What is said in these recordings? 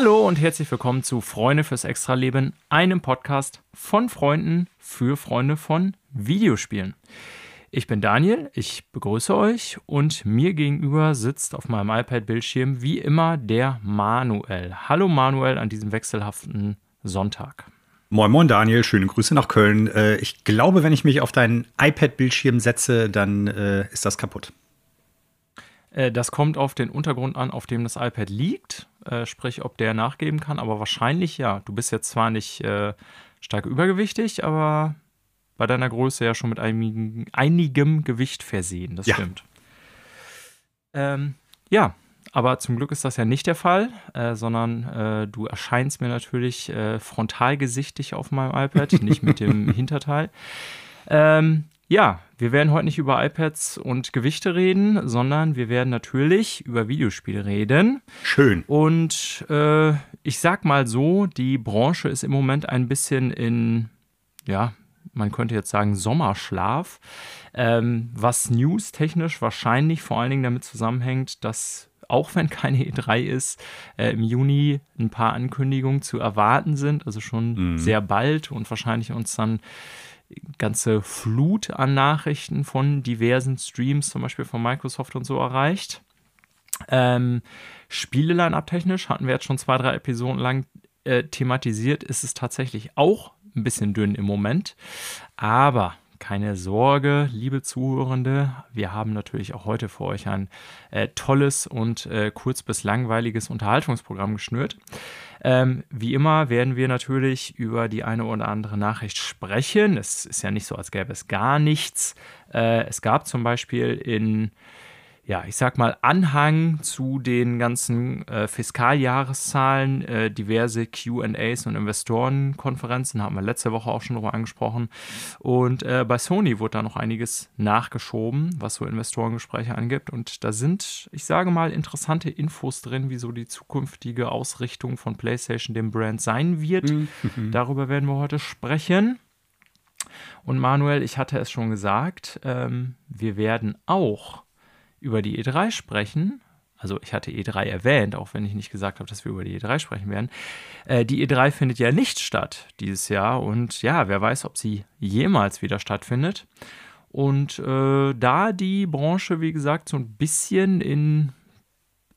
Hallo und herzlich willkommen zu Freunde fürs Extraleben, einem Podcast von Freunden für Freunde von Videospielen. Ich bin Daniel, ich begrüße euch und mir gegenüber sitzt auf meinem iPad-Bildschirm wie immer der Manuel. Hallo Manuel an diesem wechselhaften Sonntag. Moin, moin Daniel, schöne Grüße nach Köln. Äh, ich glaube, wenn ich mich auf deinen iPad-Bildschirm setze, dann äh, ist das kaputt. Äh, das kommt auf den Untergrund an, auf dem das iPad liegt äh, sprich, ob der nachgeben kann. Aber wahrscheinlich ja. Du bist jetzt zwar nicht äh, stark übergewichtig, aber bei deiner Größe ja schon mit einigen, einigem Gewicht versehen. Das ja. stimmt. Ähm, ja, aber zum Glück ist das ja nicht der Fall, äh, sondern äh, du erscheinst mir natürlich äh, frontalgesichtig auf meinem iPad, nicht mit dem Hinterteil. Ähm, ja, wir werden heute nicht über iPads und Gewichte reden, sondern wir werden natürlich über Videospiele reden. Schön. Und äh, ich sag mal so, die Branche ist im Moment ein bisschen in, ja, man könnte jetzt sagen Sommerschlaf, ähm, was news-technisch wahrscheinlich vor allen Dingen damit zusammenhängt, dass auch wenn keine E3 ist, äh, im Juni ein paar Ankündigungen zu erwarten sind, also schon mhm. sehr bald und wahrscheinlich uns dann ganze Flut an Nachrichten von diversen Streams, zum Beispiel von Microsoft und so erreicht. Ähm, Spieleline-up technisch hatten wir jetzt schon zwei, drei Episoden lang äh, thematisiert, ist es tatsächlich auch ein bisschen dünn im Moment. Aber keine Sorge, liebe Zuhörende, wir haben natürlich auch heute für euch ein äh, tolles und äh, kurz bis langweiliges Unterhaltungsprogramm geschnürt. Ähm, wie immer werden wir natürlich über die eine oder andere Nachricht sprechen. Es ist ja nicht so, als gäbe es gar nichts. Äh, es gab zum Beispiel in ja, ich sag mal, Anhang zu den ganzen äh, Fiskaljahreszahlen, äh, diverse QAs und Investorenkonferenzen, haben wir letzte Woche auch schon drüber angesprochen. Und äh, bei Sony wurde da noch einiges nachgeschoben, was so Investorengespräche angibt. Und da sind, ich sage mal, interessante Infos drin, wie so die zukünftige Ausrichtung von PlayStation dem Brand sein wird. Mhm. Darüber werden wir heute sprechen. Und Manuel, ich hatte es schon gesagt, ähm, wir werden auch über die E3 sprechen, also ich hatte E3 erwähnt, auch wenn ich nicht gesagt habe, dass wir über die E3 sprechen werden. Äh, die E3 findet ja nicht statt dieses Jahr und ja, wer weiß, ob sie jemals wieder stattfindet. Und äh, da die Branche, wie gesagt, so ein bisschen in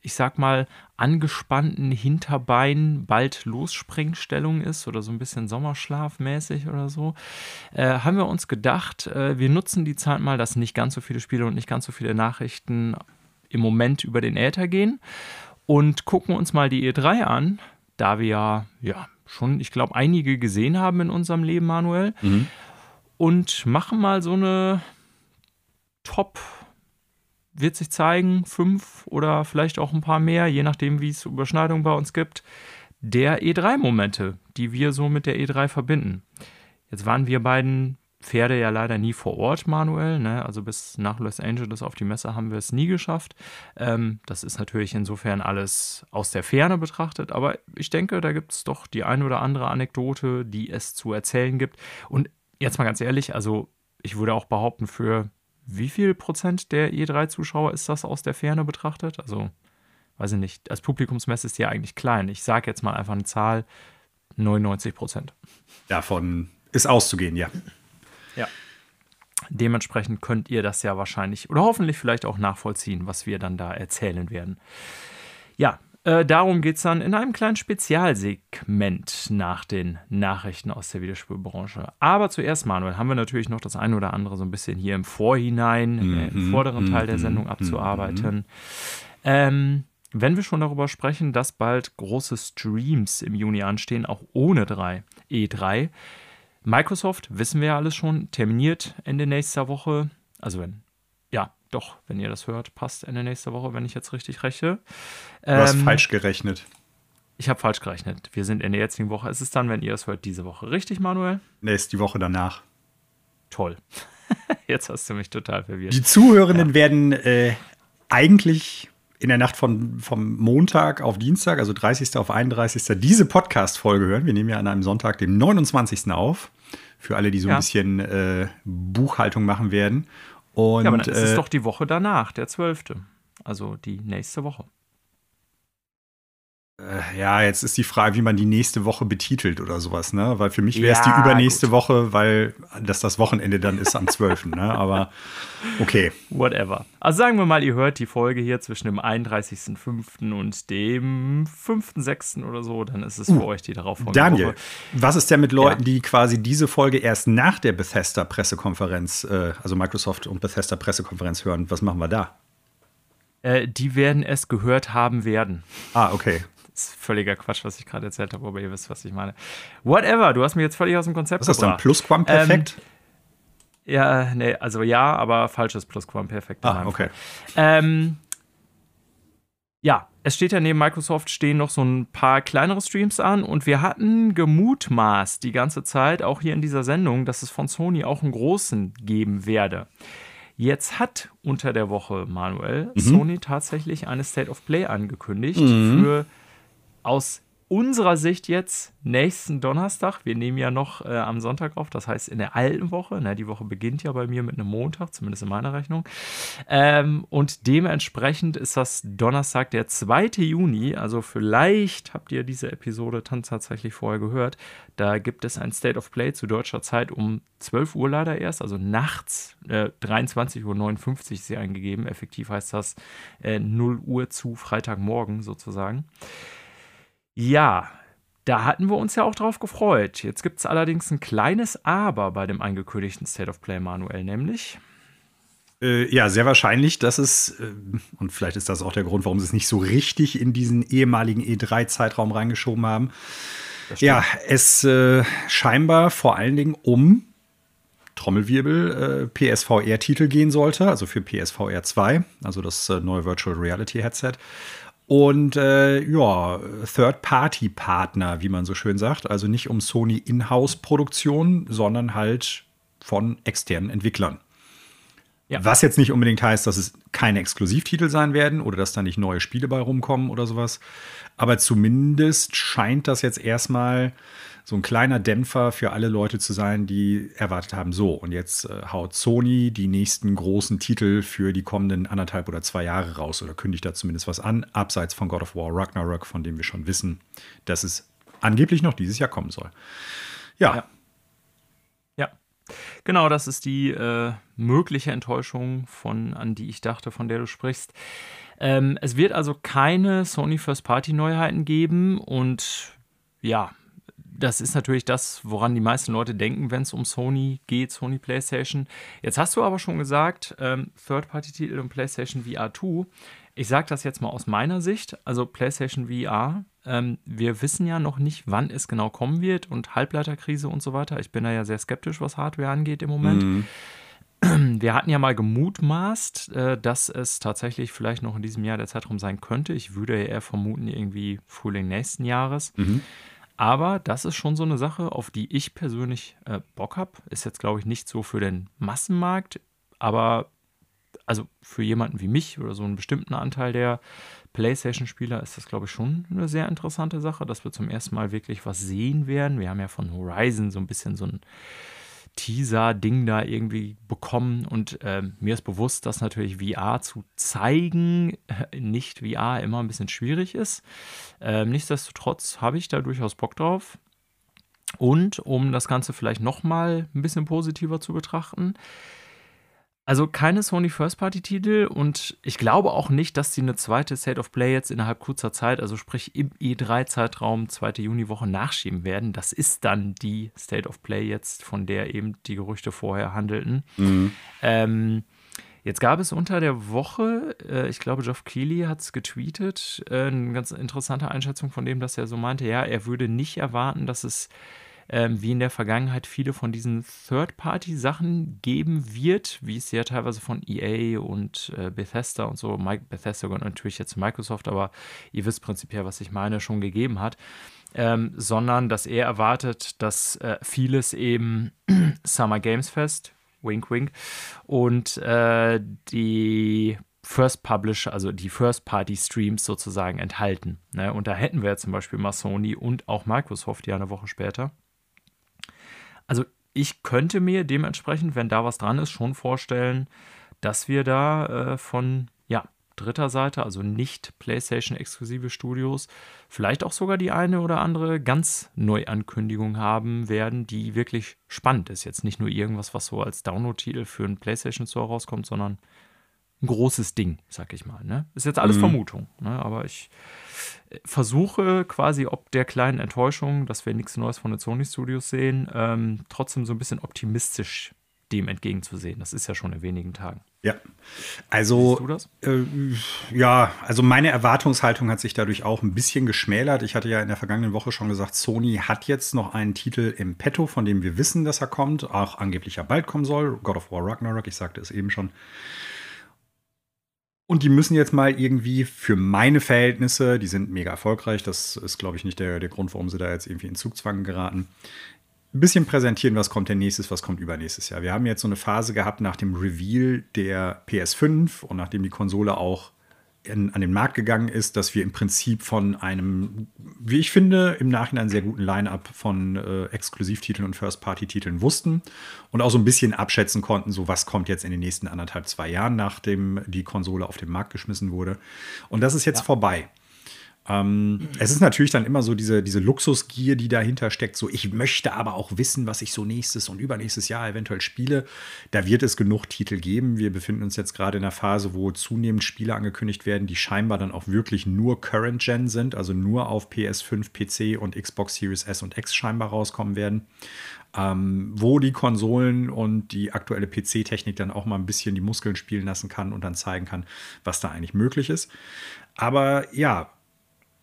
ich sag mal, angespannten Hinterbein bald Losspringstellung ist oder so ein bisschen Sommerschlafmäßig oder so, äh, haben wir uns gedacht, äh, wir nutzen die Zeit mal, dass nicht ganz so viele Spiele und nicht ganz so viele Nachrichten im Moment über den Äther gehen und gucken uns mal die E3 an, da wir ja, ja schon, ich glaube, einige gesehen haben in unserem Leben, Manuel. Mhm. Und machen mal so eine Top- wird sich zeigen, fünf oder vielleicht auch ein paar mehr, je nachdem, wie es Überschneidungen bei uns gibt, der E3-Momente, die wir so mit der E3 verbinden. Jetzt waren wir beiden Pferde ja leider nie vor Ort, Manuel. Ne? Also bis nach Los Angeles auf die Messe haben wir es nie geschafft. Ähm, das ist natürlich insofern alles aus der Ferne betrachtet, aber ich denke, da gibt es doch die ein oder andere Anekdote, die es zu erzählen gibt. Und jetzt mal ganz ehrlich, also ich würde auch behaupten, für wie viel Prozent der E3-Zuschauer ist das aus der Ferne betrachtet? Also, weiß ich nicht. Als Publikumsmesse ist die ja eigentlich klein. Ich sage jetzt mal einfach eine Zahl: 99 Prozent. Davon ist auszugehen, ja. Ja. Dementsprechend könnt ihr das ja wahrscheinlich oder hoffentlich vielleicht auch nachvollziehen, was wir dann da erzählen werden. Ja, äh, darum geht es dann in einem kleinen Spezialsegment nach den Nachrichten aus der Videospielbranche. Aber zuerst, Manuel, haben wir natürlich noch das eine oder andere so ein bisschen hier im Vorhinein, äh, mhm. im vorderen Teil der mhm. Sendung mhm. abzuarbeiten. Mhm. Ähm, wenn wir schon darüber sprechen, dass bald große Streams im Juni anstehen, auch ohne 3, E3. Microsoft, wissen wir ja alles schon, terminiert Ende nächster Woche. Also wenn doch, wenn ihr das hört, passt Ende nächster Woche, wenn ich jetzt richtig rechne. Du hast ähm, falsch gerechnet. Ich habe falsch gerechnet. Wir sind in der jetzigen Woche. Es ist dann, wenn ihr es hört, diese Woche. Richtig, Manuel? Nee, ist die Woche danach. Toll. jetzt hast du mich total verwirrt. Die Zuhörenden ja. werden äh, eigentlich in der Nacht von, vom Montag auf Dienstag, also 30. auf 31. diese Podcast-Folge hören. Wir nehmen ja an einem Sonntag, dem 29. auf. Für alle, die so ja. ein bisschen äh, Buchhaltung machen werden. Und, ja, aber dann ist es äh, doch die Woche danach, der 12. Also die nächste Woche. Äh, ja, jetzt ist die Frage, wie man die nächste Woche betitelt oder sowas, ne? Weil für mich wäre es Ja, die übernächste gut. Woche, weil das das Wochenende dann ist am 12., ne? Aber okay. Whatever. Also sagen wir mal, ihr hört die Folge hier zwischen dem 31.05. und dem 5.06. oder so, dann ist es für euch die darauf Uh, Daniel, was ist denn mit Leuten, die quasi diese Folge erst nach der Bethesda-Pressekonferenz, äh, also Microsoft und Bethesda-Pressekonferenz hören? Was machen wir da? Äh, die werden es gehört haben werden. Ah, okay. Ist völliger Quatsch, was ich gerade erzählt habe, aber ihr wisst, was ich meine. Whatever, du hast mich jetzt völlig aus dem Konzept Was ist das dann? gebracht. Plusquamperfekt? Ja, nee, also ja, aber falsches Plusquamperfekt. ah, okay. Ähm, ja, es steht ja neben Microsoft stehen noch so ein paar kleinere Streams an und wir hatten gemutmaßt die ganze Zeit, auch hier in dieser Sendung, dass es von Sony auch einen großen geben werde. Jetzt hat unter der Woche, Manuel, Sony tatsächlich eine State of Play angekündigt für aus unserer Sicht jetzt nächsten Donnerstag. Wir nehmen ja noch äh, am Sonntag auf, das heißt in der alten Woche. Na, die Woche beginnt ja bei mir mit einem Montag, zumindest in meiner Rechnung. Ähm, und dementsprechend ist das Donnerstag, der 2. Juni. Also vielleicht habt ihr diese Episode dann tatsächlich vorher gehört. Da gibt es ein State of Play zu deutscher Zeit um 12 Uhr leider erst, also nachts äh, 23.59 Uhr ist sie eingegeben. Effektiv heißt das äh, 0 Uhr zu Freitagmorgen sozusagen. Ja, da hatten wir uns ja auch drauf gefreut. Jetzt gibt es allerdings ein kleines Aber bei dem angekündigten State of Play Manuel, nämlich. Äh, ja, sehr wahrscheinlich, dass es, äh, und vielleicht ist das auch der Grund, warum sie es nicht so richtig in diesen ehemaligen E3-Zeitraum reingeschoben haben. Ja, es äh, scheinbar vor allen Dingen um Trommelwirbel äh, PSVR-Titel gehen sollte, also für PSVR 2, also das neue Virtual Reality Headset. Und äh, ja, Third-Party-Partner, wie man so schön sagt, also nicht um Sony Inhouse-Produktion, sondern halt von externen Entwicklern. Ja. Was jetzt nicht unbedingt heißt, dass es keine Exklusivtitel sein werden oder dass da nicht neue Spiele bei rumkommen oder sowas. Aber zumindest scheint das jetzt erstmal so ein kleiner Dämpfer für alle Leute zu sein, die erwartet haben, so, und jetzt äh, haut Sony die nächsten großen Titel für die kommenden anderthalb oder zwei Jahre raus oder kündigt da zumindest was an, abseits von God of War Ragnarok, von dem wir schon wissen, dass es angeblich noch dieses Jahr kommen soll. Ja, Ja. Ja, genau, das ist die äh, mögliche Enttäuschung, von, an die ich dachte, von der du sprichst. Ähm, es wird also keine Sony First Party Neuheiten geben und ja, das ist natürlich das, woran die meisten Leute denken, wenn es um Sony geht, Sony PlayStation. Jetzt hast du aber schon gesagt, ähm, Third-Party-Titel und PlayStation VR 2. Ich sage das jetzt mal aus meiner Sicht, also PlayStation VR. Ähm, wir wissen ja noch nicht, wann es genau kommen wird und Halbleiterkrise und so weiter. Ich bin da ja sehr skeptisch, was Hardware angeht im Moment. Wir hatten ja mal gemutmaßt, äh, dass es tatsächlich vielleicht noch in diesem Jahr der Zeitraum sein könnte. Ich würde ja eher vermuten, irgendwie Frühling nächsten Jahres. Aber das ist schon so eine Sache, auf die ich persönlich äh, Bock habe. Ist jetzt, glaube ich, nicht so für den Massenmarkt, aber also für jemanden wie mich oder so einen bestimmten Anteil der PlayStation-Spieler ist das, glaube ich, schon eine sehr interessante Sache, dass wir zum ersten Mal wirklich was sehen werden. Wir haben ja von Horizon so ein bisschen so ein Teaser-Ding da irgendwie bekommen und ähm, mir ist bewusst, dass natürlich VR zu zeigen, äh, nicht VR immer ein bisschen schwierig ist. Ähm, nichtsdestotrotz habe ich da durchaus Bock drauf. Und um das Ganze vielleicht nochmal ein bisschen positiver zu betrachten, also keine Sony First-Party-Titel und ich glaube auch nicht, dass sie eine zweite State of Play jetzt innerhalb kurzer Zeit, also sprich im E3-Zeitraum, zweite Juniwoche nachschieben werden. Das ist dann die State of Play jetzt, von der eben die Gerüchte vorher handelten. Ähm, jetzt gab es unter der Woche, äh, ich glaube, Geoff Keighley hat es getweetet, äh, eine ganz interessante Einschätzung von dem, dass er so meinte, ja, er würde nicht erwarten, dass es ähm, wie in der Vergangenheit viele von diesen Third-Party-Sachen geben wird, wie es ja teilweise von EA und äh, Bethesda und so, Mi- Bethesda gehört natürlich jetzt Microsoft, aber ihr wisst prinzipiell, was ich meine, schon gegeben hat, ähm, sondern dass er erwartet, dass äh, vieles eben Summer Games Fest, wink wink, und äh, die First Publish, also die First Party Streams sozusagen enthalten. Ne? Und da hätten wir zum Beispiel mal Sony und auch Microsoft ja eine Woche später. Also ich könnte mir dementsprechend, wenn da was dran ist, schon vorstellen, dass wir da äh, von ja, dritter Seite, also nicht PlayStation-exklusive Studios, vielleicht auch sogar die eine oder andere ganz Neuankündigung haben werden, die wirklich spannend ist. Jetzt nicht nur irgendwas, was so als Download-Titel für einen PlayStation Store rauskommt, sondern ein großes Ding, sag ich mal. Ne? Ist jetzt alles mhm. Vermutung, ne? aber ich versuche quasi, ob der kleinen Enttäuschung, dass wir nichts Neues von den Sony Studios sehen, ähm, trotzdem so ein bisschen optimistisch dem entgegenzusehen. Das ist ja schon in wenigen Tagen. Ja, also du das? Äh, ja, also meine Erwartungshaltung hat sich dadurch auch ein bisschen geschmälert. Ich hatte ja in der vergangenen Woche schon gesagt, Sony hat jetzt noch einen Titel im Petto, von dem wir wissen, dass er kommt, auch angeblich ja bald kommen soll. God of War Ragnarok, ich sagte es eben schon. Und die müssen jetzt mal irgendwie für meine Verhältnisse, die sind mega erfolgreich, das ist, glaube ich, nicht der, der Grund, warum sie da jetzt irgendwie in Zugzwang geraten, ein bisschen präsentieren, was kommt denn nächstes, was kommt übernächstes Jahr. Wir haben jetzt so eine Phase gehabt nach dem Reveal der PS5 und nachdem die Konsole auch in, an den Markt gegangen ist, dass wir im Prinzip von einem, wie ich finde, im Nachhinein sehr guten Line-up von äh, Exklusivtiteln und First-Party-Titeln wussten und auch so ein bisschen abschätzen konnten, so was kommt jetzt in den nächsten anderthalb, zwei Jahren, nachdem die Konsole auf den Markt geschmissen wurde. Und das ist jetzt ja. vorbei. Ähm, es ist natürlich dann immer so diese, diese Luxusgier, die dahinter steckt. So, ich möchte aber auch wissen, was ich so nächstes und übernächstes Jahr eventuell spiele. Da wird es genug Titel geben. Wir befinden uns jetzt gerade in einer Phase, wo zunehmend Spiele angekündigt werden, die scheinbar dann auch wirklich nur Current Gen sind, also nur auf PS5, PC und Xbox Series S und X scheinbar rauskommen werden. Ähm, wo die Konsolen und die aktuelle PC-Technik dann auch mal ein bisschen die Muskeln spielen lassen kann und dann zeigen kann, was da eigentlich möglich ist. Aber ja,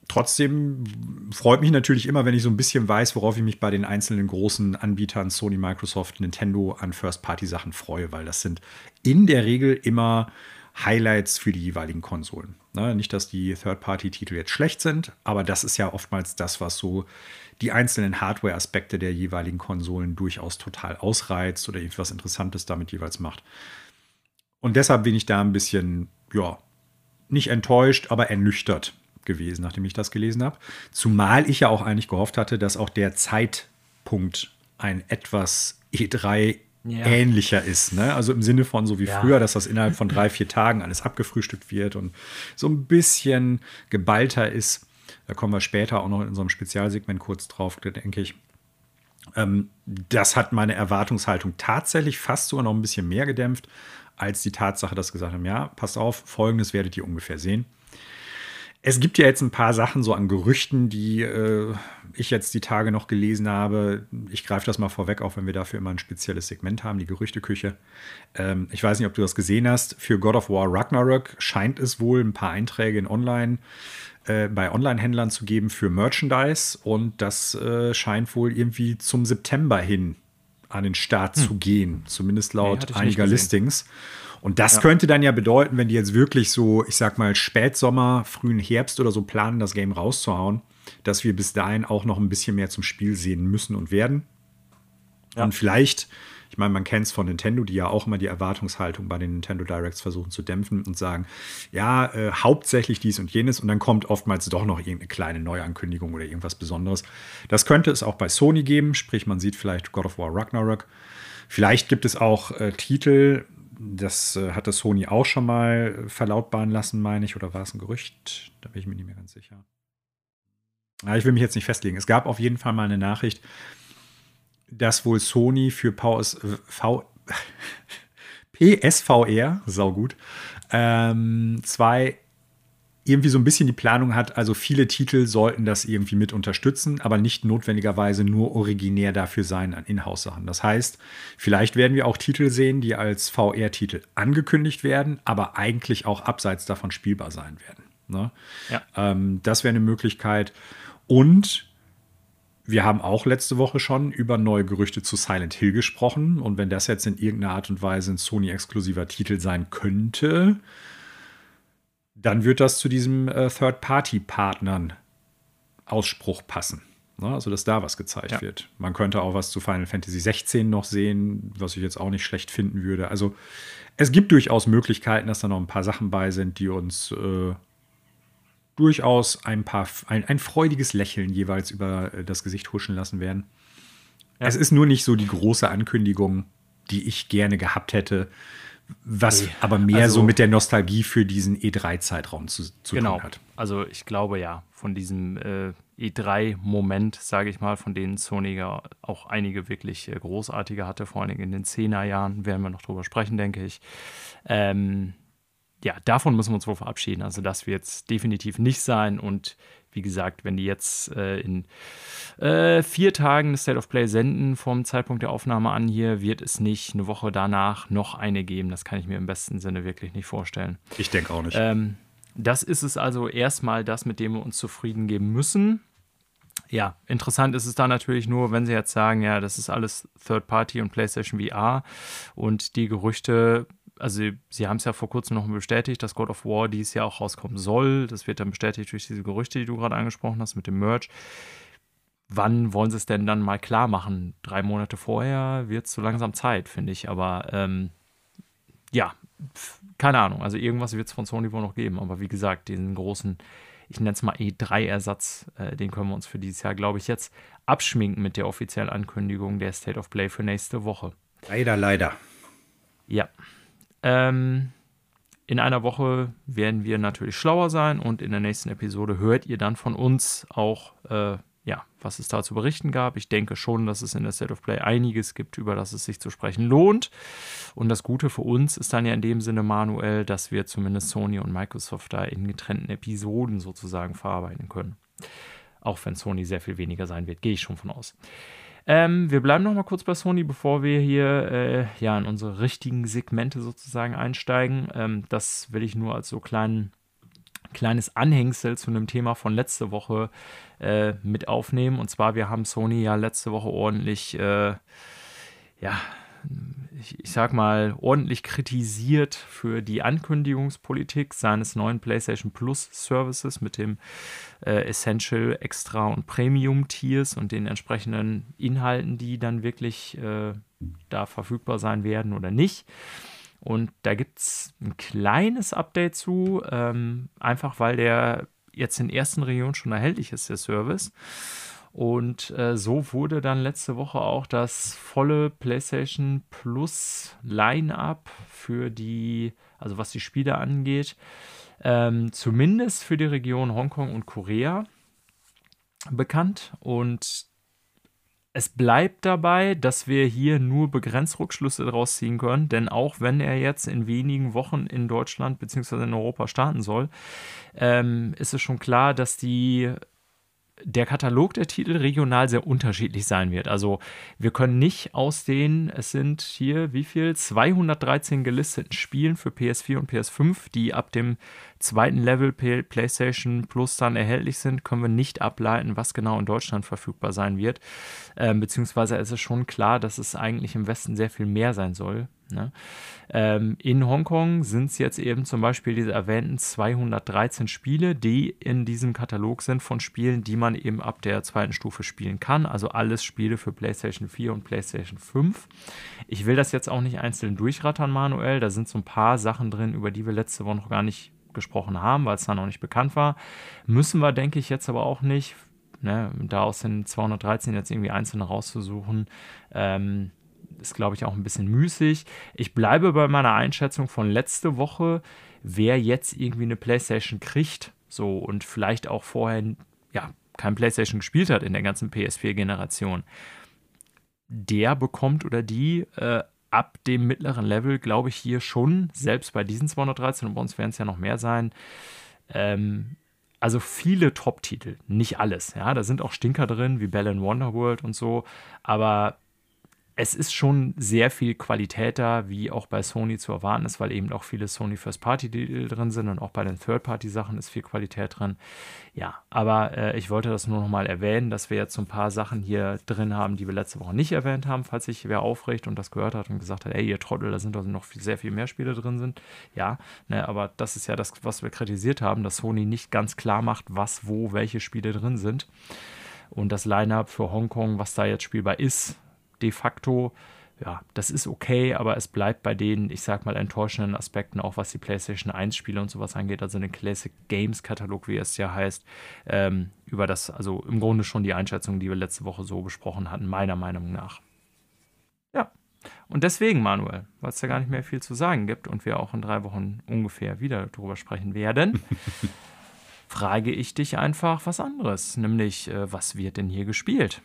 trotzdem freut mich natürlich immer, wenn ich so ein bisschen weiß, worauf ich mich bei den einzelnen großen Anbietern Sony, Microsoft, Nintendo an First-Party-Sachen freue, weil das sind in der Regel immer Highlights für die jeweiligen Konsolen. Ne? Nicht, dass die Third-Party-Titel jetzt schlecht sind, aber das ist ja oftmals das, was so die einzelnen Hardware-Aspekte der jeweiligen Konsolen durchaus total ausreizt oder irgendwas Interessantes damit jeweils macht. Und deshalb bin ich da ein bisschen, ja, nicht enttäuscht, aber ernüchtert, gewesen, nachdem ich das gelesen habe. Zumal ich ja auch eigentlich gehofft hatte, dass auch der Zeitpunkt ein etwas E3 ja. ähnlicher ist. Ne? Also im Sinne von so wie ja. früher, dass das innerhalb von drei, vier Tagen alles abgefrühstückt wird und so ein bisschen geballter ist. Da kommen wir später auch noch in unserem Spezialsegment kurz drauf, denke ich. Ähm, das hat meine Erwartungshaltung tatsächlich fast sogar noch ein bisschen mehr gedämpft, als die Tatsache, dass gesagt haben, ja, passt auf, folgendes werdet ihr ungefähr sehen. Es gibt ja jetzt ein paar Sachen so an Gerüchten, die äh, ich jetzt die Tage noch gelesen habe. Ich greife das mal vorweg, auch wenn wir dafür immer ein spezielles Segment haben, die Gerüchteküche. Ähm, ich weiß nicht, ob du das gesehen hast. Für God of War Ragnarok scheint es wohl ein paar Einträge in Online äh, bei Online-Händlern zu geben für Merchandise und das äh, scheint wohl irgendwie zum September hin an den Start hm. zu gehen, zumindest laut nee, einiger Listings. Und das ja. könnte dann ja bedeuten, wenn die jetzt wirklich so, ich sag mal, Spätsommer, frühen Herbst oder so planen, das Game rauszuhauen, dass wir bis dahin auch noch ein bisschen mehr zum Spiel sehen müssen und werden. Ja. Und vielleicht, ich meine, man kennt es von Nintendo, die ja auch immer die Erwartungshaltung bei den Nintendo Directs versuchen zu dämpfen und sagen, ja, äh, hauptsächlich dies und jenes und dann kommt oftmals doch noch irgendeine kleine Neuankündigung oder irgendwas Besonderes. Das könnte es auch bei Sony geben, sprich, man sieht vielleicht God of War Ragnarok. Vielleicht gibt es auch äh, Titel, das äh, hatte Sony auch schon mal verlautbaren lassen, meine ich, oder war es ein Gerücht? Da bin ich mir nicht mehr ganz sicher. Ja, ich will mich jetzt nicht festlegen. Es gab auf jeden Fall mal eine Nachricht, dass wohl Sony für PS, v, PSVR, saugut, ähm, zwei irgendwie so ein bisschen die Planung hat, also viele Titel sollten das irgendwie mit unterstützen, aber nicht notwendigerweise nur originär dafür sein an Inhouse-Sachen. Das heißt, vielleicht werden wir auch Titel sehen, die als VR-Titel angekündigt werden, aber eigentlich auch abseits davon spielbar sein werden. Ne? Ja. Ähm, das wäre eine Möglichkeit. Und wir haben auch letzte Woche schon über neue Gerüchte zu Silent Hill gesprochen. Und wenn das jetzt in irgendeiner Art und Weise ein Sony-exklusiver Titel sein könnte, dann wird das zu diesem äh, Third-Party-Partnern Ausspruch passen. Ne? Also, dass da was gezeigt ja. wird. Man könnte auch was zu Final Fantasy 16 noch sehen, was ich jetzt auch nicht schlecht finden würde. Also, es gibt durchaus Möglichkeiten, dass da noch ein paar Sachen bei sind, die uns äh, durchaus ein paar ein, ein freudiges Lächeln jeweils über äh, das Gesicht huschen lassen werden. Ja. Es ist nur nicht so die große Ankündigung, die ich gerne gehabt hätte, Was nee. aber mehr also, so mit der Nostalgie für diesen E3-Zeitraum zu, zu genau. tun hat. Also ich glaube ja, von diesem äh, E3-Moment, sage ich mal, von denen Sony ja auch einige wirklich äh, großartige hatte, vor allen Dingen in den 10er Jahren, werden wir noch drüber sprechen, denke ich. Ähm, ja, davon müssen wir uns wohl verabschieden. Also das wird jetzt definitiv nicht sein und wie gesagt, wenn die jetzt äh, in äh, vier Tagen das State of Play senden vom Zeitpunkt der Aufnahme an hier, wird es nicht eine Woche danach noch eine geben. Das kann ich mir im besten Sinne wirklich nicht vorstellen. Ich denke auch nicht. Ähm, das ist es also erstmal das, mit dem wir uns zufrieden geben müssen. Ja, interessant ist es da natürlich nur, wenn sie jetzt sagen, ja, das ist alles Third Party und PlayStation VR und die Gerüchte also sie haben es ja vor kurzem noch bestätigt, dass God of War dieses Jahr auch rauskommen soll. Das wird dann bestätigt durch diese Gerüchte, die du gerade angesprochen hast mit dem Merch. Wann wollen sie es denn dann mal klar machen? Drei Monate vorher wird es so langsam Zeit, finde ich. Aber ähm, ja, keine Ahnung. Also irgendwas wird es von Sony wohl noch geben. Aber wie gesagt, diesen großen, ich nenne es mal E3-Ersatz, äh, den können wir uns für dieses Jahr, glaube ich, jetzt abschminken mit der offiziellen Ankündigung der State of Play für nächste Woche. Leider, leider. Ja. Ähm, in einer Woche werden wir natürlich schlauer sein und in der nächsten Episode hört ihr dann von uns auch, äh, ja, was es da zu berichten gab. Ich denke schon, dass es in der State of Play einiges gibt, über das es sich zu sprechen lohnt. Und das Gute für uns ist dann ja in dem Sinne, Manuel, dass wir zumindest Sony und Microsoft da in getrennten Episoden sozusagen verarbeiten können. Auch wenn Sony sehr viel weniger sein wird, gehe ich schon von aus. Ähm, wir bleiben noch mal kurz bei Sony, bevor wir hier äh, ja in unsere richtigen Segmente sozusagen einsteigen. Ähm, das will ich nur als so kleinen kleines Anhängsel zu einem Thema von letzte Woche äh, mit aufnehmen. Und zwar, wir haben Sony ja letzte Woche ordentlich, äh, ja, ich, ich sag mal, ordentlich kritisiert für die Ankündigungspolitik seines neuen PlayStation Plus Services mit dem äh, Essential, Extra und Premium Tiers und den entsprechenden Inhalten, die dann wirklich äh, da verfügbar sein werden oder nicht. Und da gibt es ein kleines Update zu, ähm, einfach weil der jetzt in ersten Regionen schon erhältlich ist, der Service. Und äh, so wurde dann letzte Woche auch das volle PlayStation Plus Line-up für die, also was die Spiele angeht, ähm, zumindest für die Region Hongkong und Korea bekannt. Und es bleibt dabei, dass wir hier nur begrenzt Rückschlüsse daraus ziehen können, denn auch wenn er jetzt in wenigen Wochen in Deutschland bzw. in Europa starten soll, ähm, ist es schon klar, dass die der Katalog der Titel regional sehr unterschiedlich sein wird. Also wir können nicht aus den, es sind hier wie viel, 213 gelisteten Spielen für PS4 und PS5, die ab dem zweiten Level PlayStation Plus dann erhältlich sind, können wir nicht ableiten, was genau in Deutschland verfügbar sein wird. Ähm, beziehungsweise ist es schon klar, dass es eigentlich im Westen sehr viel mehr sein soll. Ne? Ähm, in Hongkong sind es jetzt eben zum Beispiel diese erwähnten 213 Spiele, die in diesem Katalog sind von Spielen, die man eben ab der zweiten Stufe spielen kann. Also alles Spiele für PlayStation 4 und PlayStation 5. Ich will das jetzt auch nicht einzeln durchrattern, Manuel. Da sind so ein paar Sachen drin, über die wir letzte Woche noch gar nicht gesprochen haben, weil es da noch nicht bekannt war. Müssen wir, denke ich, jetzt aber auch nicht. Ne, da aus den 213 jetzt irgendwie einzelne rauszusuchen, ähm, ist, glaube ich, auch ein bisschen müßig. Ich bleibe bei meiner Einschätzung von letzte Woche, wer jetzt irgendwie eine PlayStation kriegt, so und vielleicht auch vorher ja, kein PlayStation gespielt hat in der ganzen PS4-Generation, der bekommt oder die äh, ab dem mittleren Level, glaube ich, hier schon, selbst bei diesen 213 und bei uns werden es ja noch mehr sein, ähm, also viele Top-Titel, nicht alles. Ja, da sind auch Stinker drin, wie Bell Wonderworld und so, aber es ist schon sehr viel Qualität da, wie auch bei Sony zu erwarten ist, weil eben auch viele Sony First Party Titel drin sind und auch bei den Third Party Sachen ist viel Qualität drin. Ja, aber äh, ich wollte das nur noch mal erwähnen, dass wir jetzt so ein paar Sachen hier drin haben, die wir letzte Woche nicht erwähnt haben, falls sich wer aufregt und das gehört hat und gesagt hat, ey, ihr Trottel, da sind doch noch viel, sehr viel mehr Spiele drin sind. Ja, ne, aber das ist ja das, was wir kritisiert haben, dass Sony nicht ganz klar macht, was, wo, welche Spiele drin sind. Und das Line-up für Hongkong, was da jetzt spielbar ist, de facto, ja, das ist okay, aber es bleibt bei den, ich sag mal, enttäuschenden Aspekten, auch was die PlayStation 1-Spiele und sowas angeht, also den Classic Games-Katalog, wie es ja heißt, ähm, über das, also im Grunde schon die Einschätzung, die wir letzte Woche so besprochen hatten, meiner Meinung nach. Ja. Und deswegen, Manuel, weil es da gar nicht mehr viel zu sagen gibt und wir auch in drei Wochen ungefähr wieder darüber sprechen werden, frage ich dich einfach was anderes, nämlich äh, was wird denn hier gespielt?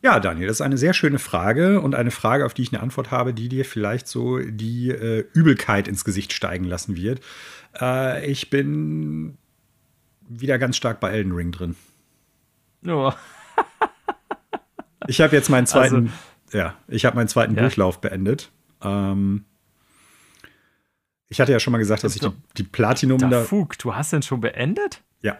Ja, Daniel, das ist eine sehr schöne Frage und eine Frage, auf die ich eine Antwort habe, die dir vielleicht so die äh, Übelkeit ins Gesicht steigen lassen wird. Äh, ich bin wieder ganz stark bei Elden Ring drin. Oh. ich habe jetzt meinen zweiten, also, ja, ich habe meinen zweiten ja. Durchlauf beendet. Ähm, ich hatte ja schon mal gesagt, dass ich die, die Platinum da. Fug, du hast den schon beendet? Ja.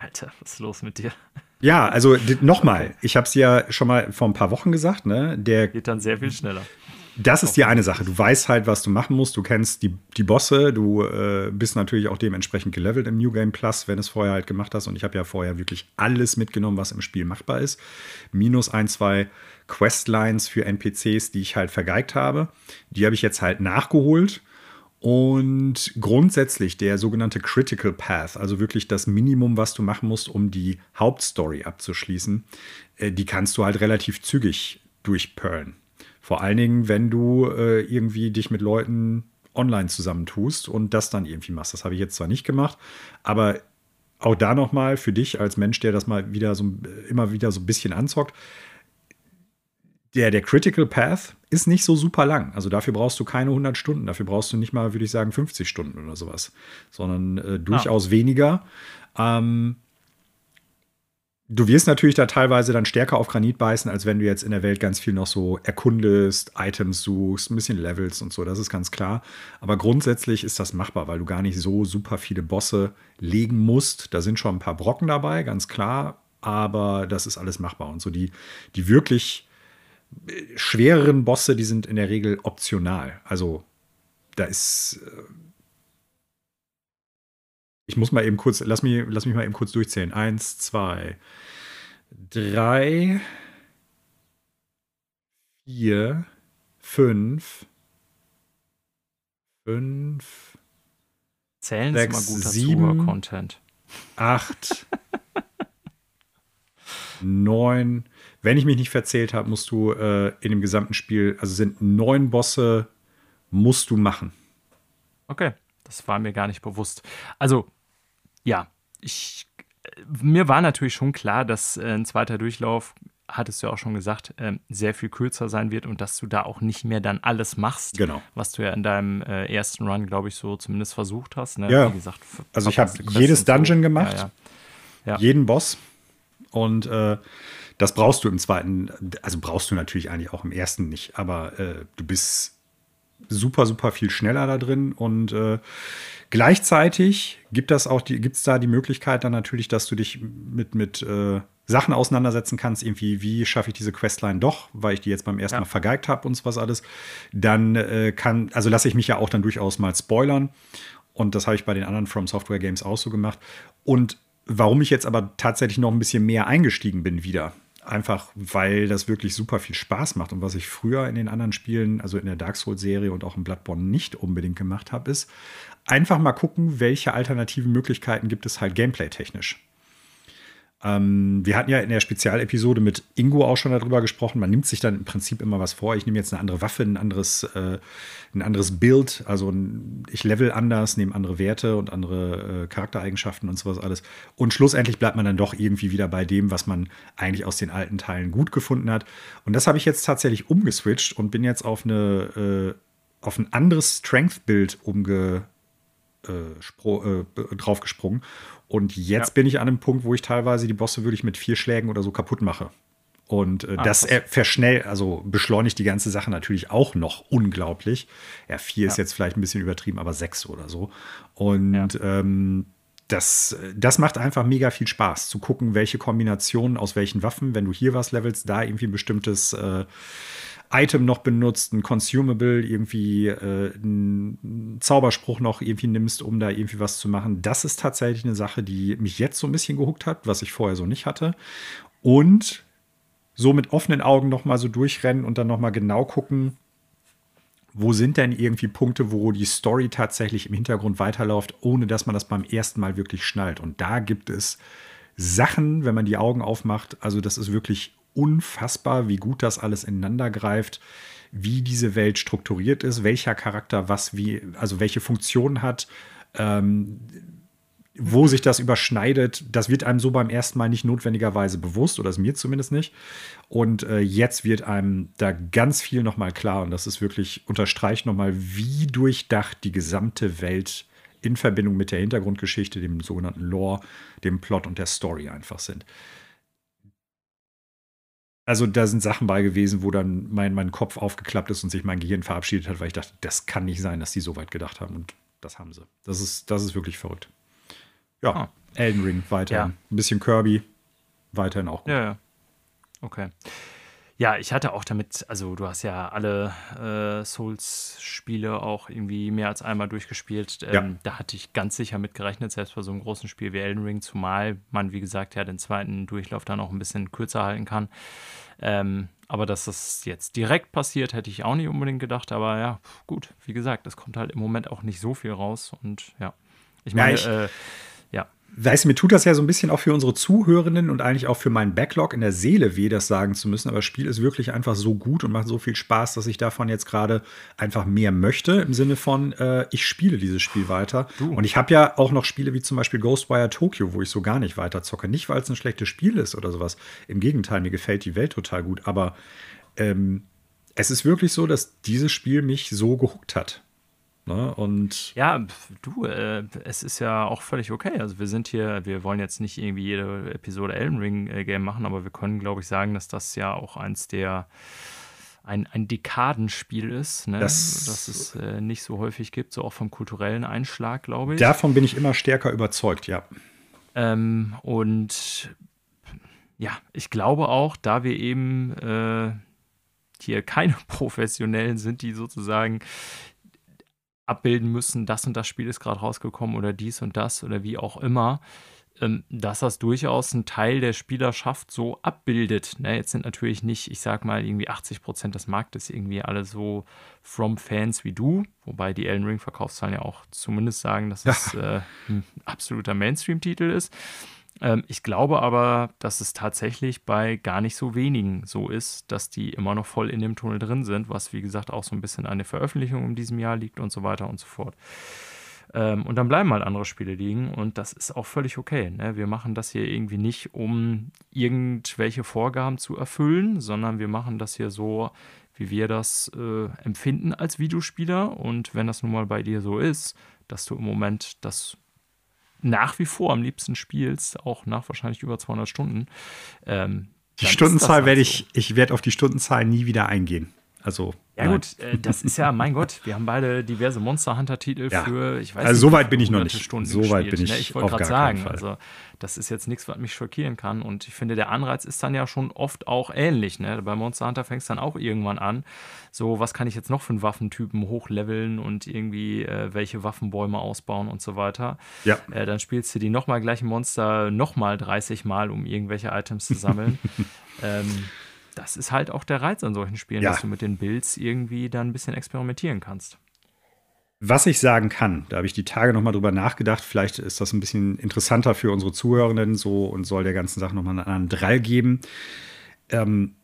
Alter, was ist los mit dir? Ja, also nochmal, ich habe es ja schon mal vor ein paar Wochen gesagt, ne? Der geht dann sehr viel schneller. Das ist die eine Sache. Du weißt halt, was du machen musst. Du kennst die, die Bosse. Du äh, bist natürlich auch dementsprechend gelevelt im New Game Plus, wenn du es vorher halt gemacht hast. Und ich habe ja vorher wirklich alles mitgenommen, was im Spiel machbar ist. Minus ein, zwei Questlines für NPCs, die ich halt vergeigt habe. Die habe ich jetzt halt nachgeholt. Und grundsätzlich der sogenannte Critical Path, also wirklich das Minimum, was du machen musst, um die Hauptstory abzuschließen, äh, die kannst du halt relativ zügig durchperlen. Vor allen Dingen, wenn du äh, irgendwie dich mit Leuten online zusammentust und das dann irgendwie machst. Das habe ich jetzt zwar nicht gemacht, aber auch da nochmal für dich als Mensch, der das mal wieder so immer wieder so ein bisschen anzockt, der, der Critical Path ist nicht so super lang. Also dafür brauchst du keine 100 Stunden. Dafür brauchst du nicht mal, würde ich sagen, 50 Stunden oder sowas, sondern äh, durchaus ah. weniger. Ähm, du wirst natürlich da teilweise dann stärker auf Granit beißen, als wenn du jetzt in der Welt ganz viel noch so erkundest, Items suchst, ein bisschen Levels und so. Das ist ganz klar. Aber grundsätzlich ist das machbar, weil du gar nicht so super viele Bosse legen musst. Da sind schon ein paar Brocken dabei, ganz klar. Aber das ist alles machbar. Und so die, die wirklich schwereren Bosse, die sind in der Regel optional. Also da ist. Äh, ich muss mal eben kurz, lass mich, lass mich mal eben kurz durchzählen. Eins, zwei, drei, vier, fünf, fünf. Zählen sechs, ist immer guter sieben, Content. Acht, neun, wenn ich mich nicht verzählt habe, musst du äh, in dem gesamten Spiel, also sind neun Bosse, musst du machen. Okay, das war mir gar nicht bewusst. Also, ja, ich, mir war natürlich schon klar, dass äh, ein zweiter Durchlauf, hattest du ja auch schon gesagt, äh, sehr viel kürzer sein wird und dass du da auch nicht mehr dann alles machst, genau. was du ja in deinem äh, ersten Run, glaube ich, so zumindest versucht hast. Ne? Ja, Wie gesagt, also ich habe jedes Dungeon so. gemacht, ja, ja. Ja. jeden Boss und äh, das brauchst du im zweiten, also brauchst du natürlich eigentlich auch im ersten nicht, aber äh, du bist super, super viel schneller da drin und äh, gleichzeitig gibt es auch die, gibt's da die Möglichkeit dann natürlich, dass du dich mit, mit äh, Sachen auseinandersetzen kannst, irgendwie, wie schaffe ich diese Questline doch, weil ich die jetzt beim ersten ja. Mal vergeigt habe und so was alles, dann äh, kann, also lasse ich mich ja auch dann durchaus mal spoilern. Und das habe ich bei den anderen From Software Games auch so gemacht. Und warum ich jetzt aber tatsächlich noch ein bisschen mehr eingestiegen bin wieder, Einfach weil das wirklich super viel Spaß macht. Und was ich früher in den anderen Spielen, also in der Dark Souls-Serie und auch in Bloodborne nicht unbedingt gemacht habe, ist einfach mal gucken, welche alternativen Möglichkeiten gibt es halt gameplay-technisch. Ähm, wir hatten ja in der Spezialepisode mit Ingo auch schon darüber gesprochen. Man nimmt sich dann im Prinzip immer was vor. Ich nehme jetzt eine andere Waffe, ein anderes, äh, ein anderes Bild. Also ich level anders, nehme andere Werte und andere äh, Charaktereigenschaften und sowas alles. Und schlussendlich bleibt man dann doch irgendwie wieder bei dem, was man eigentlich aus den alten Teilen gut gefunden hat. Und das habe ich jetzt tatsächlich umgeswitcht und bin jetzt auf eine äh, auf ein anderes Strength-Bild umge äh, äh draufgesprungen und jetzt ja. bin ich an einem Punkt, wo ich teilweise die Bosse wirklich mit vier Schlägen oder so kaputt mache. Und äh, ah, das äh, verschnellt, also beschleunigt die ganze Sache natürlich auch noch unglaublich. Ja, vier ja. ist jetzt vielleicht ein bisschen übertrieben, aber sechs oder so. Und ja. ähm, das, das macht einfach mega viel Spaß, zu gucken, welche Kombinationen aus welchen Waffen, wenn du hier was levelst, da irgendwie ein bestimmtes äh, Item noch benutzt, ein Consumable, irgendwie äh, einen Zauberspruch noch irgendwie nimmst, um da irgendwie was zu machen. Das ist tatsächlich eine Sache, die mich jetzt so ein bisschen gehuckt hat, was ich vorher so nicht hatte. Und so mit offenen Augen noch mal so durchrennen und dann noch mal genau gucken, wo sind denn irgendwie Punkte, wo die Story tatsächlich im Hintergrund weiterläuft, ohne dass man das beim ersten Mal wirklich schnallt. Und da gibt es Sachen, wenn man die Augen aufmacht, also das ist wirklich unfassbar, wie gut das alles ineinander greift. wie diese Welt strukturiert ist, welcher Charakter was wie, also welche Funktion hat, ähm, wo sich das überschneidet, das wird einem so beim ersten Mal nicht notwendigerweise bewusst, oder ist mir zumindest nicht. Und äh, jetzt wird einem da ganz viel nochmal klar und das ist wirklich, unterstreicht nochmal, wie durchdacht die gesamte Welt in Verbindung mit der Hintergrundgeschichte, dem sogenannten Lore, dem Plot und der Story einfach sind. Also da sind Sachen bei gewesen, wo dann mein, mein Kopf aufgeklappt ist und sich mein Gehirn verabschiedet hat, weil ich dachte, das kann nicht sein, dass die so weit gedacht haben. Und das haben sie. Das ist, das ist wirklich verrückt. Ja, ah. Elden Ring weiterhin. Ja. Ein bisschen Kirby, weiterhin auch gut. Ja, ja. Okay. Ja, ich hatte auch damit, also du hast ja alle äh, Souls-Spiele auch irgendwie mehr als einmal durchgespielt. Ähm, ja. Da hatte ich ganz sicher mit gerechnet, selbst bei so einem großen Spiel wie Elden Ring, zumal man, wie gesagt, ja den zweiten Durchlauf dann auch ein bisschen kürzer halten kann. Ähm, aber dass das jetzt direkt passiert, hätte ich auch nicht unbedingt gedacht. Aber ja, gut, wie gesagt, es kommt halt im Moment auch nicht so viel raus. Und ja, ich meine, ja, ich, äh, Weißt du, mir tut das ja so ein bisschen auch für unsere Zuhörenden und eigentlich auch für meinen Backlog in der Seele weh, das sagen zu müssen. Aber das Spiel ist wirklich einfach so gut und macht so viel Spaß, dass ich davon jetzt gerade einfach mehr möchte. Im Sinne von, äh, ich spiele dieses Spiel weiter. Du. Und ich habe ja auch noch Spiele wie zum Beispiel Ghostwire Tokyo, wo ich so gar nicht weiter zocke. Nicht, weil es ein schlechtes Spiel ist oder sowas. Im Gegenteil, mir gefällt die Welt total gut. Aber ähm, es ist wirklich so, dass dieses Spiel mich so gehuckt hat. Ne? Und ja, du, äh, es ist ja auch völlig okay. Also wir sind hier, wir wollen jetzt nicht irgendwie jede Episode Elden Ring äh, Game machen, aber wir können, glaube ich, sagen, dass das ja auch eins der ein, ein Dekadenspiel ist, ne? das, das es äh, nicht so häufig gibt, so auch vom kulturellen Einschlag, glaube ich. Davon bin ich immer stärker überzeugt, ja. Ähm, und ja, ich glaube auch, da wir eben äh, hier keine Professionellen sind, die sozusagen abbilden müssen, das und das Spiel ist gerade rausgekommen oder dies und das oder wie auch immer, ähm, dass das durchaus ein Teil der Spielerschaft so abbildet. Ne, jetzt sind natürlich nicht, ich sag mal, irgendwie 80 Prozent des Marktes irgendwie alle so from Fans wie du, wobei die Elden Ring-Verkaufszahlen ja auch zumindest sagen, dass es äh, ein absoluter Mainstream-Titel ist. Ähm, ich glaube aber, dass es tatsächlich bei gar nicht so wenigen so ist, dass die immer noch voll in dem Tunnel drin sind, was wie gesagt auch so ein bisschen an der Veröffentlichung in diesem Jahr liegt und so weiter und so fort. Ähm, und dann bleiben halt andere Spiele liegen und das ist auch völlig okay. Ne? Wir machen das hier irgendwie nicht, um irgendwelche Vorgaben zu erfüllen, sondern wir machen das hier so, wie wir das äh, empfinden als Videospieler. Und wenn das nun mal bei dir so ist, dass du im Moment das nach wie vor am liebsten spielst, auch nach wahrscheinlich über 200 Stunden. Ähm, die Stundenzahl halt werde ich, ich werde auf die Stundenzahl nie wieder eingehen. Also ja Nein. gut, äh, das ist ja, mein Gott, wir haben beide diverse Monster Hunter Titel ja. für, ich weiß also nicht. so weit bin ich noch nicht. Stunden so weit bin ich. Ne? Ich wollte gerade sagen, also das ist jetzt nichts, was mich schockieren kann. Und ich finde, der Anreiz ist dann ja schon oft auch ähnlich. Ne? Bei Monster Hunter fängst du dann auch irgendwann an. So, was kann ich jetzt noch für einen Waffentypen hochleveln und irgendwie äh, welche Waffenbäume ausbauen und so weiter. Ja. Äh, dann spielst du die nochmal gleichen Monster nochmal 30 Mal, um irgendwelche Items zu sammeln. ähm, das ist halt auch der Reiz an solchen Spielen, ja. dass du mit den Builds irgendwie dann ein bisschen experimentieren kannst. Was ich sagen kann, da habe ich die Tage noch mal drüber nachgedacht, vielleicht ist das ein bisschen interessanter für unsere Zuhörenden so und soll der ganzen Sache noch mal einen anderen Drall geben. Ähm,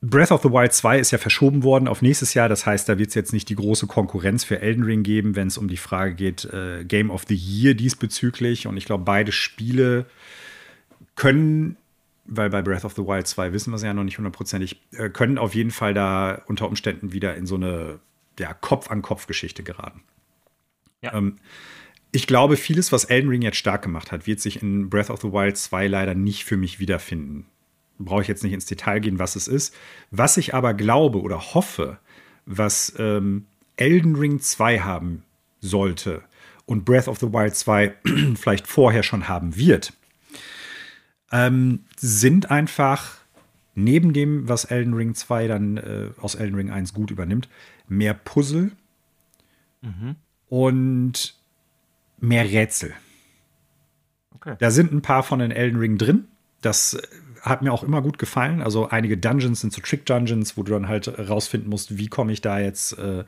Breath of the Wild 2 ist ja verschoben worden auf nächstes Jahr. Das heißt, da wird es jetzt nicht die große Konkurrenz für Elden Ring geben, wenn es um die Frage geht, äh, Game of the Year diesbezüglich. Und ich glaube, beide Spiele können weil bei Breath of the Wild 2 wissen wir es ja noch nicht hundertprozentig, äh, können auf jeden Fall da unter Umständen wieder in so eine ja, Kopf-an-Kopf-Geschichte geraten. Ja. Ähm, ich glaube, vieles, was Elden Ring jetzt stark gemacht hat, wird sich in Breath of the Wild 2 leider nicht für mich wiederfinden. Brauche ich jetzt nicht ins Detail gehen, was es ist. Was ich aber glaube oder hoffe, was ähm, Elden Ring 2 haben sollte und Breath of the Wild 2 vielleicht vorher schon haben wird, ähm, sind einfach neben dem, was Elden Ring 2 dann äh, aus Elden Ring 1 gut übernimmt, mehr Puzzle mhm. und mehr Rätsel. Okay. Da sind ein paar von den Elden Ring drin. Das äh, hat mir auch immer gut gefallen. Also einige Dungeons sind so Trick-Dungeons, wo du dann halt rausfinden musst, wie komme ich da jetzt äh,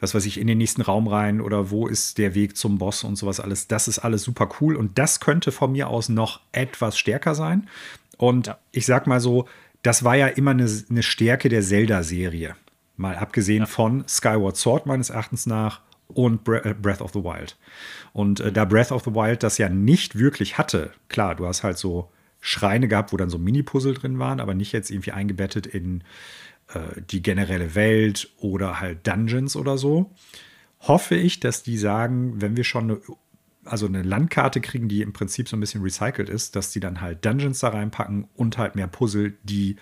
was weiß ich, in den nächsten Raum rein oder wo ist der Weg zum Boss und sowas alles. Das ist alles super cool und das könnte von mir aus noch etwas stärker sein. Und ja. ich sag mal so, das war ja immer eine, eine Stärke der Zelda-Serie. Mal abgesehen ja. von Skyward Sword meines Erachtens nach und äh, Breath of the Wild. Und äh, da Breath of the Wild das ja nicht wirklich hatte, klar, du hast halt so Schreine gehabt, wo dann so Mini-Puzzle drin waren, aber nicht jetzt irgendwie eingebettet in äh, die generelle Welt oder halt Dungeons oder so. Hoffe ich, dass die sagen, wenn wir schon eine, also eine Landkarte kriegen, die im Prinzip so ein bisschen recycelt ist, dass die dann halt Dungeons da reinpacken und halt mehr Puzzle, die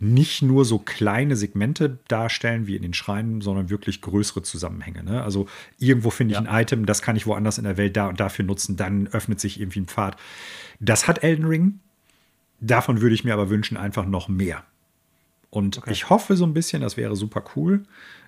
nicht nur so kleine Segmente darstellen wie in den Schreinen, sondern wirklich größere Zusammenhänge. Ne? Also irgendwo finde ich ja. ein Item, das kann ich woanders in der Welt da und dafür nutzen, dann öffnet sich irgendwie ein Pfad. Das hat Elden Ring. Davon würde ich mir aber wünschen, einfach noch mehr. Und okay. ich hoffe so ein bisschen, das wäre super cool,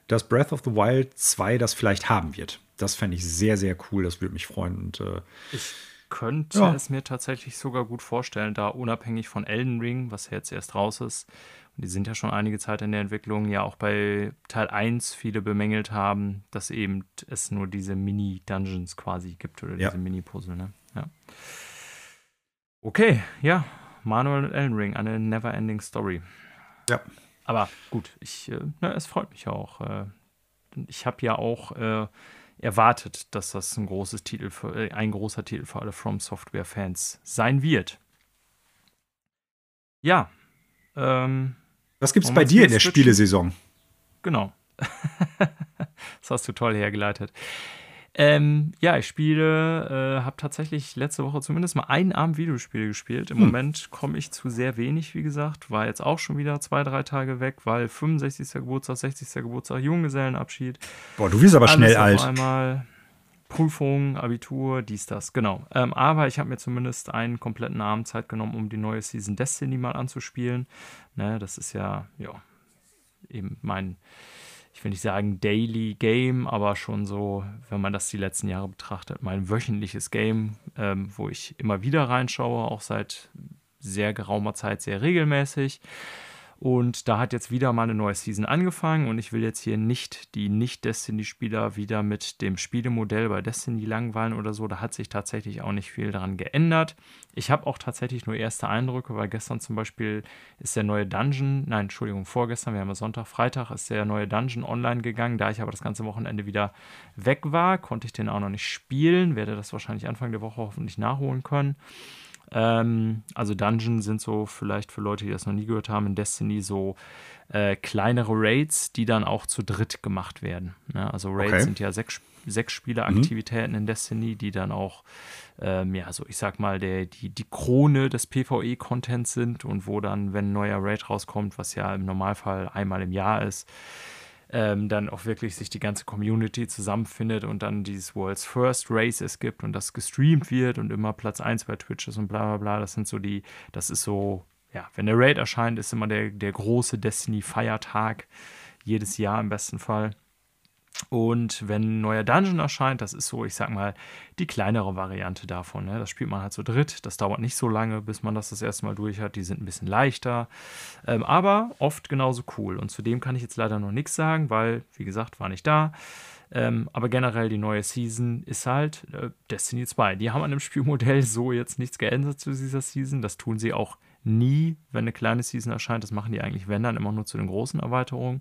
dass Breath of the Wild 2 das vielleicht haben wird. Das fände ich sehr, sehr cool. Das würde mich freuen. Und, äh, ich könnte ja. es mir tatsächlich sogar gut vorstellen, da unabhängig von Elden Ring, was jetzt erst raus ist, und die sind ja schon einige Zeit in der Entwicklung, ja auch bei Teil 1 viele bemängelt haben, dass eben es nur diese Mini-Dungeons quasi gibt oder ja. diese Mini-Puzzle. Ne? Ja. Okay, ja, Manuel und Elden Ring, eine never-ending Story. Ja. Aber gut, ich, äh, na, es freut mich auch. Äh, ich habe ja auch äh, erwartet, dass das ein großes Titel für, äh, ein großer Titel für alle From Software Fans sein wird. Ja. Ähm, Was gibt es bei dir in der Spielesaison? Genau. das hast du toll hergeleitet. Ähm, ja, ich spiele, äh, habe tatsächlich letzte Woche zumindest mal einen Abend Videospiele gespielt. Im hm. Moment komme ich zu sehr wenig, wie gesagt. War jetzt auch schon wieder zwei, drei Tage weg, weil 65. Geburtstag, 60. Geburtstag, Junggesellenabschied. Boah, du wirst aber schnell alt. Einmal Prüfung, Abitur, dies, das, genau. Ähm, aber ich habe mir zumindest einen kompletten Abend Zeit genommen, um die neue Season Destiny mal anzuspielen. Ne, das ist ja, ja, eben mein ich will nicht sagen Daily Game, aber schon so, wenn man das die letzten Jahre betrachtet, mein wöchentliches Game, ähm, wo ich immer wieder reinschaue, auch seit sehr geraumer Zeit sehr regelmäßig. Und da hat jetzt wieder mal eine neue Season angefangen und ich will jetzt hier nicht die Nicht-Destiny-Spieler wieder mit dem Spielemodell bei Destiny langweilen oder so. Da hat sich tatsächlich auch nicht viel dran geändert. Ich habe auch tatsächlich nur erste Eindrücke, weil gestern zum Beispiel ist der neue Dungeon, nein, Entschuldigung, vorgestern, wir haben ja Sonntag, Freitag, ist der neue Dungeon online gegangen. Da ich aber das ganze Wochenende wieder weg war, konnte ich den auch noch nicht spielen, werde das wahrscheinlich Anfang der Woche hoffentlich nachholen können. Ähm, also Dungeon sind so vielleicht für Leute, die das noch nie gehört haben, in Destiny so äh, kleinere Raids, die dann auch zu dritt gemacht werden. Ne? Also Raids okay. sind ja sechs, sechs Spieleraktivitäten mhm. in Destiny, die dann auch, ähm, ja, so ich sag mal, der, die, die Krone des PvE-Contents sind und wo dann, wenn ein neuer Raid rauskommt, was ja im Normalfall einmal im Jahr ist, ähm, dann auch wirklich sich die ganze Community zusammenfindet und dann dieses World's First Race es gibt und das gestreamt wird und immer Platz 1 bei Twitch ist und bla bla bla. Das sind so die, das ist so, ja, wenn der Raid erscheint, ist immer der, der große Destiny-Feiertag jedes Jahr im besten Fall. Und wenn ein neuer Dungeon erscheint, das ist so, ich sag mal, die kleinere Variante davon. Ne? Das spielt man halt so dritt. Das dauert nicht so lange, bis man das das erste Mal durch hat. Die sind ein bisschen leichter, ähm, aber oft genauso cool. Und zu dem kann ich jetzt leider noch nichts sagen, weil, wie gesagt, war nicht da. Ähm, aber generell die neue Season ist halt äh, Destiny 2. Die haben an dem Spielmodell so jetzt nichts geändert zu dieser Season. Das tun sie auch nie, wenn eine kleine Season erscheint. Das machen die eigentlich, wenn dann, immer nur zu den großen Erweiterungen.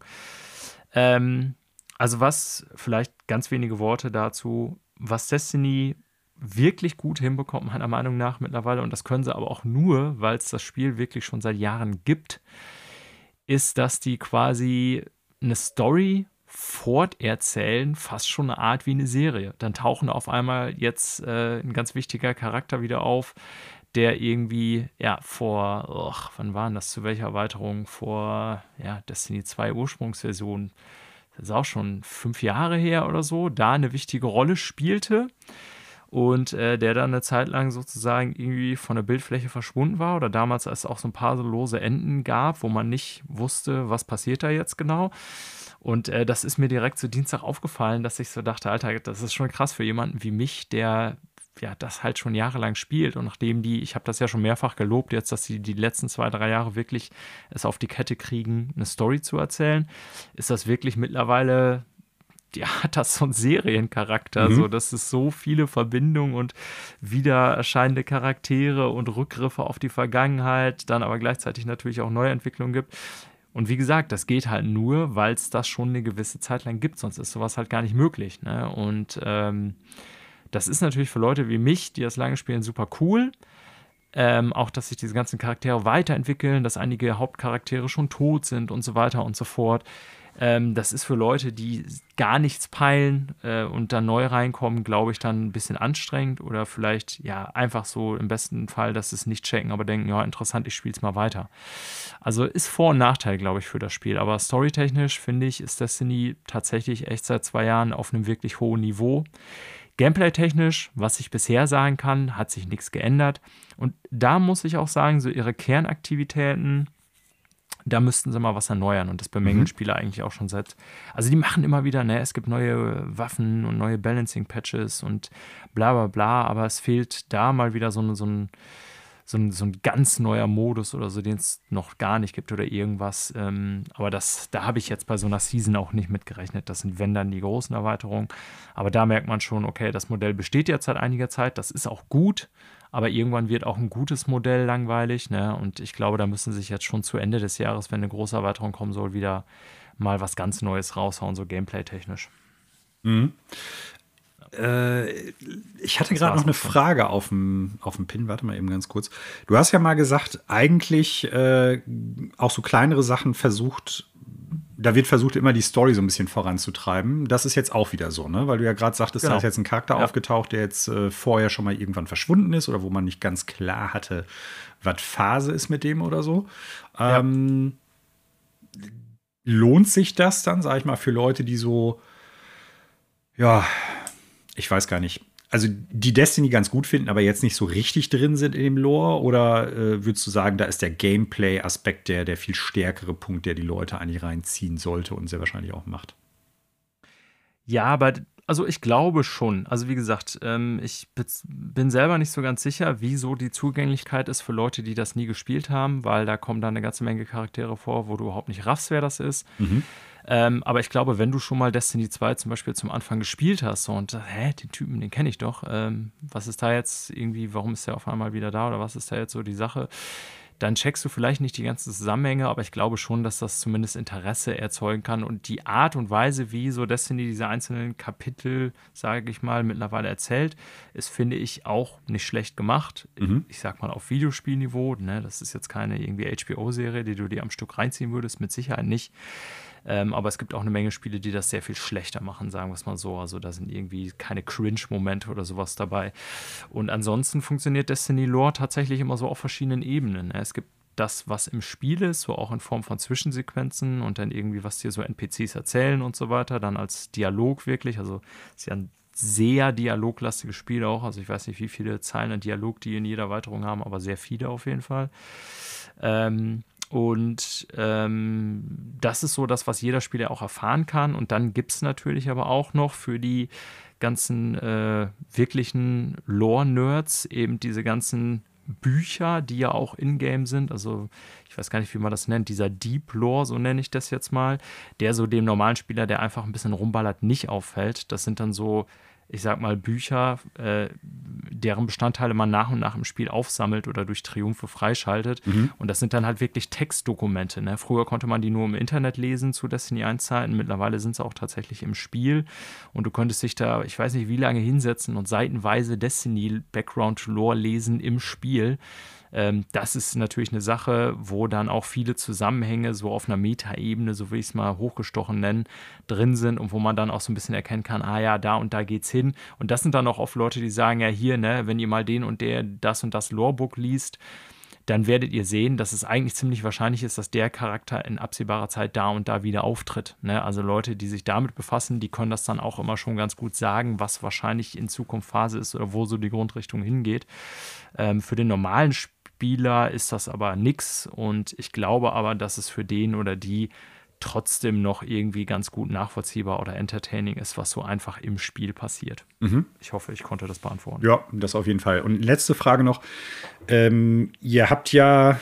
Ähm, also was, vielleicht ganz wenige Worte dazu, was Destiny wirklich gut hinbekommt, meiner Meinung nach mittlerweile, und das können sie aber auch nur, weil es das Spiel wirklich schon seit Jahren gibt, ist, dass die quasi eine Story forterzählen, fast schon eine Art wie eine Serie. Dann tauchen auf einmal jetzt äh, ein ganz wichtiger Charakter wieder auf, der irgendwie, ja, vor, och, wann waren das, zu welcher Erweiterung? Vor, ja, Destiny 2 Ursprungsversion das ist auch schon fünf Jahre her oder so, da eine wichtige Rolle spielte und äh, der dann eine Zeit lang sozusagen irgendwie von der Bildfläche verschwunden war oder damals es auch so ein paar lose Enden gab, wo man nicht wusste, was passiert da jetzt genau. Und äh, das ist mir direkt zu Dienstag aufgefallen, dass ich so dachte, Alter, das ist schon krass für jemanden wie mich, der ja, das halt schon jahrelang spielt. Und nachdem die, ich habe das ja schon mehrfach gelobt, jetzt, dass sie die letzten zwei, drei Jahre wirklich es auf die Kette kriegen, eine Story zu erzählen, ist das wirklich mittlerweile, ja, hat das so einen Seriencharakter. Mhm. So, dass es so viele Verbindungen und wieder erscheinende Charaktere und Rückgriffe auf die Vergangenheit, dann aber gleichzeitig natürlich auch Neuentwicklungen gibt Und wie gesagt, das geht halt nur, weil es das schon eine gewisse Zeit lang gibt, sonst ist sowas halt gar nicht möglich. Ne? Und ähm, das ist natürlich für Leute wie mich, die das lange spielen, super cool. Ähm, auch, dass sich diese ganzen Charaktere weiterentwickeln, dass einige Hauptcharaktere schon tot sind und so weiter und so fort. Ähm, das ist für Leute, die gar nichts peilen äh, und dann neu reinkommen, glaube ich, dann ein bisschen anstrengend oder vielleicht ja einfach so im besten Fall, dass sie es nicht checken, aber denken, ja, interessant, ich spiele es mal weiter. Also ist Vor- und Nachteil, glaube ich, für das Spiel. Aber storytechnisch finde ich, ist Destiny tatsächlich echt seit zwei Jahren auf einem wirklich hohen Niveau. Gameplay-technisch, was ich bisher sagen kann, hat sich nichts geändert. Und da muss ich auch sagen, so ihre Kernaktivitäten, da müssten sie mal was erneuern und das bemängeln mhm. Spieler eigentlich auch schon seit. Also die machen immer wieder, ne, es gibt neue Waffen und neue Balancing-Patches und bla bla bla, aber es fehlt da mal wieder so, so ein so ein, so ein ganz neuer Modus oder so, den es noch gar nicht gibt oder irgendwas. Ähm, aber das, da habe ich jetzt bei so einer Season auch nicht mitgerechnet. Das sind, wenn dann, die großen Erweiterungen. Aber da merkt man schon, okay, das Modell besteht jetzt seit einiger Zeit. Das ist auch gut. Aber irgendwann wird auch ein gutes Modell langweilig. Ne? Und ich glaube, da müssen sich jetzt schon zu Ende des Jahres, wenn eine große Erweiterung kommen soll, wieder mal was ganz Neues raushauen, so gameplay-technisch. Mhm. Äh, ich hatte gerade noch eine Frage auf dem, auf dem Pin. Warte mal eben ganz kurz. Du hast ja mal gesagt, eigentlich äh, auch so kleinere Sachen versucht, da wird versucht, immer die Story so ein bisschen voranzutreiben. Das ist jetzt auch wieder so, ne? Weil du ja gerade sagtest, genau. da ist jetzt ein Charakter ja. aufgetaucht, der jetzt äh, vorher schon mal irgendwann verschwunden ist oder wo man nicht ganz klar hatte, was Phase ist mit dem oder so. Ja. Ähm, lohnt sich das dann, sag ich mal, für Leute, die so, ja, ich weiß gar nicht, also die Destiny ganz gut finden, aber jetzt nicht so richtig drin sind in dem Lore? Oder äh, würdest du sagen, da ist der Gameplay-Aspekt der, der viel stärkere Punkt, der die Leute eigentlich reinziehen sollte und sehr wahrscheinlich auch macht? Ja, aber also ich glaube schon. Also wie gesagt, ähm, ich bin selber nicht so ganz sicher, wieso die Zugänglichkeit ist für Leute, die das nie gespielt haben, weil da kommen da eine ganze Menge Charaktere vor, wo du überhaupt nicht raffst, wer das ist. Mhm. Ähm, aber ich glaube, wenn du schon mal Destiny 2 zum Beispiel zum Anfang gespielt hast und hä, den Typen, den kenne ich doch, ähm, was ist da jetzt irgendwie, warum ist der auf einmal wieder da oder was ist da jetzt so die Sache? dann checkst du vielleicht nicht die ganzen Zusammenhänge, aber ich glaube schon, dass das zumindest Interesse erzeugen kann. Und die Art und Weise, wie so Destiny diese einzelnen Kapitel, sage ich mal, mittlerweile erzählt, ist, finde ich, auch nicht schlecht gemacht. Mhm. Ich sag mal auf Videospielniveau. Ne? Das ist jetzt keine irgendwie HBO-Serie, die du dir am Stück reinziehen würdest, mit Sicherheit nicht. Ähm, aber es gibt auch eine Menge Spiele, die das sehr viel schlechter machen, sagen wir es mal so. Also da sind irgendwie keine Cringe-Momente oder sowas dabei. Und ansonsten funktioniert Destiny Lore tatsächlich immer so auf verschiedenen Ebenen. Ne? Es gibt das, was im Spiel ist, so auch in Form von Zwischensequenzen und dann irgendwie, was dir so NPCs erzählen und so weiter, dann als Dialog wirklich. Also ist ja ein sehr dialoglastiges Spiel auch. Also ich weiß nicht, wie viele Zeilen an Dialog die in jeder Erweiterung haben, aber sehr viele auf jeden Fall. Ähm, und ähm, das ist so das, was jeder Spieler auch erfahren kann. Und dann gibt es natürlich aber auch noch für die ganzen äh, wirklichen Lore-Nerds eben diese ganzen Bücher, die ja auch in-game sind. Also ich weiß gar nicht, wie man das nennt, dieser Deep Lore, so nenne ich das jetzt mal, der so dem normalen Spieler, der einfach ein bisschen rumballert, nicht auffällt. Das sind dann so ich sag mal, Bücher, äh, deren Bestandteile man nach und nach im Spiel aufsammelt oder durch Triumphe freischaltet. Mhm. Und das sind dann halt wirklich Textdokumente. Ne? Früher konnte man die nur im Internet lesen zu Destiny 1 Zeiten. Mittlerweile sind sie auch tatsächlich im Spiel. Und du könntest dich da, ich weiß nicht wie lange hinsetzen und seitenweise Destiny Background Lore lesen im Spiel. Ähm, das ist natürlich eine Sache, wo dann auch viele Zusammenhänge so auf einer Metaebene, so will ich es mal hochgestochen nennen, drin sind und wo man dann auch so ein bisschen erkennen kann, ah ja, da und da geht's hin. Und das sind dann auch oft Leute, die sagen, ja, hier, ne, wenn ihr mal den und der das und das Lorebook liest, dann werdet ihr sehen, dass es eigentlich ziemlich wahrscheinlich ist, dass der Charakter in absehbarer Zeit da und da wieder auftritt. Ne? Also Leute, die sich damit befassen, die können das dann auch immer schon ganz gut sagen, was wahrscheinlich in Zukunft Phase ist oder wo so die Grundrichtung hingeht. Ähm, für den normalen Spieler Spieler ist das aber nix und ich glaube aber, dass es für den oder die trotzdem noch irgendwie ganz gut nachvollziehbar oder entertaining ist, was so einfach im Spiel passiert. Mhm. Ich hoffe, ich konnte das beantworten. Ja, das auf jeden Fall. Und letzte Frage noch. Ähm, ihr habt ja,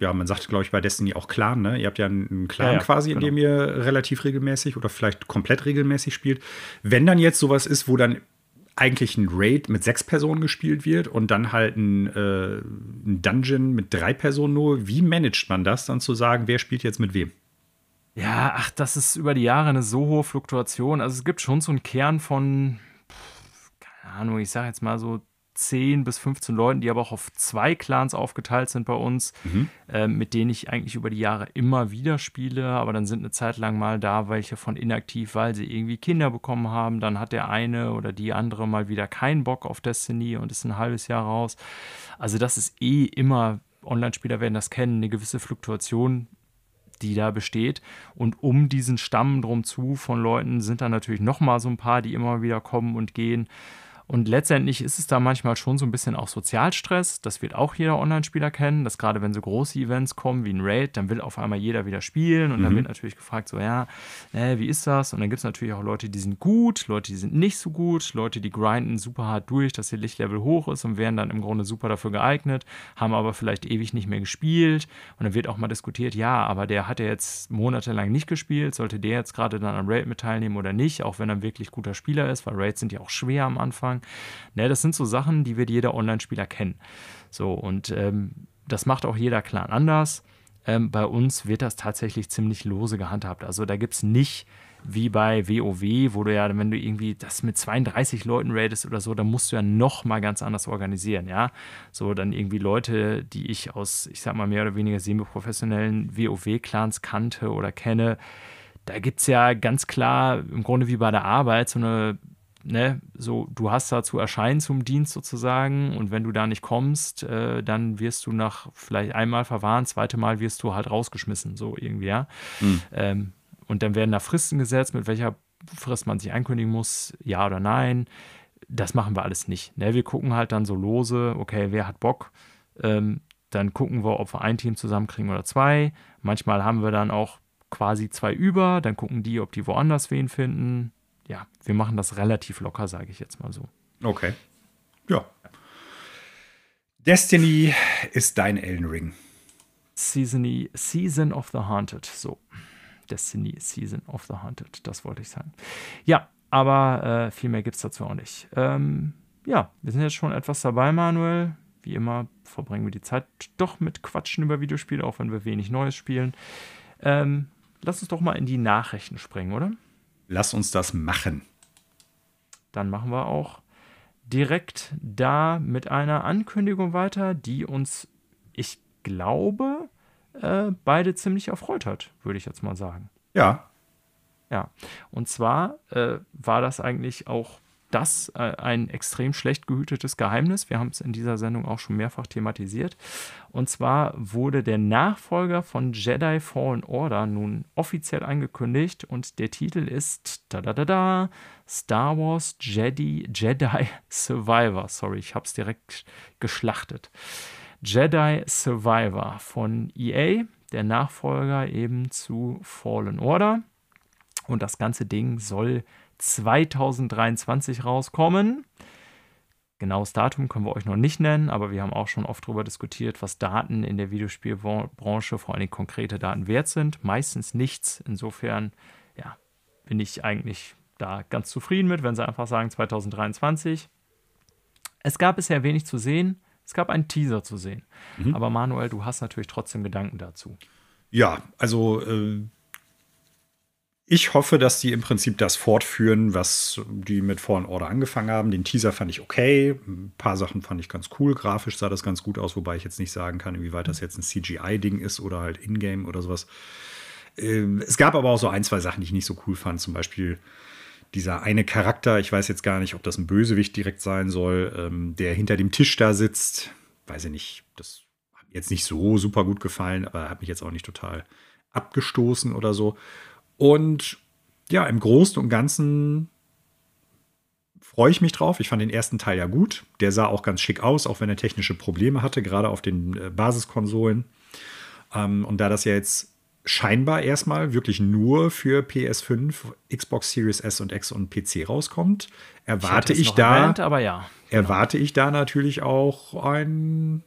ja, man sagt, glaube ich, bei Destiny auch Clan, ne? Ihr habt ja einen Clan ja, ja, quasi, genau. in dem ihr relativ regelmäßig oder vielleicht komplett regelmäßig spielt. Wenn dann jetzt sowas ist, wo dann eigentlich ein Raid mit sechs Personen gespielt wird und dann halt ein, äh, ein Dungeon mit drei Personen nur. Wie managt man das dann zu sagen, wer spielt jetzt mit wem? Ja, ach, das ist über die Jahre eine so hohe Fluktuation. Also es gibt schon so einen Kern von, keine Ahnung, ich sage jetzt mal so 10 bis 15 Leuten, die aber auch auf zwei Clans aufgeteilt sind bei uns, mhm. äh, mit denen ich eigentlich über die Jahre immer wieder spiele. Aber dann sind eine Zeit lang mal da welche von inaktiv, weil sie irgendwie Kinder bekommen haben. Dann hat der eine oder die andere mal wieder keinen Bock auf Destiny und ist ein halbes Jahr raus. Also das ist eh immer, Online-Spieler werden das kennen, eine gewisse Fluktuation die da besteht. Und um diesen Stamm drum zu von Leuten sind dann natürlich noch mal so ein paar, die immer wieder kommen und gehen. Und letztendlich ist es da manchmal schon so ein bisschen auch Sozialstress. Das wird auch jeder Online-Spieler kennen, dass gerade wenn so große Events kommen wie ein Raid, dann will auf einmal jeder wieder spielen. Und mhm. dann wird natürlich gefragt, so, ja, äh, wie ist das? Und dann gibt es natürlich auch Leute, die sind gut, Leute, die sind nicht so gut, Leute, die grinden super hart durch, dass ihr Lichtlevel hoch ist und wären dann im Grunde super dafür geeignet, haben aber vielleicht ewig nicht mehr gespielt. Und dann wird auch mal diskutiert, ja, aber der hat ja jetzt monatelang nicht gespielt, sollte der jetzt gerade dann am Raid mit teilnehmen oder nicht, auch wenn er ein wirklich guter Spieler ist, weil Raids sind ja auch schwer am Anfang sagen. Ne, das sind so Sachen, die wird jeder Online-Spieler kennen. So, und ähm, das macht auch jeder Clan anders. Ähm, bei uns wird das tatsächlich ziemlich lose gehandhabt. Also da gibt es nicht wie bei WoW, wo du ja, wenn du irgendwie das mit 32 Leuten raidest oder so, dann musst du ja noch mal ganz anders organisieren, ja. So dann irgendwie Leute, die ich aus, ich sag mal, mehr oder weniger semi-professionellen WoW-Clans kannte oder kenne, da gibt es ja ganz klar im Grunde wie bei der Arbeit so eine ne, so, du hast da zu erscheinen zum Dienst sozusagen und wenn du da nicht kommst, äh, dann wirst du nach vielleicht einmal verwarnt, zweite Mal wirst du halt rausgeschmissen, so irgendwie, ja. Mhm. Ähm, und dann werden da Fristen gesetzt, mit welcher Frist man sich ankündigen muss, ja oder nein. Das machen wir alles nicht. Ne? Wir gucken halt dann so lose, okay, wer hat Bock? Ähm, dann gucken wir, ob wir ein Team zusammenkriegen oder zwei. Manchmal haben wir dann auch quasi zwei über, dann gucken die, ob die woanders wen finden ja, wir machen das relativ locker, sage ich jetzt mal so. Okay. Ja. Destiny ist dein Elden Ring. Season, Season of the Haunted. So. Destiny Season of the Haunted. Das wollte ich sagen. Ja, aber äh, viel mehr gibt es dazu auch nicht. Ähm, ja, wir sind jetzt schon etwas dabei, Manuel. Wie immer verbringen wir die Zeit doch mit Quatschen über Videospiele, auch wenn wir wenig Neues spielen. Ähm, lass uns doch mal in die Nachrichten springen, oder? Lass uns das machen. Dann machen wir auch direkt da mit einer Ankündigung weiter, die uns, ich glaube, äh, beide ziemlich erfreut hat, würde ich jetzt mal sagen. Ja. Ja. Und zwar äh, war das eigentlich auch das äh, ein extrem schlecht gehütetes Geheimnis. Wir haben es in dieser Sendung auch schon mehrfach thematisiert. Und zwar wurde der Nachfolger von Jedi Fallen Order nun offiziell angekündigt und der Titel ist da da da da Star Wars Jedi Jedi Survivor. Sorry, ich habe es direkt geschlachtet. Jedi Survivor von EA, der Nachfolger eben zu Fallen Order. Und das ganze Ding soll 2023 rauskommen. Genaues Datum können wir euch noch nicht nennen, aber wir haben auch schon oft darüber diskutiert, was Daten in der Videospielbranche, vor allem konkrete Daten wert sind. Meistens nichts. Insofern, ja, bin ich eigentlich da ganz zufrieden mit, wenn sie einfach sagen 2023. Es gab bisher wenig zu sehen. Es gab einen Teaser zu sehen. Mhm. Aber Manuel, du hast natürlich trotzdem Gedanken dazu. Ja, also äh, ich hoffe, dass die im Prinzip das fortführen, was die mit Fallen Order angefangen haben. Den Teaser fand ich okay. Ein paar Sachen fand ich ganz cool. Grafisch sah das ganz gut aus, wobei ich jetzt nicht sagen kann, inwieweit das jetzt ein CGI-Ding ist oder halt Ingame oder sowas. Ähm, es gab aber auch so ein, zwei Sachen, die ich nicht so cool fand. Zum Beispiel dieser eine Charakter, ich weiß jetzt gar nicht, ob das ein Bösewicht direkt sein soll, ähm, der hinter dem Tisch da sitzt. Weiß ich nicht, das hat mir jetzt nicht so super gut gefallen, aber hat mich jetzt auch nicht total abgestoßen oder so. Und ja, im Großen und Ganzen freue ich mich drauf. Ich fand den ersten Teil ja gut. Der sah auch ganz schick aus, auch wenn er technische Probleme hatte, gerade auf den äh, Basiskonsolen. Ähm, und da das ja jetzt scheinbar erstmal wirklich nur für PS5, Xbox Series S und X und PC rauskommt, erwarte ich, ich da, erwähnt, aber ja, genau. erwarte ich da natürlich auch ein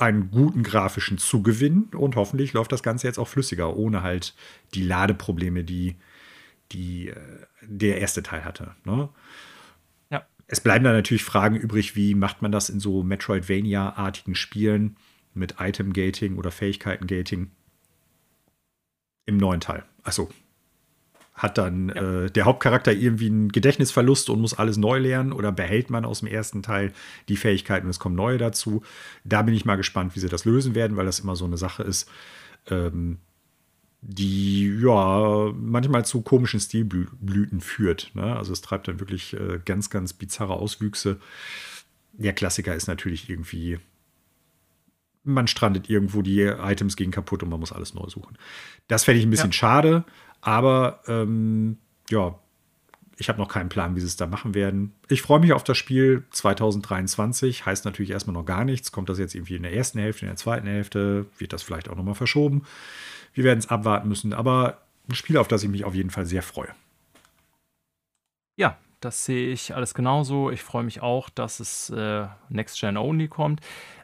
einen guten grafischen Zugewinn und hoffentlich läuft das Ganze jetzt auch flüssiger, ohne halt die Ladeprobleme, die, die äh, der erste Teil hatte. Ne? Ja. Es bleiben da natürlich Fragen übrig, wie macht man das in so Metroidvania-artigen Spielen mit Item-Gating oder Fähigkeiten-Gating. Im neuen Teil. Achso. Hat dann ja. äh, der Hauptcharakter irgendwie einen Gedächtnisverlust und muss alles neu lernen oder behält man aus dem ersten Teil die Fähigkeiten und es kommen neue dazu? Da bin ich mal gespannt, wie sie das lösen werden, weil das immer so eine Sache ist, ähm, die ja manchmal zu komischen Stilblüten führt. Ne? Also es treibt dann wirklich äh, ganz, ganz bizarre Auswüchse. Der Klassiker ist natürlich irgendwie man strandet irgendwo, die Items gehen kaputt und man muss alles neu suchen. Das fände ich ein bisschen ja. schade, aber ähm, ja, ich habe noch keinen Plan, wie sie es da machen werden. Ich freue mich auf das Spiel 2023. Heißt natürlich erstmal noch gar nichts. Kommt das jetzt irgendwie in der ersten Hälfte, in der zweiten Hälfte? Wird das vielleicht auch nochmal verschoben? Wir werden es abwarten müssen. Aber ein Spiel, auf das ich mich auf jeden Fall sehr freue. Ja, das sehe ich alles genauso. Ich freue mich auch, dass es äh, Next Gen Only kommt.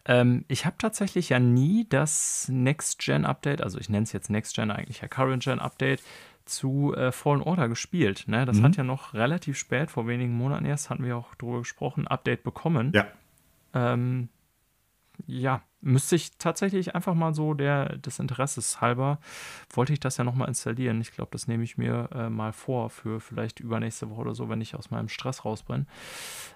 Ähm, ich habe tatsächlich ja nie das Next Gen Update, also ich nenne es jetzt Next Gen, eigentlich ja Current Gen Update, zu äh, Fallen Order gespielt. Ne? Das mhm. hat ja noch relativ spät, vor wenigen Monaten erst, hatten wir auch drüber gesprochen, Update bekommen. Ja. Ähm, ja, müsste ich tatsächlich einfach mal so der, des Interesses halber, wollte ich das ja nochmal installieren. Ich glaube, das nehme ich mir äh, mal vor für vielleicht übernächste Woche oder so, wenn ich aus meinem Stress raus bin.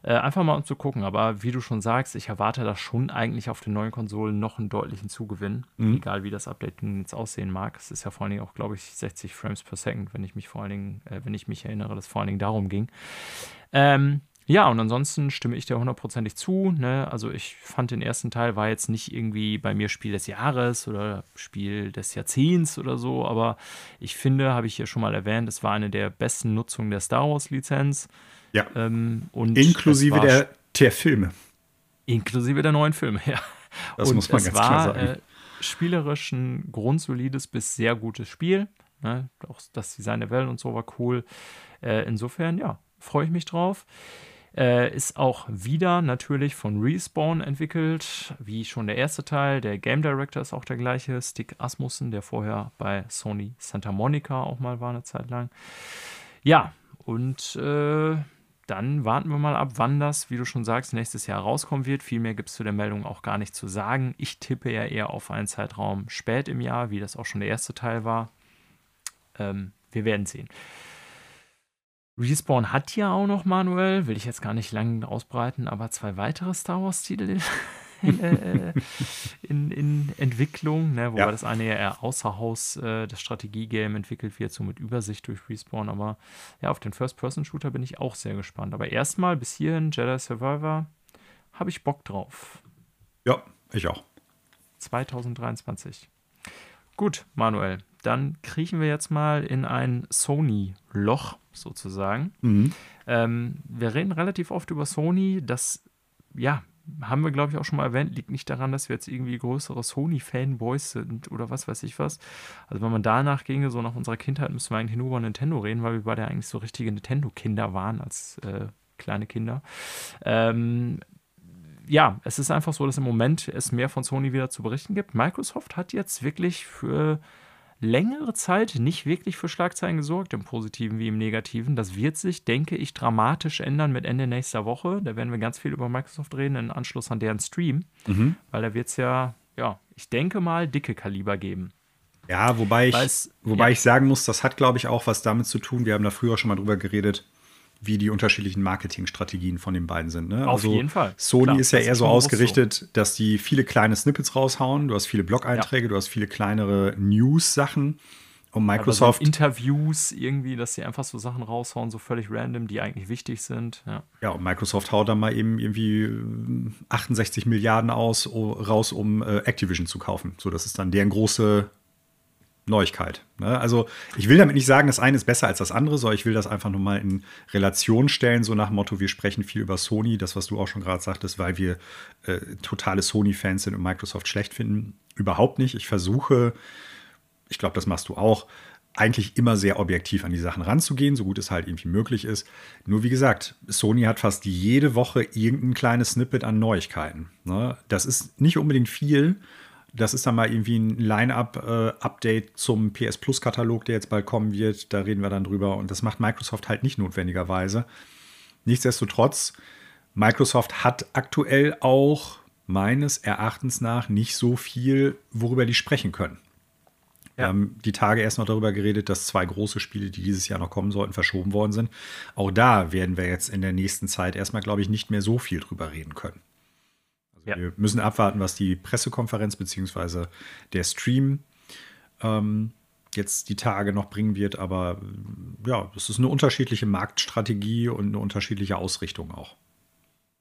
Äh, einfach mal um zu gucken. Aber wie du schon sagst, ich erwarte da schon eigentlich auf den neuen Konsolen noch einen deutlichen Zugewinn. Mhm. Egal wie das Update jetzt aussehen mag. Es ist ja vor allen Dingen auch, glaube ich, 60 Frames per Second, wenn ich mich vor allen Dingen, äh, wenn ich mich erinnere, dass vor allen Dingen darum ging. Ähm, ja, und ansonsten stimme ich dir hundertprozentig zu. Ne? Also ich fand den ersten Teil war jetzt nicht irgendwie bei mir Spiel des Jahres oder Spiel des Jahrzehnts oder so, aber ich finde, habe ich ja schon mal erwähnt, es war eine der besten Nutzungen der Star Wars-Lizenz. Ja. Ähm, und inklusive der, der Filme. Inklusive der neuen Filme, ja. Das und muss man ganz war, klar sagen. Äh, spielerisch ein grundsolides bis sehr gutes Spiel. Ne? Auch das Design der Welt und so war cool. Äh, insofern, ja, freue ich mich drauf. Äh, ist auch wieder natürlich von Respawn entwickelt, wie schon der erste Teil. Der Game Director ist auch der gleiche, Stick Asmussen, der vorher bei Sony Santa Monica auch mal war eine Zeit lang. Ja, und äh, dann warten wir mal ab, wann das, wie du schon sagst, nächstes Jahr rauskommen wird. Viel mehr gibt es zu der Meldung auch gar nicht zu sagen. Ich tippe ja eher auf einen Zeitraum spät im Jahr, wie das auch schon der erste Teil war. Ähm, wir werden sehen. Respawn hat ja auch noch manuell, will ich jetzt gar nicht lange ausbreiten, aber zwei weitere Star Wars-Titel in, äh, in, in, Entwicklung, ne, wobei ja. das eine ja eher außer Haus äh, das Strategiegame entwickelt wird, so mit Übersicht durch Respawn. Aber ja, auf den First-Person-Shooter bin ich auch sehr gespannt. Aber erstmal bis hierhin Jedi Survivor habe ich Bock drauf. Ja, ich auch. 2023. Gut, Manuel, dann kriechen wir jetzt mal in ein Sony-Loch sozusagen. Mhm. Ähm, wir reden relativ oft über Sony. Das, ja, haben wir, glaube ich, auch schon mal erwähnt, liegt nicht daran, dass wir jetzt irgendwie größere Sony-Fanboys sind oder was weiß ich was. Also wenn man danach ginge, so nach unserer Kindheit, müssen wir eigentlich nur über Nintendo reden, weil wir beide eigentlich so richtige Nintendo-Kinder waren als äh, kleine Kinder. Ähm, ja, es ist einfach so, dass im Moment es mehr von Sony wieder zu berichten gibt. Microsoft hat jetzt wirklich für längere Zeit nicht wirklich für Schlagzeilen gesorgt, im Positiven wie im Negativen. Das wird sich, denke ich, dramatisch ändern mit Ende nächster Woche. Da werden wir ganz viel über Microsoft reden, im Anschluss an deren Stream, mhm. weil da wird es ja, ja, ich denke mal, dicke Kaliber geben. Ja, wobei ich, wobei ja. ich sagen muss, das hat, glaube ich, auch was damit zu tun. Wir haben da früher schon mal drüber geredet wie die unterschiedlichen Marketingstrategien von den beiden sind. Ne? Auf also jeden Fall. Sony Klar, ist ja eher so ausgerichtet, so. dass die viele kleine Snippets raushauen. Du hast viele Blog-Einträge, ja. du hast viele kleinere News-Sachen. Und Microsoft. Also Interviews irgendwie, dass sie einfach so Sachen raushauen, so völlig random, die eigentlich wichtig sind. Ja, ja und Microsoft haut dann mal eben irgendwie 68 äh, Milliarden aus, raus, um äh, Activision zu kaufen. So, das ist dann deren große Neuigkeit. Ne? Also ich will damit nicht sagen, das eine ist besser als das andere, sondern ich will das einfach nur mal in Relation stellen, so nach dem Motto, wir sprechen viel über Sony, das, was du auch schon gerade sagtest, weil wir äh, totale Sony-Fans sind und Microsoft schlecht finden. Überhaupt nicht. Ich versuche, ich glaube, das machst du auch, eigentlich immer sehr objektiv an die Sachen ranzugehen, so gut es halt irgendwie möglich ist. Nur wie gesagt, Sony hat fast jede Woche irgendein kleines Snippet an Neuigkeiten. Ne? Das ist nicht unbedingt viel, das ist dann mal irgendwie ein Line-Up-Update äh, zum PS Plus-Katalog, der jetzt bald kommen wird. Da reden wir dann drüber. Und das macht Microsoft halt nicht notwendigerweise. Nichtsdestotrotz, Microsoft hat aktuell auch meines Erachtens nach nicht so viel, worüber die sprechen können. Wir haben die Tage erst noch darüber geredet, dass zwei große Spiele, die dieses Jahr noch kommen sollten, verschoben worden sind. Auch da werden wir jetzt in der nächsten Zeit erstmal, glaube ich, nicht mehr so viel drüber reden können. Ja. Wir müssen abwarten, was die Pressekonferenz bzw. der Stream ähm, jetzt die Tage noch bringen wird. Aber ja, es ist eine unterschiedliche Marktstrategie und eine unterschiedliche Ausrichtung auch.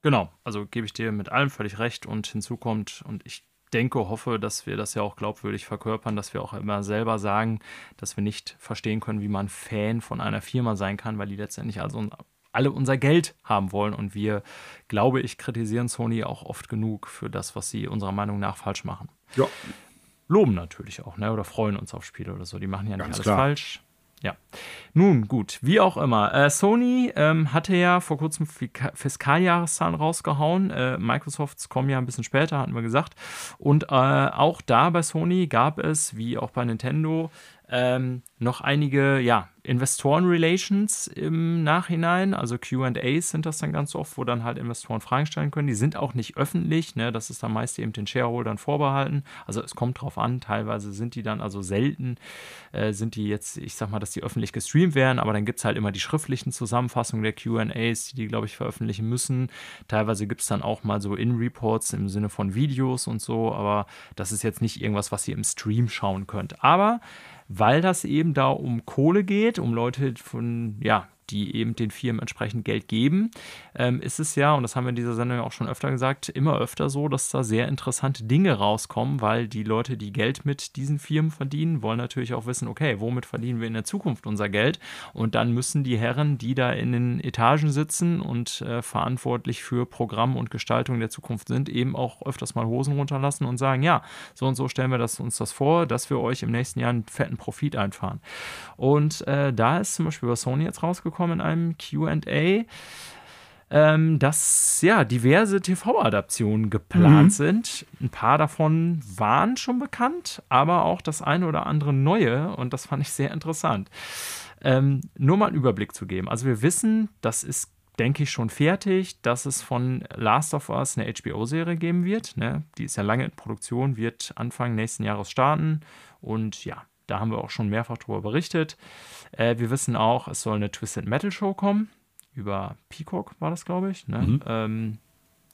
Genau, also gebe ich dir mit allem völlig recht und hinzu kommt, und ich denke, hoffe, dass wir das ja auch glaubwürdig verkörpern, dass wir auch immer selber sagen, dass wir nicht verstehen können, wie man Fan von einer Firma sein kann, weil die letztendlich also alle unser Geld haben wollen. Und wir, glaube ich, kritisieren Sony auch oft genug für das, was sie unserer Meinung nach falsch machen. Ja. Loben natürlich auch, ne? Oder freuen uns auf Spiele oder so. Die machen ja nicht Ganz alles klar. falsch. Ja. Nun gut, wie auch immer. Äh, Sony ähm, hatte ja vor kurzem Fiskaljahreszahlen rausgehauen. Äh, Microsofts kommen ja ein bisschen später, hatten wir gesagt. Und äh, auch da bei Sony gab es, wie auch bei Nintendo, ähm, noch einige ja, Investoren-Relations im Nachhinein, also QAs sind das dann ganz oft, wo dann halt Investoren Fragen stellen können. Die sind auch nicht öffentlich, ne? das ist dann meist eben den Shareholdern vorbehalten. Also es kommt drauf an, teilweise sind die dann, also selten äh, sind die jetzt, ich sag mal, dass die öffentlich gestreamt werden, aber dann gibt es halt immer die schriftlichen Zusammenfassungen der QAs, die die, glaube ich, veröffentlichen müssen. Teilweise gibt es dann auch mal so In-Reports im Sinne von Videos und so, aber das ist jetzt nicht irgendwas, was ihr im Stream schauen könnt. Aber weil das eben da um Kohle geht, um Leute von, ja, die eben den Firmen entsprechend Geld geben, ähm, ist es ja, und das haben wir in dieser Sendung auch schon öfter gesagt, immer öfter so, dass da sehr interessante Dinge rauskommen, weil die Leute, die Geld mit diesen Firmen verdienen, wollen natürlich auch wissen, okay, womit verdienen wir in der Zukunft unser Geld? Und dann müssen die Herren, die da in den Etagen sitzen und äh, verantwortlich für Programm und Gestaltung der Zukunft sind, eben auch öfters mal Hosen runterlassen und sagen, ja, so und so stellen wir das, uns das vor, dass wir euch im nächsten Jahr einen fetten Profit einfahren. Und äh, da ist zum Beispiel bei Sony jetzt rausgekommen in einem QA, ähm, dass ja diverse TV-Adaptionen geplant Mhm. sind. Ein paar davon waren schon bekannt, aber auch das eine oder andere neue und das fand ich sehr interessant. Ähm, nur mal einen Überblick zu geben. Also wir wissen, das ist denke ich, schon fertig, dass es von Last of Us eine HBO-Serie geben wird. Ne? Die ist ja lange in Produktion, wird Anfang nächsten Jahres starten. Und ja, da haben wir auch schon mehrfach darüber berichtet. Äh, wir wissen auch, es soll eine Twisted Metal Show kommen. Über Peacock war das, glaube ich. Ne? Mhm. Ähm,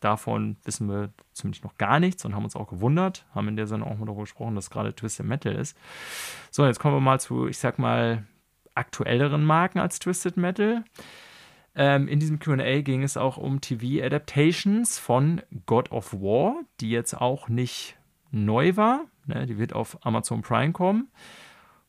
davon wissen wir ziemlich noch gar nichts und haben uns auch gewundert. Haben in der Sendung auch mal darüber gesprochen, dass gerade Twisted Metal ist. So, jetzt kommen wir mal zu, ich sag mal, aktuelleren Marken als Twisted Metal. Ähm, in diesem QA ging es auch um TV-Adaptations von God of War, die jetzt auch nicht neu war. Ne, die wird auf Amazon Prime kommen.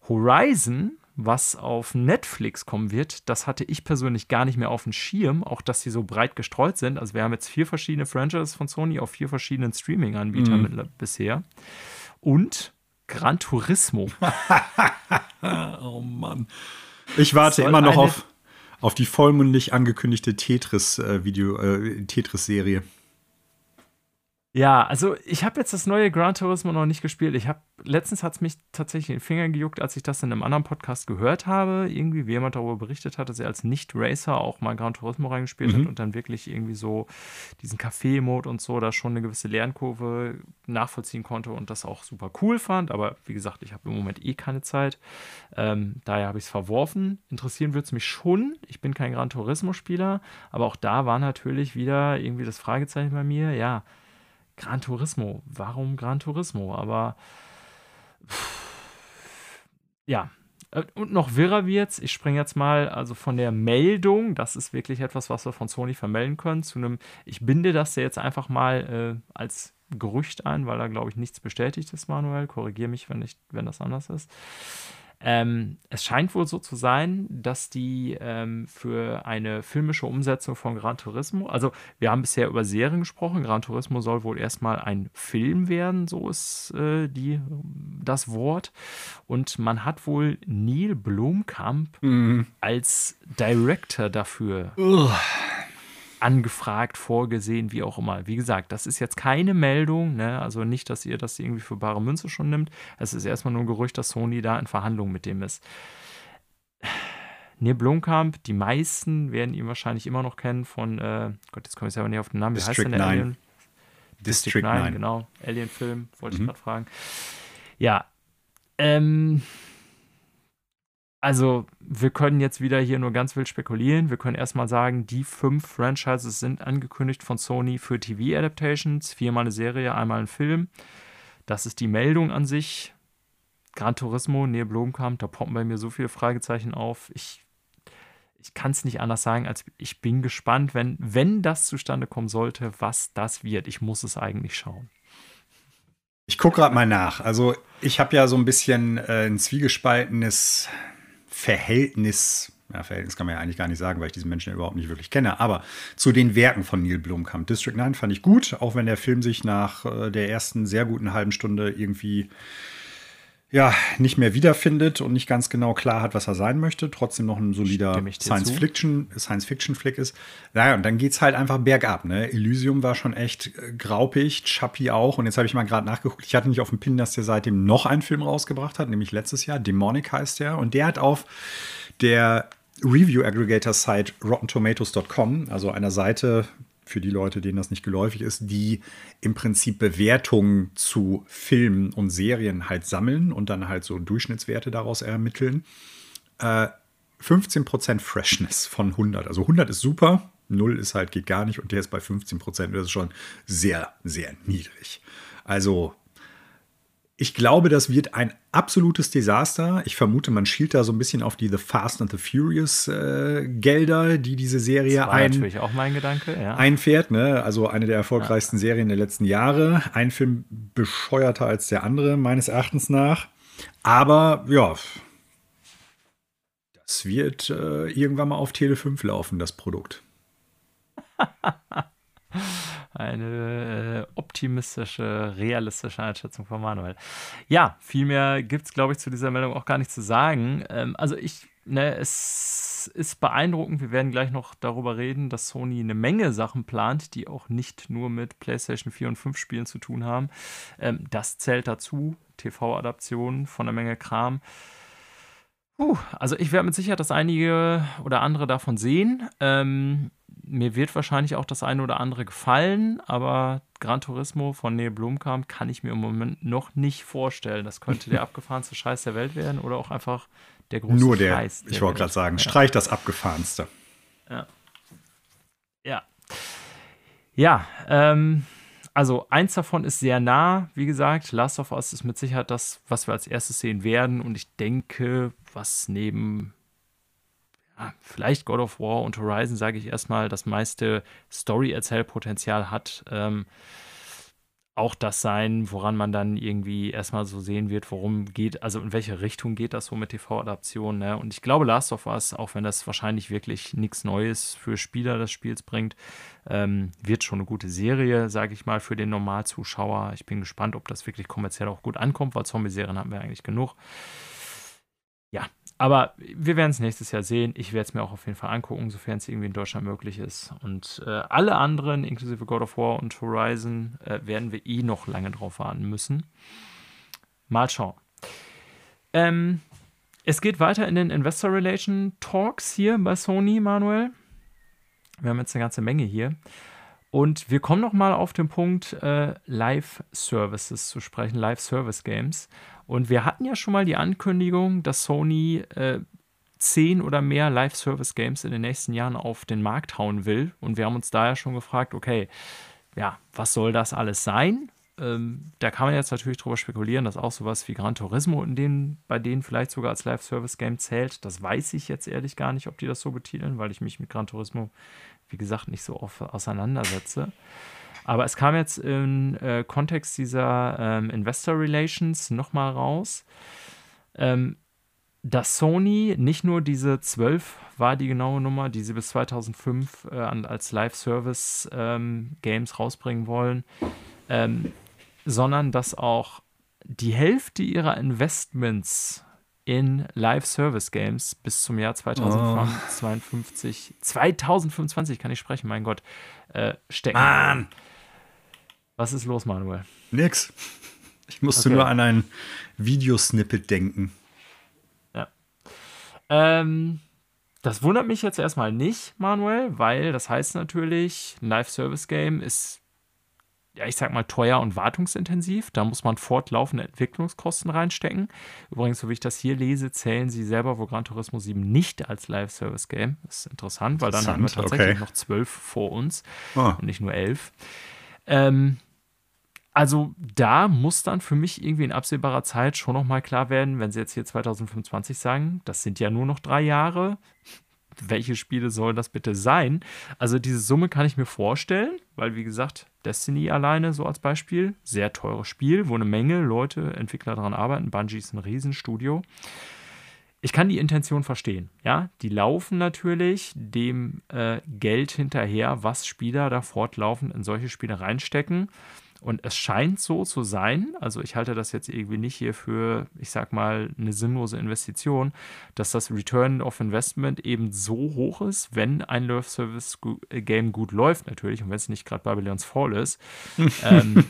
Horizon, was auf Netflix kommen wird, das hatte ich persönlich gar nicht mehr auf dem Schirm, auch dass sie so breit gestreut sind. Also wir haben jetzt vier verschiedene Franchises von Sony auf vier verschiedenen Streaming-Anbietern Mhm. mit- bisher. Und Gran Turismo. Oh Mann. Ich warte Soll immer noch auf, auf die vollmundig angekündigte Tetris-Video, äh, Tetris-Serie. Ja, also ich habe jetzt das neue Gran Turismo noch nicht gespielt. Ich habe letztens hat es mich tatsächlich in den Fingern gejuckt, als ich das in einem anderen Podcast gehört habe. Irgendwie, wie jemand darüber berichtet hat, dass er als Nicht-Racer auch mal Gran Turismo reingespielt Mhm. hat und dann wirklich irgendwie so diesen Café-Mode und so da schon eine gewisse Lernkurve nachvollziehen konnte und das auch super cool fand. Aber wie gesagt, ich habe im Moment eh keine Zeit. Ähm, daher habe ich es verworfen. Interessieren würde es mich schon. Ich bin kein Gran Turismo-Spieler, aber auch da war natürlich wieder irgendwie das Fragezeichen bei mir. Ja, Gran Turismo. Warum Gran Turismo? Aber pff, ja. Und noch wirrer wird's. Ich springe jetzt mal also von der Meldung, das ist wirklich etwas, was wir von Sony vermelden können, zu einem, ich binde das jetzt einfach mal äh, als Gerücht ein, weil da glaube ich nichts bestätigt ist, Manuel. Korrigiere mich, wenn, ich, wenn das anders ist. Ähm, es scheint wohl so zu sein, dass die ähm, für eine filmische Umsetzung von Gran Turismo, also wir haben bisher über Serien gesprochen, Gran Turismo soll wohl erstmal ein Film werden, so ist äh, die, das Wort. Und man hat wohl Neil Blomkamp Mhm. als Director dafür angefragt, vorgesehen, wie auch immer. Wie gesagt, das ist jetzt keine Meldung, ne? also nicht, dass ihr das irgendwie für bare Münze schon nimmt. Es ist erstmal nur ein Gerücht, dass Sony da in Verhandlungen mit dem ist. Neil Blomkamp, die meisten werden ihn wahrscheinlich immer noch kennen von, äh, Gott, jetzt komme ich selber nicht auf den Namen, wie heißt District denn der 9. Alien? District 9. genau. Alien-Film, wollte Mhm. ich gerade fragen. Ja, Ähm, also, wir können jetzt wieder hier nur ganz wild spekulieren. Wir können erstmal sagen, die fünf Franchises sind angekündigt von Sony für TV-Adaptations. Viermal eine Serie, einmal ein Film. Das ist die Meldung an sich. Gran Turismo, Neil Blomkamp, da poppen bei mir so viele Fragezeichen auf. Ich, ich kann es nicht anders sagen, als ich bin gespannt, wenn, wenn das zustande kommen sollte, was das wird. Ich muss es eigentlich schauen. Ich gucke gerade mal nach. Also, ich habe ja so ein bisschen äh, ein zwiegespaltenes Verhältnis, ja, Verhältnis kann man ja eigentlich gar nicht sagen, weil ich diesen Menschen ja überhaupt nicht wirklich kenne, aber zu den Werken von Neil Blomkamp. District 9 fand ich gut, auch wenn der Film sich nach äh, der ersten sehr guten halben Stunde irgendwie ja, nicht mehr wiederfindet und nicht ganz genau klar hat, was er sein möchte, trotzdem noch ein solider Science-Fiction-Flick Science ist. Naja, und dann geht es halt einfach bergab. Ne? Elysium war schon echt äh, graupig, Chappie auch. Und jetzt habe ich mal gerade nachgeguckt. Ich hatte nicht auf dem Pin, dass der seitdem noch einen Film rausgebracht hat, nämlich letztes Jahr. Demonic heißt der. Und der hat auf der Review-Aggregator-Site RottenTomatoes.com, also einer Seite, für die Leute, denen das nicht geläufig ist, die im Prinzip Bewertungen zu Filmen und Serien halt sammeln und dann halt so Durchschnittswerte daraus ermitteln. Äh, 15% Freshness von 100. Also 100 ist super, 0 ist halt, geht gar nicht und der ist bei 15%. Das ist schon sehr, sehr niedrig. Also ich glaube, das wird ein absolutes Desaster. Ich vermute, man schielt da so ein bisschen auf die The Fast and the Furious äh, Gelder, die diese Serie das war ein, natürlich auch mein Gedanke, ja. einfährt. Ne? Also eine der erfolgreichsten ja. Serien der letzten Jahre. Ein Film bescheuerter als der andere, meines Erachtens nach. Aber ja, das wird äh, irgendwann mal auf Tele 5 laufen, das Produkt. Eine äh, optimistische, realistische Einschätzung von Manuel. Ja, viel mehr gibt es, glaube ich, zu dieser Meldung auch gar nicht zu sagen. Ähm, also ich, ne, es ist beeindruckend. Wir werden gleich noch darüber reden, dass Sony eine Menge Sachen plant, die auch nicht nur mit PlayStation 4 und 5 Spielen zu tun haben. Ähm, das zählt dazu. TV-Adaptionen von einer Menge Kram. Puh, also ich werde mit Sicherheit das einige oder andere davon sehen. Ähm, mir wird wahrscheinlich auch das eine oder andere gefallen, aber Gran Turismo von Neil Blomkamp kann ich mir im Moment noch nicht vorstellen. Das könnte der abgefahrenste Scheiß der Welt werden oder auch einfach der große Nur der, Scheiß. Der ich wollte gerade sagen, streich das abgefahrenste. Ja. Ja. Ja, ähm, also eins davon ist sehr nah, wie gesagt. Last of Us ist mit Sicherheit das, was wir als erstes sehen werden. Und ich denke, was neben ja, vielleicht God of War und Horizon, sage ich erstmal, das meiste Story-Erzählpotenzial hat. Ähm, auch das sein, woran man dann irgendwie erstmal so sehen wird, worum geht, also in welche Richtung geht das so mit TV-Adaptionen. Ne? Und ich glaube, Last of Us, auch wenn das wahrscheinlich wirklich nichts Neues für Spieler des Spiels bringt, ähm, wird schon eine gute Serie, sage ich mal, für den Normalzuschauer. Ich bin gespannt, ob das wirklich kommerziell auch gut ankommt, weil Zombie-Serien haben wir eigentlich genug. Ja, aber wir werden es nächstes Jahr sehen. Ich werde es mir auch auf jeden Fall angucken, sofern es irgendwie in Deutschland möglich ist. Und äh, alle anderen, inklusive God of War und Horizon, äh, werden wir eh noch lange drauf warten müssen. Mal schauen. Ähm, es geht weiter in den Investor Relation Talks hier bei Sony, Manuel. Wir haben jetzt eine ganze Menge hier. Und wir kommen noch mal auf den Punkt äh, Live Services zu sprechen, Live Service Games. Und wir hatten ja schon mal die Ankündigung, dass Sony äh, zehn oder mehr Live-Service-Games in den nächsten Jahren auf den Markt hauen will. Und wir haben uns daher schon gefragt, okay, ja, was soll das alles sein? Ähm, da kann man jetzt natürlich drüber spekulieren, dass auch sowas wie Gran Turismo in denen, bei denen vielleicht sogar als Live-Service-Game zählt. Das weiß ich jetzt ehrlich gar nicht, ob die das so betiteln, weil ich mich mit Gran Turismo, wie gesagt, nicht so oft auseinandersetze. Aber es kam jetzt im äh, Kontext dieser ähm, Investor Relations nochmal raus, ähm, dass Sony nicht nur diese 12 war die genaue Nummer, die sie bis 2005 äh, als Live-Service ähm, rausbringen wollen, ähm, sondern dass auch die Hälfte ihrer Investments in Live-Service-Games bis zum Jahr 2052, oh. 2025 kann ich sprechen, mein Gott, äh, stecken. Mann! Was ist los, Manuel? Nix. Ich musste okay. nur an ein Videosnippet denken. Ja. Ähm, das wundert mich jetzt erstmal nicht, Manuel, weil das heißt natürlich, ein Live-Service-Game ist ja, ich sag mal, teuer und wartungsintensiv. Da muss man fortlaufende Entwicklungskosten reinstecken. Übrigens, so wie ich das hier lese, zählen sie selber wohl Gran Turismo 7 nicht als Live-Service-Game. Das ist interessant, weil dann haben wir tatsächlich okay. noch zwölf vor uns oh. und nicht nur elf. Ähm, also da muss dann für mich irgendwie in absehbarer Zeit schon noch mal klar werden, wenn sie jetzt hier 2025 sagen, das sind ja nur noch drei Jahre, welche Spiele sollen das bitte sein? Also diese Summe kann ich mir vorstellen, weil wie gesagt, Destiny alleine so als Beispiel, sehr teures Spiel, wo eine Menge Leute, Entwickler daran arbeiten. Bungie ist ein Riesenstudio. Ich kann die Intention verstehen, ja. Die laufen natürlich dem äh, Geld hinterher, was Spieler da fortlaufend in solche Spiele reinstecken. Und es scheint so zu sein, also ich halte das jetzt irgendwie nicht hier für, ich sag mal, eine sinnlose Investition, dass das Return of Investment eben so hoch ist, wenn ein Love Service Game gut läuft, natürlich, und wenn es nicht gerade Babylon's Fall ist. ähm,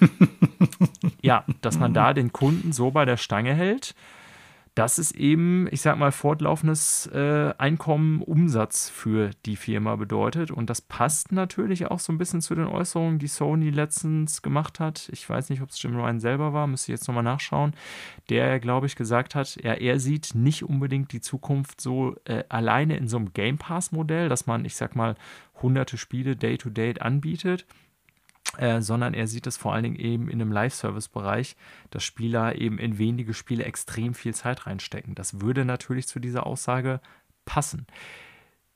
ja, dass man da den Kunden so bei der Stange hält dass es eben, ich sag mal, fortlaufendes äh, Einkommen, Umsatz für die Firma bedeutet. Und das passt natürlich auch so ein bisschen zu den Äußerungen, die Sony letztens gemacht hat. Ich weiß nicht, ob es Jim Ryan selber war, müsste ich jetzt nochmal nachschauen, der, glaube ich, gesagt hat, er, er sieht nicht unbedingt die Zukunft so äh, alleine in so einem Game Pass-Modell, dass man, ich sag mal, hunderte Spiele Day-to-Day -Day anbietet äh, sondern er sieht es vor allen Dingen eben in einem Live-Service-Bereich, dass Spieler eben in wenige Spiele extrem viel Zeit reinstecken. Das würde natürlich zu dieser Aussage passen.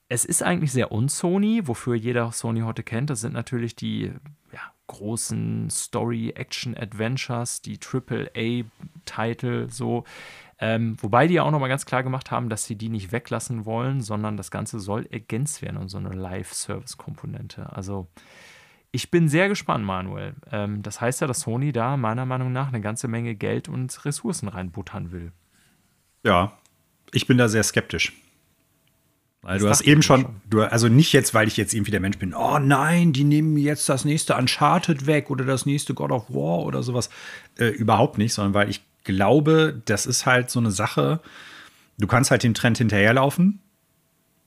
Es ist eigentlich sehr un-Sony, wofür jeder Sony heute kennt. Das sind natürlich die ja, großen Story-Action-Adventures, die AAA-Titel so. Ähm, wobei die ja auch nochmal ganz klar gemacht haben, dass sie die nicht weglassen wollen, sondern das Ganze soll ergänzt werden und so eine Live-Service-Komponente. Also ich bin sehr gespannt, Manuel. Ähm, das heißt ja, dass Sony da meiner Meinung nach eine ganze Menge Geld und Ressourcen reinbuttern will. Ja, ich bin da sehr skeptisch. Weil du hast eben schon, schon, Du, also nicht jetzt, weil ich jetzt irgendwie der Mensch bin, oh nein, die nehmen jetzt das nächste Uncharted weg oder das nächste God of War oder sowas. Äh, überhaupt nicht, sondern weil ich glaube, das ist halt so eine Sache, du kannst halt dem Trend hinterherlaufen,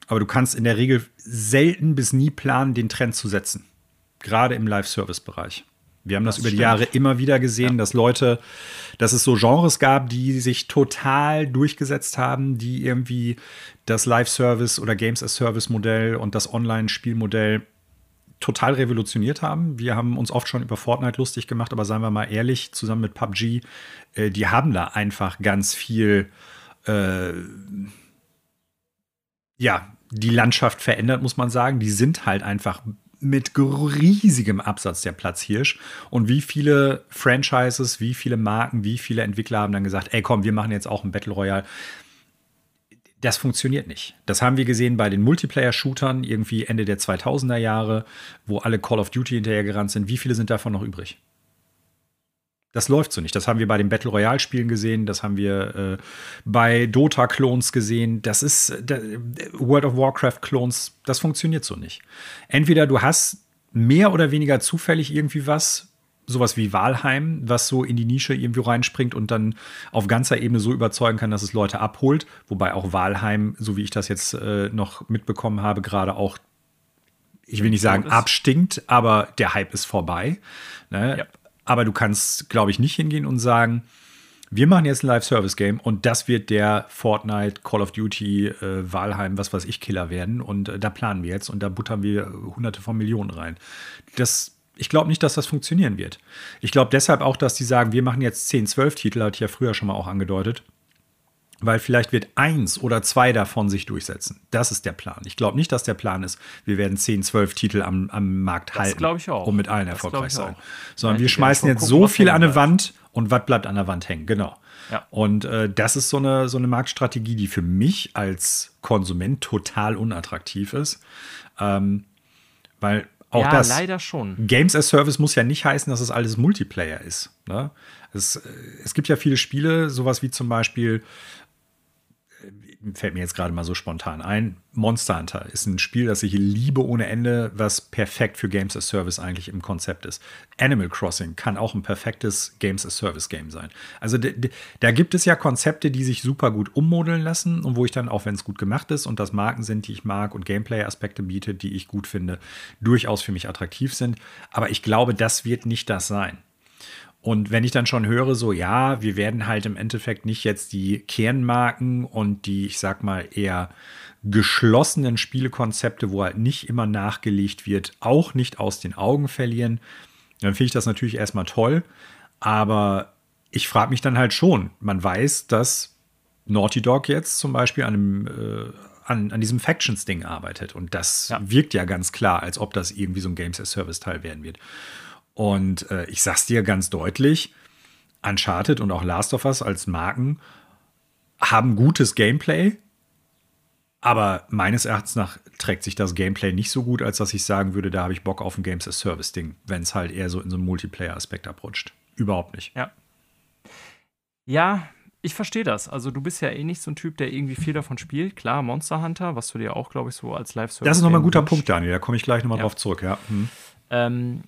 aber du kannst in der Regel selten bis nie planen, den Trend zu setzen gerade im Live-Service-Bereich. Wir haben das, das über die Jahre immer wieder gesehen, ja. dass Leute, dass es so Genres gab, die sich total durchgesetzt haben, die irgendwie das Live-Service oder Games-as-Service-Modell und das Online-Spielmodell total revolutioniert haben. Wir haben uns oft schon über Fortnite lustig gemacht, aber seien wir mal ehrlich, zusammen mit PUBG, äh, die haben da einfach ganz viel, äh, ja, die Landschaft verändert, muss man sagen. Die sind halt einfach mit riesigem Absatz der Platzhirsch. Und wie viele Franchises, wie viele Marken, wie viele Entwickler haben dann gesagt, ey komm, wir machen jetzt auch ein Battle Royale. Das funktioniert nicht. Das haben wir gesehen bei den Multiplayer-Shootern irgendwie Ende der 2000er Jahre, wo alle Call of Duty hinterhergerannt sind. Wie viele sind davon noch übrig? Das läuft so nicht. Das haben wir bei den Battle Royale Spielen gesehen, das haben wir äh, bei Dota Clones gesehen. Das ist der, World of Warcraft Clones, das funktioniert so nicht. Entweder du hast mehr oder weniger zufällig irgendwie was, sowas wie Walheim, was so in die Nische irgendwie reinspringt und dann auf ganzer Ebene so überzeugen kann, dass es Leute abholt. Wobei auch Walheim, so wie ich das jetzt äh, noch mitbekommen habe, gerade auch, ich will nicht sagen abstinkt, aber der Hype ist vorbei. Ne? Ja. Aber du kannst, glaube ich, nicht hingehen und sagen, wir machen jetzt ein Live-Service-Game und das wird der Fortnite, Call of Duty, äh, Valheim, was weiß ich, Killer werden. Und äh, da planen wir jetzt und da buttern wir hunderte von Millionen rein. Das, ich glaube nicht, dass das funktionieren wird. Ich glaube deshalb auch, dass die sagen, wir machen jetzt 10, 12 Titel, hatte ich ja früher schon mal auch angedeutet weil vielleicht wird eins oder zwei davon sich durchsetzen. Das ist der Plan. Ich glaube nicht, dass der Plan ist, wir werden 10, 12 Titel am, am Markt das halten ich auch. und mit allen das erfolgreich sein. Sondern Nein, wir schmeißen jetzt gucken, so viel an eine Wand und was bleibt an der Wand hängen. Genau. Ja. Und äh, das ist so eine, so eine Marktstrategie, die für mich als Konsument total unattraktiv ist. Ähm, weil auch ja, das leider schon. Games as Service muss ja nicht heißen, dass es alles Multiplayer ist. Ne? Es, äh, es gibt ja viele Spiele, sowas wie zum Beispiel fällt mir jetzt gerade mal so spontan ein. Monster Hunter ist ein Spiel, das ich liebe ohne Ende, was perfekt für Games as Service eigentlich im Konzept ist. Animal Crossing kann auch ein perfektes Games as Service Game sein. Also da gibt es ja Konzepte, die sich super gut ummodeln lassen und wo ich dann, auch wenn es gut gemacht ist und das Marken sind, die ich mag und Gameplay-Aspekte bietet, die ich gut finde, durchaus für mich attraktiv sind. Aber ich glaube, das wird nicht das sein. Und wenn ich dann schon höre, so ja, wir werden halt im Endeffekt nicht jetzt die Kernmarken und die, ich sag mal, eher geschlossenen Spielekonzepte, wo halt nicht immer nachgelegt wird, auch nicht aus den Augen verlieren, dann finde ich das natürlich erstmal toll. Aber ich frage mich dann halt schon, man weiß, dass Naughty Dog jetzt zum Beispiel an, einem, äh, an, an diesem Factions-Ding arbeitet. Und das ja. wirkt ja ganz klar, als ob das irgendwie so ein Games-as-Service-Teil werden wird. Und äh, ich sag's dir ganz deutlich: Uncharted und auch Last of Us als Marken haben gutes Gameplay, aber meines Erachtens nach trägt sich das Gameplay nicht so gut, als dass ich sagen würde, da habe ich Bock auf ein Games as Service Ding, wenn es halt eher so in so einen Multiplayer-Aspekt abrutscht. Überhaupt nicht. Ja. Ja, ich verstehe das. Also du bist ja eh nicht so ein Typ, der irgendwie viel davon spielt. Klar, Monster Hunter, was du dir auch, glaube ich, so als Live-Service. Das ist nochmal ein guter Punkt, Daniel. Da komme ich gleich nochmal ja. drauf zurück, ja. Hm. Ähm,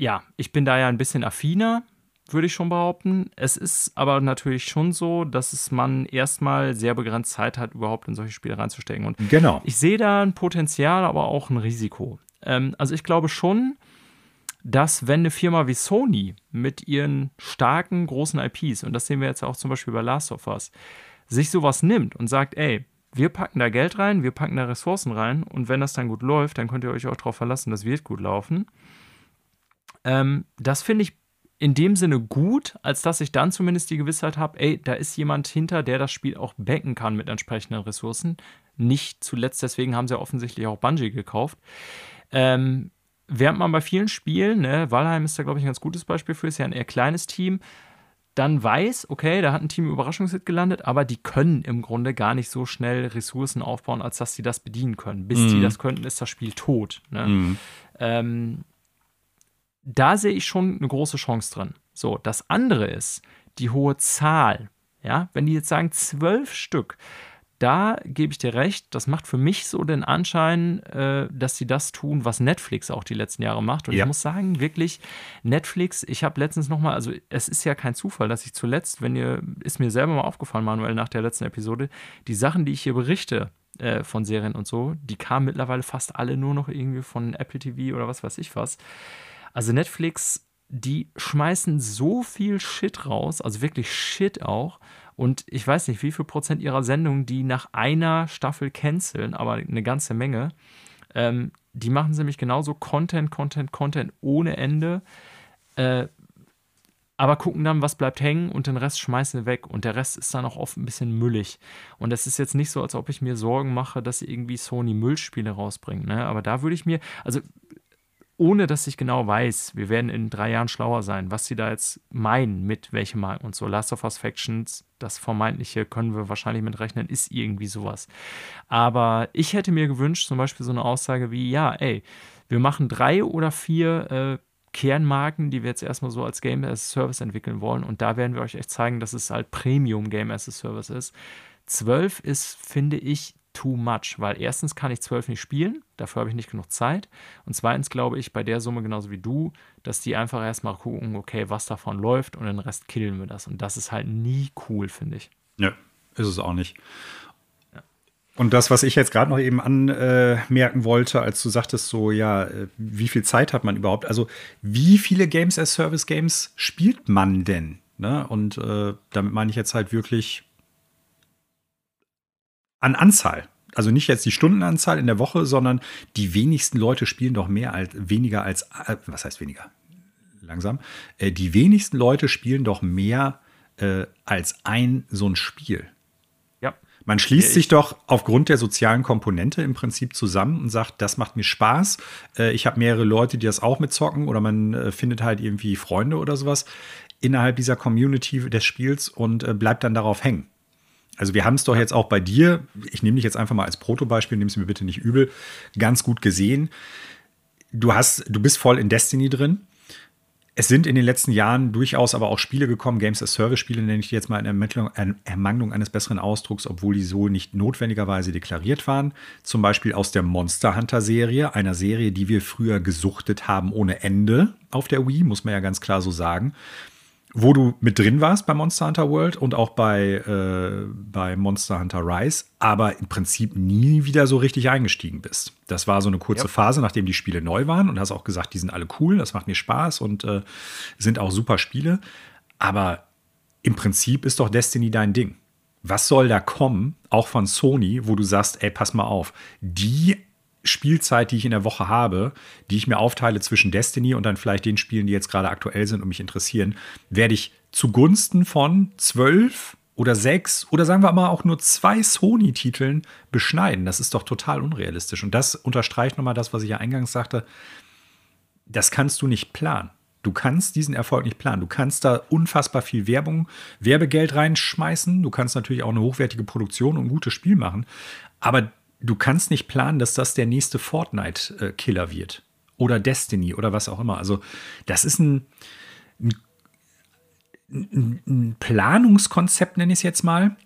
ja, ich bin da ja ein bisschen affiner, würde ich schon behaupten. Es ist aber natürlich schon so, dass es man erstmal sehr begrenzt Zeit hat, überhaupt in solche Spiele reinzustecken. Und genau. ich sehe da ein Potenzial, aber auch ein Risiko. Ähm, also ich glaube schon, dass wenn eine Firma wie Sony mit ihren starken, großen IPs, und das sehen wir jetzt auch zum Beispiel bei Last of Us, sich sowas nimmt und sagt, ey, wir packen da Geld rein, wir packen da Ressourcen rein und wenn das dann gut läuft, dann könnt ihr euch auch darauf verlassen, das wird gut laufen ähm, das finde ich in dem Sinne gut, als dass ich dann zumindest die Gewissheit habe, ey, da ist jemand hinter, der das Spiel auch backen kann mit entsprechenden Ressourcen. Nicht zuletzt, deswegen haben sie ja offensichtlich auch Bungie gekauft. Ähm, während man bei vielen Spielen, ne, Valheim ist da, glaube ich, ein ganz gutes Beispiel für, ist ja ein eher kleines Team, dann weiß, okay, da hat ein Team Überraschungshit gelandet, aber die können im Grunde gar nicht so schnell Ressourcen aufbauen, als dass sie das bedienen können. Bis mhm. die das könnten, ist das Spiel tot. Ne? Mhm. Ähm, da sehe ich schon eine große Chance drin. So, das andere ist die hohe Zahl. Ja, wenn die jetzt sagen zwölf Stück, da gebe ich dir recht, das macht für mich so den Anschein, äh, dass sie das tun, was Netflix auch die letzten Jahre macht. Und ja. ich muss sagen, wirklich, Netflix, ich habe letztens nochmal, also es ist ja kein Zufall, dass ich zuletzt, wenn ihr, ist mir selber mal aufgefallen, Manuel, nach der letzten Episode, die Sachen, die ich hier berichte, äh, von Serien und so, die kamen mittlerweile fast alle nur noch irgendwie von Apple TV oder was weiß ich was. Also Netflix, die schmeißen so viel Shit raus, also wirklich Shit auch. Und ich weiß nicht, wie viel Prozent ihrer Sendungen, die nach einer Staffel canceln, aber eine ganze Menge. Ähm, die machen nämlich genauso Content, Content, Content ohne Ende. Äh, aber gucken dann, was bleibt hängen und den Rest schmeißen weg. Und der Rest ist dann auch oft ein bisschen müllig. Und es ist jetzt nicht so, als ob ich mir Sorgen mache, dass sie irgendwie Sony Müllspiele rausbringen. Ne? Aber da würde ich mir, also ohne dass ich genau weiß, wir werden in drei Jahren schlauer sein, was sie da jetzt meinen mit welchem Marken und so. Last of Us Factions, das vermeintliche können wir wahrscheinlich mit rechnen, ist irgendwie sowas. Aber ich hätte mir gewünscht, zum Beispiel so eine Aussage wie, ja, ey, wir machen drei oder vier äh, Kernmarken, die wir jetzt erstmal so als Game as a Service entwickeln wollen. Und da werden wir euch echt zeigen, dass es halt Premium Game as a Service ist. Zwölf ist, finde ich, too much, weil erstens kann ich zwölf nicht spielen, dafür habe ich nicht genug Zeit. Und zweitens glaube ich bei der Summe genauso wie du, dass die einfach erstmal gucken, okay, was davon läuft und den Rest killen wir das. Und das ist halt nie cool, finde ich. Ja, ist es auch nicht. Und das, was ich jetzt gerade noch eben anmerken wollte, als du sagtest, so, ja, äh, wie viel Zeit hat man überhaupt? Also, wie viele Games as Service Games spielt man denn? Ne? Und äh, damit meine ich jetzt halt wirklich an Anzahl. Also nicht jetzt die Stundenanzahl in der Woche, sondern die wenigsten Leute spielen doch mehr als weniger als äh, was heißt weniger? Langsam. Äh, die wenigsten Leute spielen doch mehr äh, als ein so ein Spiel. Ja. Man schließt sich doch aufgrund der sozialen Komponente im Prinzip zusammen und sagt, das macht mir Spaß. Äh, ich habe mehrere Leute, die das auch mitzocken oder man findet halt irgendwie Freunde oder sowas innerhalb dieser Community des Spiels und bleibt dann darauf hängen. Also wir haben es doch jetzt auch bei dir, ich nehme dich jetzt einfach mal als Protobeispiel, nimm es mir bitte nicht übel, ganz gut gesehen. Du hast, du bist voll in Destiny drin. es sind in den letzten Jahren durchaus aber auch Spiele gekommen, Games as Service-Spiele nenne ich die jetzt mal in Ermittlung, Ermangelung eines besseren Ausdrucks, obwohl die so nicht notwendigerweise deklariert waren. Zum Beispiel aus der Monster Hunter-Serie, einer Serie, die wir früher gesuchtet haben ohne Ende auf der Wii, muss man ja ganz klar so sagen wo du mit drin warst bei Monster Hunter World und auch bei, äh, bei Monster Hunter Rise, aber im Prinzip nie wieder so richtig eingestiegen bist. Das war so eine kurze ja. Phase, nachdem die Spiele neu waren und hast auch gesagt, die sind alle cool, das macht mir Spaß und äh, sind auch super Spiele. Aber im Prinzip ist doch Destiny dein Ding. Was soll da kommen, auch von Sony, wo du sagst, ey, pass mal auf, die Spielzeit, die ich in der Woche habe, die ich mir aufteile zwischen Destiny und dann vielleicht den Spielen, die jetzt gerade aktuell sind und mich interessieren, werde ich zugunsten von zwölf oder sechs oder sagen wir mal auch nur zwei Sony-Titeln beschneiden. Das ist doch total unrealistisch. Und das unterstreicht nochmal das, was ich ja eingangs sagte. Das kannst du nicht planen. Du kannst diesen Erfolg nicht planen. Du kannst da unfassbar viel Werbung, Werbegeld reinschmeißen. Du kannst natürlich auch eine hochwertige Produktion und ein gutes Spiel machen. Aber du kannst nicht planen, dass das der nächste Fortnite-Killer wird. Oder Destiny oder was auch immer. Also, das ist ein, ein, ein Planungskonzept, nenne ich es jetzt mal,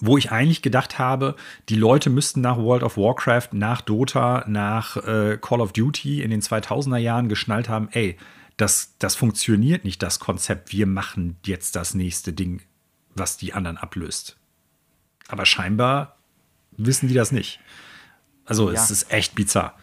wo ich eigentlich gedacht habe, die Leute müssten nach World of Warcraft, nach Dota, nach äh, Call of Duty in den 2000er Jahren geschnallt haben, ey, das, das funktioniert nicht, das Konzept, wir machen jetzt das nächste Ding, was die anderen ablöst. Aber scheinbar wissen die das nicht. Also ja. es ist echt bizarr.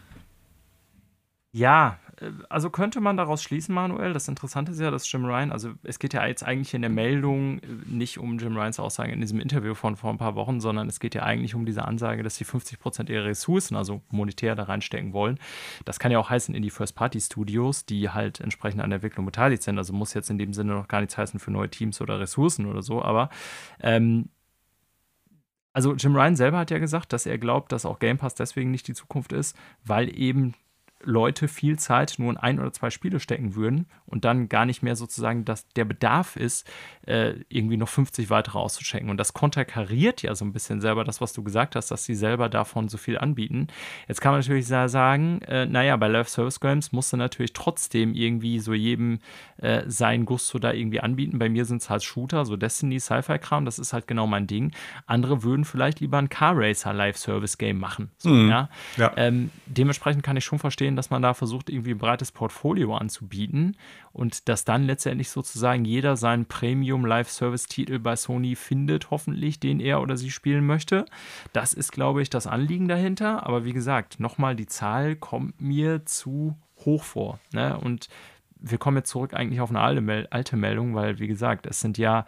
Ja, äh, also könnte man daraus schließen, Manuel. Das Interessante ist ja, dass Jim Ryan, also es geht ja jetzt eigentlich in der Meldung äh, nicht um Jim Ryans Aussage in diesem Interview von vor ein paar Wochen, sondern es geht ja eigentlich um diese Ansage, dass sie 50 Prozent ihrer Ressourcen, also monetär, da reinstecken wollen. Das kann ja auch heißen in die First-Party-Studios, die halt entsprechend an der Entwicklung beteiligt sind. Also muss jetzt in dem Sinne noch gar nichts heißen für neue Teams oder Ressourcen oder so, aber ähm, also Jim Ryan selber hat ja gesagt, dass er glaubt, dass auch Game Pass deswegen nicht die Zukunft ist, weil eben Leute viel Zeit nur in ein oder zwei Spiele stecken würden und dann gar nicht mehr sozusagen dass der Bedarf ist, äh, irgendwie noch 50 weitere auszuschenken. Und das konterkariert ja so ein bisschen selber das, was du gesagt hast, dass sie selber davon so viel anbieten. Jetzt kann man natürlich sagen, äh, naja, bei Live Service Games musst du natürlich trotzdem irgendwie so jedem äh, sein Gusto da irgendwie anbieten. Bei mir sind es halt Shooter, so Destiny, Sci-Fi-Kram, das ist halt genau mein Ding. Andere würden vielleicht lieber ein Car Racer Live Service Game machen. So, mhm. ja? ja. Ähm, dementsprechend kann ich schon verstehen, verstehen, dass man da versucht, irgendwie ein breites Portfolio anzubieten und dass dann letztendlich sozusagen jeder seinen Premium-Live-Service-Titel bei Sony findet, hoffentlich, den er oder sie spielen möchte. Das ist, glaube ich, das Anliegen dahinter. Aber wie gesagt, nochmal, die Zahl kommt mir zu hoch vor. Ne? Und wir kommen jetzt zurück eigentlich auf eine alte, Meldung, weil, wie gesagt, es sind ja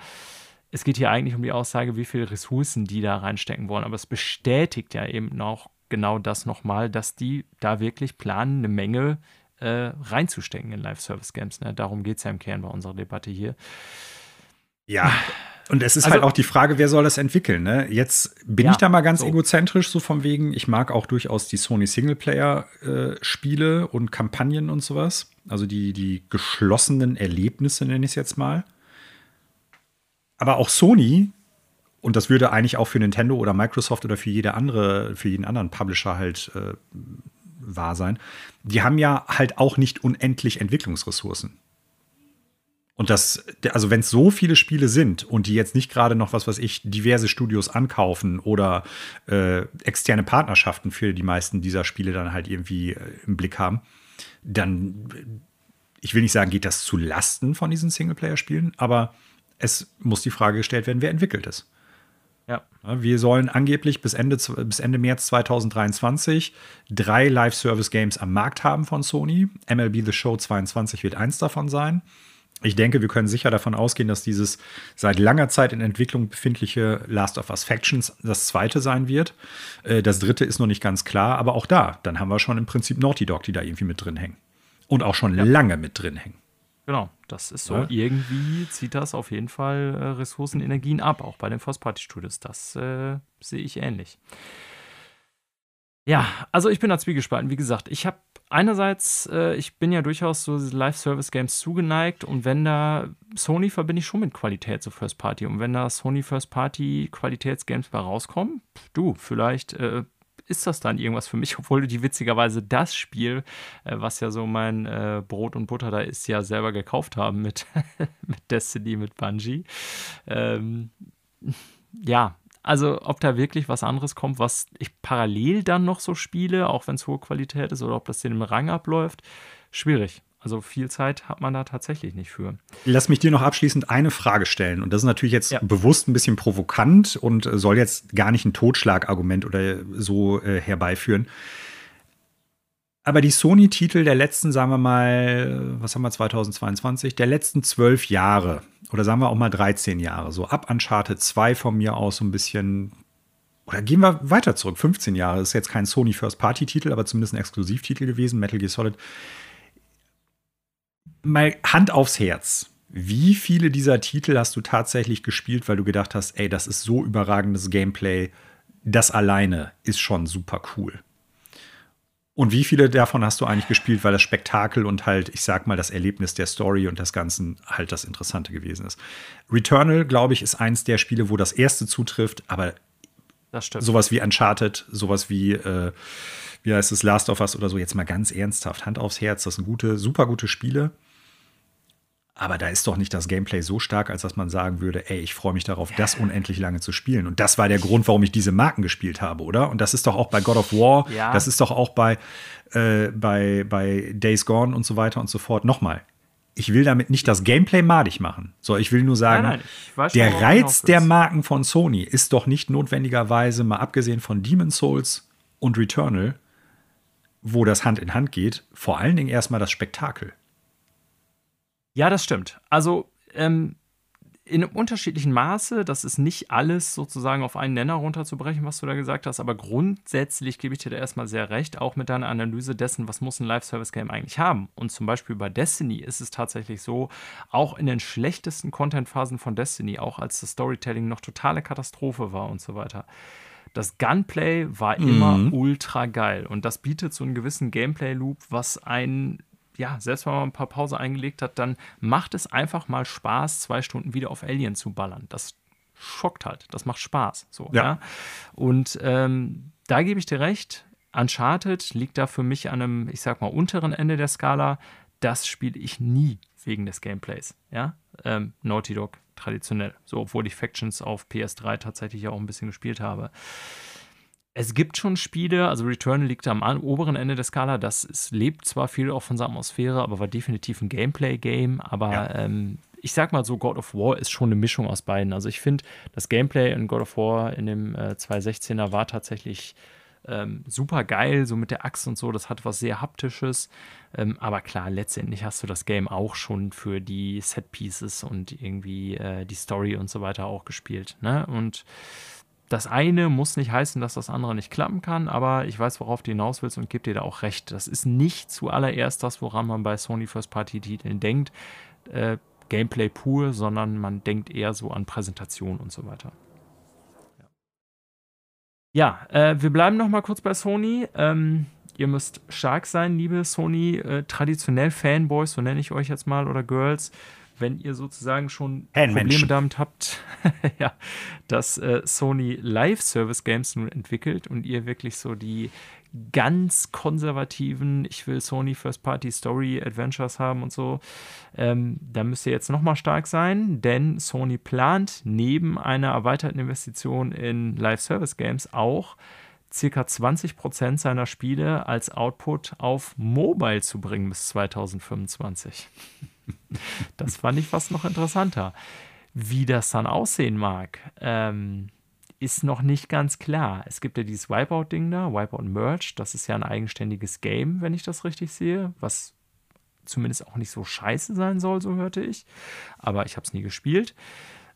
es geht hier eigentlich um die Aussage, wie viele Ressourcen die da reinstecken wollen. Aber es bestätigt ja eben noch genau das nochmal, dass die da wirklich planen, eine Menge äh, reinzustecken in Live-Service-Games. Ne? Darum geht es ja im Kern bei unserer Debatte hier. Ja. Und es ist also, halt auch die Frage, wer soll das entwickeln? Ne? Jetzt bin ja, ich da mal ganz so. egozentrisch, so von wegen, ich mag auch durchaus die Sony Singleplayer-Spiele äh, und Kampagnen und sowas. Also die, die geschlossenen Erlebnisse, nenne ich es jetzt mal. Aber auch Sony und das würde eigentlich auch für Nintendo oder Microsoft oder für jede andere, für jeden anderen Publisher halt äh, wahr sein. Die haben ja halt auch nicht unendlich Entwicklungsressourcen. Und das, also wenn es so viele Spiele sind und die jetzt nicht gerade noch was, was ich, diverse Studios ankaufen oder äh, externe Partnerschaften für die meisten dieser Spiele dann halt irgendwie äh, im Blick haben, dann, ich will nicht sagen, geht das zu Lasten von diesen Singleplayer-Spielen, aber es muss die Frage gestellt werden, wer entwickelt es. Ja. Wir sollen angeblich bis Ende, bis Ende März 2023 drei Live-Service-Games am Markt haben von Sony. MLB The Show 22 wird eins davon sein. Ich denke, wir können sicher davon ausgehen, dass dieses seit langer Zeit in Entwicklung befindliche Last of Us Factions das zweite sein wird. Äh, das dritte ist noch nicht ganz klar, aber auch da, dann haben wir schon im Prinzip Naughty Dog, die da irgendwie mit drin hängen. Und auch schon ja. lange mit drin hängen. Genau, das ist so. Ja. Irgendwie zieht das auf jeden Fall äh, Ressourcen, Energien ab, auch bei den First-Party-Studios. Das äh, sehe ich ähnlich. Ja, also ich bin da zwiegespalten. Wie gesagt, ich habe einerseits, äh, ich bin ja durchaus so Live-Service-Games zugeneigt und wenn da Sony verbinde ich schon mit Qualität so First Party und wenn da Sony First Party Qualitätsgames bei rauskommen, du, vielleicht äh, ist das dann irgendwas für mich, obwohl du die witzigerweise das Spiel, äh, was ja so mein äh, Brot und Butter da ist, ja selber gekauft haben mit, mit Destiny, mit Bungie. Ähm, ja, also ob da wirklich was anderes kommt, was ich parallel dann noch so spiele, auch wenn es hohe Qualität ist, oder ob das in dem Rang abläuft, schwierig. Also viel Zeit hat man da tatsächlich nicht für. Lass mich dir noch abschließend eine Frage stellen. Und das ist natürlich jetzt ja. bewusst ein bisschen provokant und soll jetzt gar nicht ein Totschlagargument oder so äh, herbeiführen. Aber die Sony-Titel der letzten, sagen wir mal, was haben wir 2022, der letzten zwölf Jahre oder sagen wir auch mal 13 Jahre, so ab Uncharted 2 von mir aus so ein bisschen, oder gehen wir weiter zurück, 15 Jahre, ist jetzt kein Sony First-Party-Titel, aber zumindest ein Exklusivtitel gewesen, Metal Gear Solid mal Hand aufs Herz. Wie viele dieser Titel hast du tatsächlich gespielt, weil du gedacht hast, ey, das ist so überragendes Gameplay, das alleine ist schon super cool? Und wie viele davon hast du eigentlich gespielt, weil das Spektakel und halt, ich sag mal, das Erlebnis der Story und das Ganze halt das Interessante gewesen ist? Returnal, glaube ich, ist eins der Spiele, wo das erste zutrifft, aber sowas wie Uncharted, sowas wie, äh, wie heißt es, Last of Us oder so, jetzt mal ganz ernsthaft, Hand aufs Herz, das sind gute, super gute Spiele. Aber da ist doch nicht das Gameplay so stark, als dass man sagen würde, ey, ich freue mich darauf, das unendlich lange zu spielen. Und das war der Grund, warum ich diese Marken gespielt habe, oder? Und das ist doch auch bei God of War, ja. das ist doch auch bei, äh, bei, bei Days Gone und so weiter und so fort. Nochmal, ich will damit nicht das Gameplay madig machen. So, ich will nur sagen, nein, nein, der Reiz der Marken von Sony ist doch nicht notwendigerweise, mal abgesehen von Demon's Souls und Returnal, wo das Hand in Hand geht, vor allen Dingen erstmal das Spektakel. Ja, das stimmt. Also ähm, in einem unterschiedlichen Maße, das ist nicht alles sozusagen auf einen Nenner runterzubrechen, was du da gesagt hast, aber grundsätzlich gebe ich dir da erstmal sehr recht, auch mit deiner Analyse dessen, was muss ein Live-Service-Game eigentlich haben. Und zum Beispiel bei Destiny ist es tatsächlich so, auch in den schlechtesten Content-Phasen von Destiny, auch als das Storytelling noch totale Katastrophe war und so weiter. Das Gunplay war immer mhm. ultra geil und das bietet so einen gewissen Gameplay-Loop, was einen ja, selbst wenn man ein paar Pause eingelegt hat, dann macht es einfach mal Spaß, zwei Stunden wieder auf Alien zu ballern. Das schockt halt, das macht Spaß. So, ja. ja? Und ähm, da gebe ich dir recht, Uncharted liegt da für mich an einem, ich sag mal, unteren Ende der Skala. Das spiele ich nie wegen des Gameplays. Ja? Ähm, Naughty Dog traditionell. So, obwohl ich Factions auf PS3 tatsächlich auch ein bisschen gespielt habe es gibt schon Spiele, also Returnal liegt am oberen Ende der Skala, das ist, lebt zwar viel auch von seiner Atmosphäre, aber war definitiv ein Gameplay-Game, aber ja. ähm, ich sag mal so, God of War ist schon eine Mischung aus beiden. Also ich finde, das Gameplay in God of War in dem äh, 216er war tatsächlich ähm, super geil, so mit der Axt und so, das hat was sehr haptisches. Ähm, aber klar, letztendlich hast du das Game auch schon für die Set Pieces und irgendwie äh, die Story und so weiter auch gespielt. Ne? Und das eine muss nicht heißen, dass das andere nicht klappen kann, aber ich weiß, worauf du hinaus willst und gebe dir da auch recht. Das ist nicht zuallererst das, woran man bei Sony First-Party-Titeln denkt. Äh, Gameplay pur, sondern man denkt eher so an Präsentation und so weiter. Ja, äh, wir bleiben noch mal kurz bei Sony. Ähm, ihr müsst stark sein, liebe Sony, äh, traditionell Fanboys, so nenne ich euch jetzt mal, oder Girls wenn ihr sozusagen schon Probleme damit habt, ja, dass äh, Sony Live Service Games nun entwickelt und ihr wirklich so die ganz konservativen, ich will Sony First Party Story Adventures haben und so, ähm, da müsst ihr jetzt nochmal stark sein, denn Sony plant neben einer erweiterten Investition in Live Service Games auch circa 20% seiner Spiele als Output auf Mobile zu bringen bis 2025. das fand ich fast noch interessanter. Wie das dann aussehen mag, ähm, ist noch nicht ganz klar. Es gibt ja dieses Wipeout-Ding da, Wipeout Merge. Das ist ja ein eigenständiges Game, wenn ich das richtig sehe, was zumindest auch nicht so scheiße sein soll, so hörte ich. Aber ich habe es nie gespielt.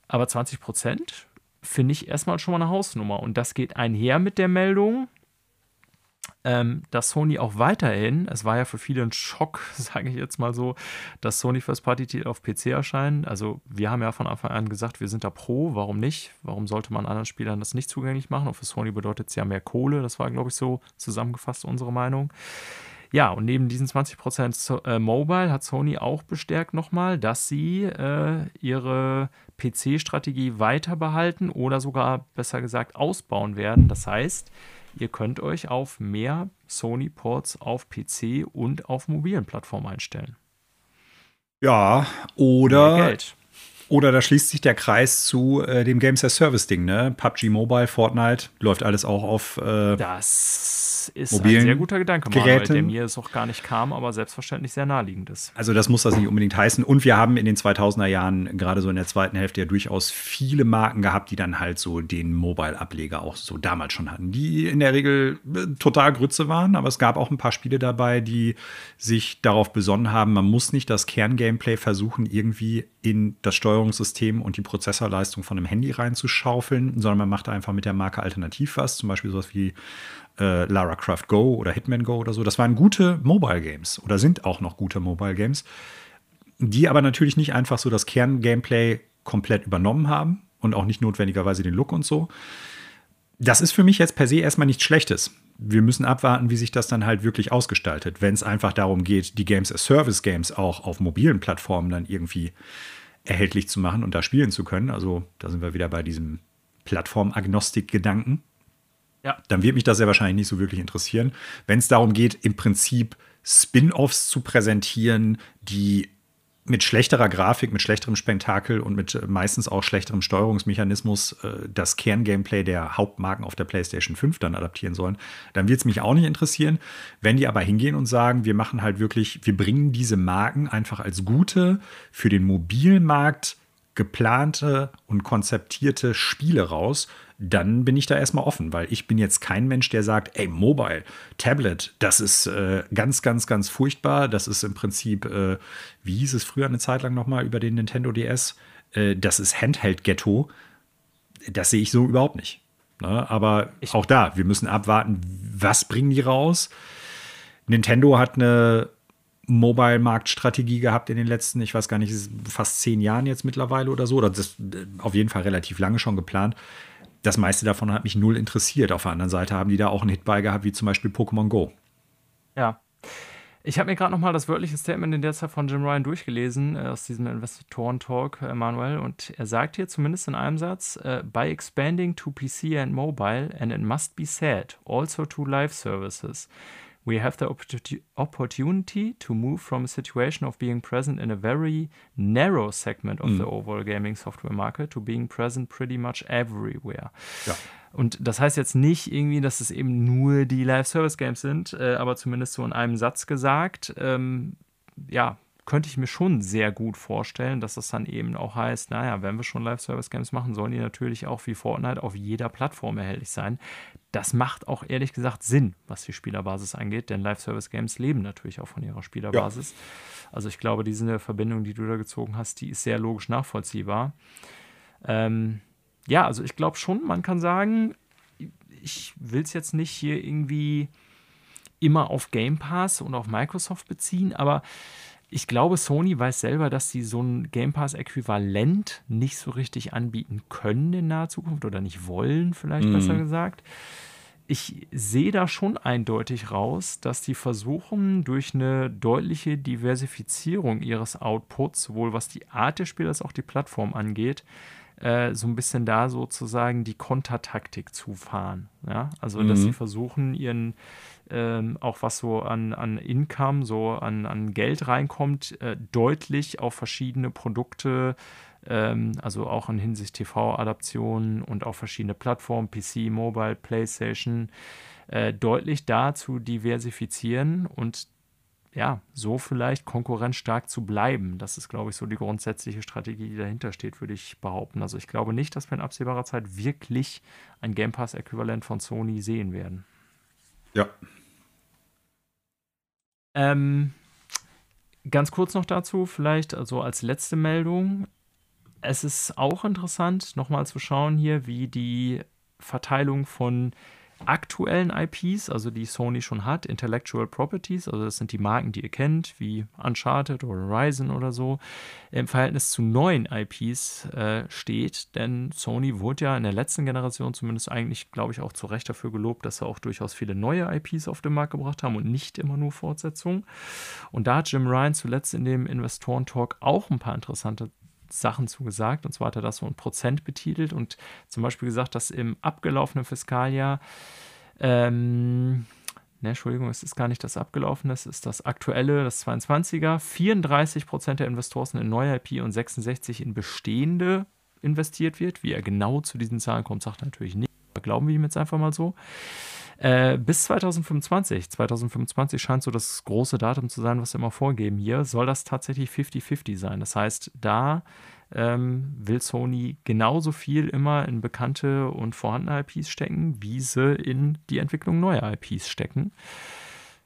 Aber 20 Prozent finde ich erstmal schon mal eine Hausnummer. Und das geht einher mit der Meldung, ähm, dass Sony auch weiterhin, es war ja für viele ein Schock, sage ich jetzt mal so, dass Sony First Party Titel auf PC erscheinen. Also wir haben ja von Anfang an gesagt, wir sind da pro, warum nicht? Warum sollte man anderen Spielern das nicht zugänglich machen? Und für Sony bedeutet es ja mehr Kohle, das war, glaube ich, so zusammengefasst unsere Meinung. Ja, und neben diesen 20% äh, Mobile hat Sony auch bestärkt nochmal, dass sie äh, ihre PC-Strategie weiter behalten oder sogar besser gesagt ausbauen werden. Das heißt, ihr könnt euch auf mehr Sony-Ports auf PC und auf mobilen Plattformen einstellen. Ja, oder oder da schließt sich der Kreis zu äh, dem Games as Service Ding, ne? PUBG Mobile, Fortnite, läuft alles auch auf äh, Das ist ein sehr guter Gedanke, Manuel, der mir es auch gar nicht kam, aber selbstverständlich sehr naheliegend ist. Also das muss das nicht unbedingt heißen. Und wir haben in den 2000er Jahren, gerade so in der zweiten Hälfte, ja durchaus viele Marken gehabt, die dann halt so den Mobile-Ableger auch so damals schon hatten, die in der Regel äh, total Grütze waren, aber es gab auch ein paar Spiele dabei, die sich darauf besonnen haben, man muss nicht das Kerngameplay versuchen, irgendwie in das Steuerungssystem und die Prozessorleistung von einem Handy reinzuschaufeln, sondern man macht einfach mit der Marke alternativ was, zum Beispiel sowas wie äh, Lara Croft Go oder Hitman Go oder so. Das waren gute Mobile Games oder sind auch noch gute Mobile Games, die aber natürlich nicht einfach so das Kerngameplay komplett übernommen haben und auch nicht notwendigerweise den Look und so. Das ist für mich jetzt per se erstmal nichts Schlechtes. Wir müssen abwarten, wie sich das dann halt wirklich ausgestaltet. Wenn es einfach darum geht, die Games as Service Games auch auf mobilen Plattformen dann irgendwie erhältlich zu machen und da spielen zu können. Also da sind wir wieder bei diesem Plattformagnostik-Gedanken. Ja. Dann wird mich das sehr wahrscheinlich nicht so wirklich interessieren. Wenn es darum geht, im Prinzip Spin-offs zu präsentieren, die mit schlechterer Grafik, mit schlechterem Spektakel und mit äh, meistens auch schlechterem Steuerungsmechanismus äh, das Kerngameplay der Hauptmarken auf der PlayStation 5 dann adaptieren sollen, dann wird es mich auch nicht interessieren. Wenn die aber hingehen und sagen, wir machen halt wirklich, wir bringen diese Marken einfach als gute für den Mobilmarkt geplante und konzeptierte Spiele raus, dann bin ich da erstmal offen, weil ich bin jetzt kein Mensch, der sagt, ey, Mobile, Tablet, das ist äh, ganz, ganz, ganz furchtbar. Das ist im Prinzip, äh, wie hieß es früher eine Zeit lang nochmal über den Nintendo DS, äh, das ist Handheld-Ghetto. Das sehe ich so überhaupt nicht. Ne? Aber ich auch da, wir müssen abwarten, was bringen die raus. Nintendo hat eine Mobile-Marktstrategie gehabt in den letzten, ich weiß gar nicht, fast zehn Jahren jetzt mittlerweile oder so. Oder das äh, auf jeden Fall relativ lange schon geplant das meiste davon hat mich null interessiert. Auf der anderen Seite haben die da auch einen Hit bei gehabt, wie zum Beispiel Pokémon Go. Ja. Ich habe mir gerade noch mal das wörtliche Statement in der Zeit von Jim Ryan durchgelesen, äh, aus diesem Investoren-Talk, äh, Manuel, und er sagt hier zumindest in einem Satz, äh, by expanding to PC and mobile, and it must be said, also to live services, we have the opportunity to move from a situation of being present in a very narrow segment of mm. the overall gaming software market to being present pretty much everywhere. Ja. Und das heißt jetzt nicht irgendwie, dass es eben nur die Live-Service-Games sind, äh, aber zumindest so in einem Satz gesagt. Ähm, ja, könnte ich mir schon sehr gut vorstellen, dass das dann eben auch heißt, naja, wenn wir schon Live-Service-Games machen, sollen die natürlich auch wie Fortnite auf jeder Plattform erhältlich sein. Das macht auch ehrlich gesagt Sinn, was die Spielerbasis angeht, denn Live-Service-Games leben natürlich auch von ihrer Spielerbasis. Ja. Also ich glaube, diese Verbindung, die du da gezogen hast, die ist sehr logisch nachvollziehbar. Ähm, ja, also ich glaube schon, man kann sagen, ich will es jetzt nicht hier irgendwie immer auf Game Pass und auf Microsoft beziehen, aber ich glaube, Sony weiß selber, dass sie so ein Game Pass-Äquivalent nicht so richtig anbieten können in naher Zukunft oder nicht wollen, vielleicht mm. besser gesagt. Ich sehe da schon eindeutig raus, dass die versuchen, durch eine deutliche Diversifizierung ihres Outputs, sowohl was die Art des Spiels als auch die Plattform angeht, äh, so ein bisschen da sozusagen die Kontertaktik zu fahren. Ja? Also, dass sie mhm. versuchen, ihren ähm, auch was so an, an Income, so an, an Geld reinkommt, äh, deutlich auf verschiedene Produkte, ähm, also auch in Hinsicht TV-Adaptionen und auf verschiedene Plattformen, PC, Mobile, PlayStation, äh, deutlich da zu diversifizieren und ja, so vielleicht konkurrenzstark zu bleiben. Das ist, glaube ich, so die grundsätzliche Strategie, die dahinter steht, würde ich behaupten. Also ich glaube nicht, dass wir in absehbarer Zeit wirklich ein Game Pass-Äquivalent von Sony sehen werden. Ja, ähm, ganz kurz noch dazu, vielleicht also als letzte Meldung. Es ist auch interessant, nochmal zu schauen hier, wie die Verteilung von aktuellen IPs, also die Sony schon hat, Intellectual Properties, also das sind die Marken, die ihr kennt, wie Uncharted oder Horizon oder so, im Verhältnis zu neuen IPs äh, steht. Denn Sony wurde ja in der letzten Generation zumindest eigentlich, glaube ich, auch zu Recht dafür gelobt, dass sie auch durchaus viele neue IPs auf den Markt gebracht haben und nicht immer nur Fortsetzungen. Und da hat Jim Ryan zuletzt in dem Investoren-Talk auch ein paar interessante Sachen zugesagt. Und zwar hat er das so ein Prozent betitelt und zum Beispiel gesagt, dass im abgelaufenen Fiskaljahr Ähm, ne, Entschuldigung, es ist gar nicht das abgelaufene, es ist das aktuelle, das 22er. 34 Prozent der Investoren in neue IP und 66 in bestehende investiert wird. Wie er genau zu diesen Zahlen kommt, sagt er natürlich nicht. Glauben wir ihm jetzt einfach mal so. Äh, bis 2025, 2025 scheint so das große Datum zu sein, was wir immer vorgeben hier, soll das tatsächlich 50-50 sein. Das heißt, da ähm, will Sony genauso viel immer in bekannte und vorhandene IPs stecken, wie sie in die Entwicklung neuer IPs stecken.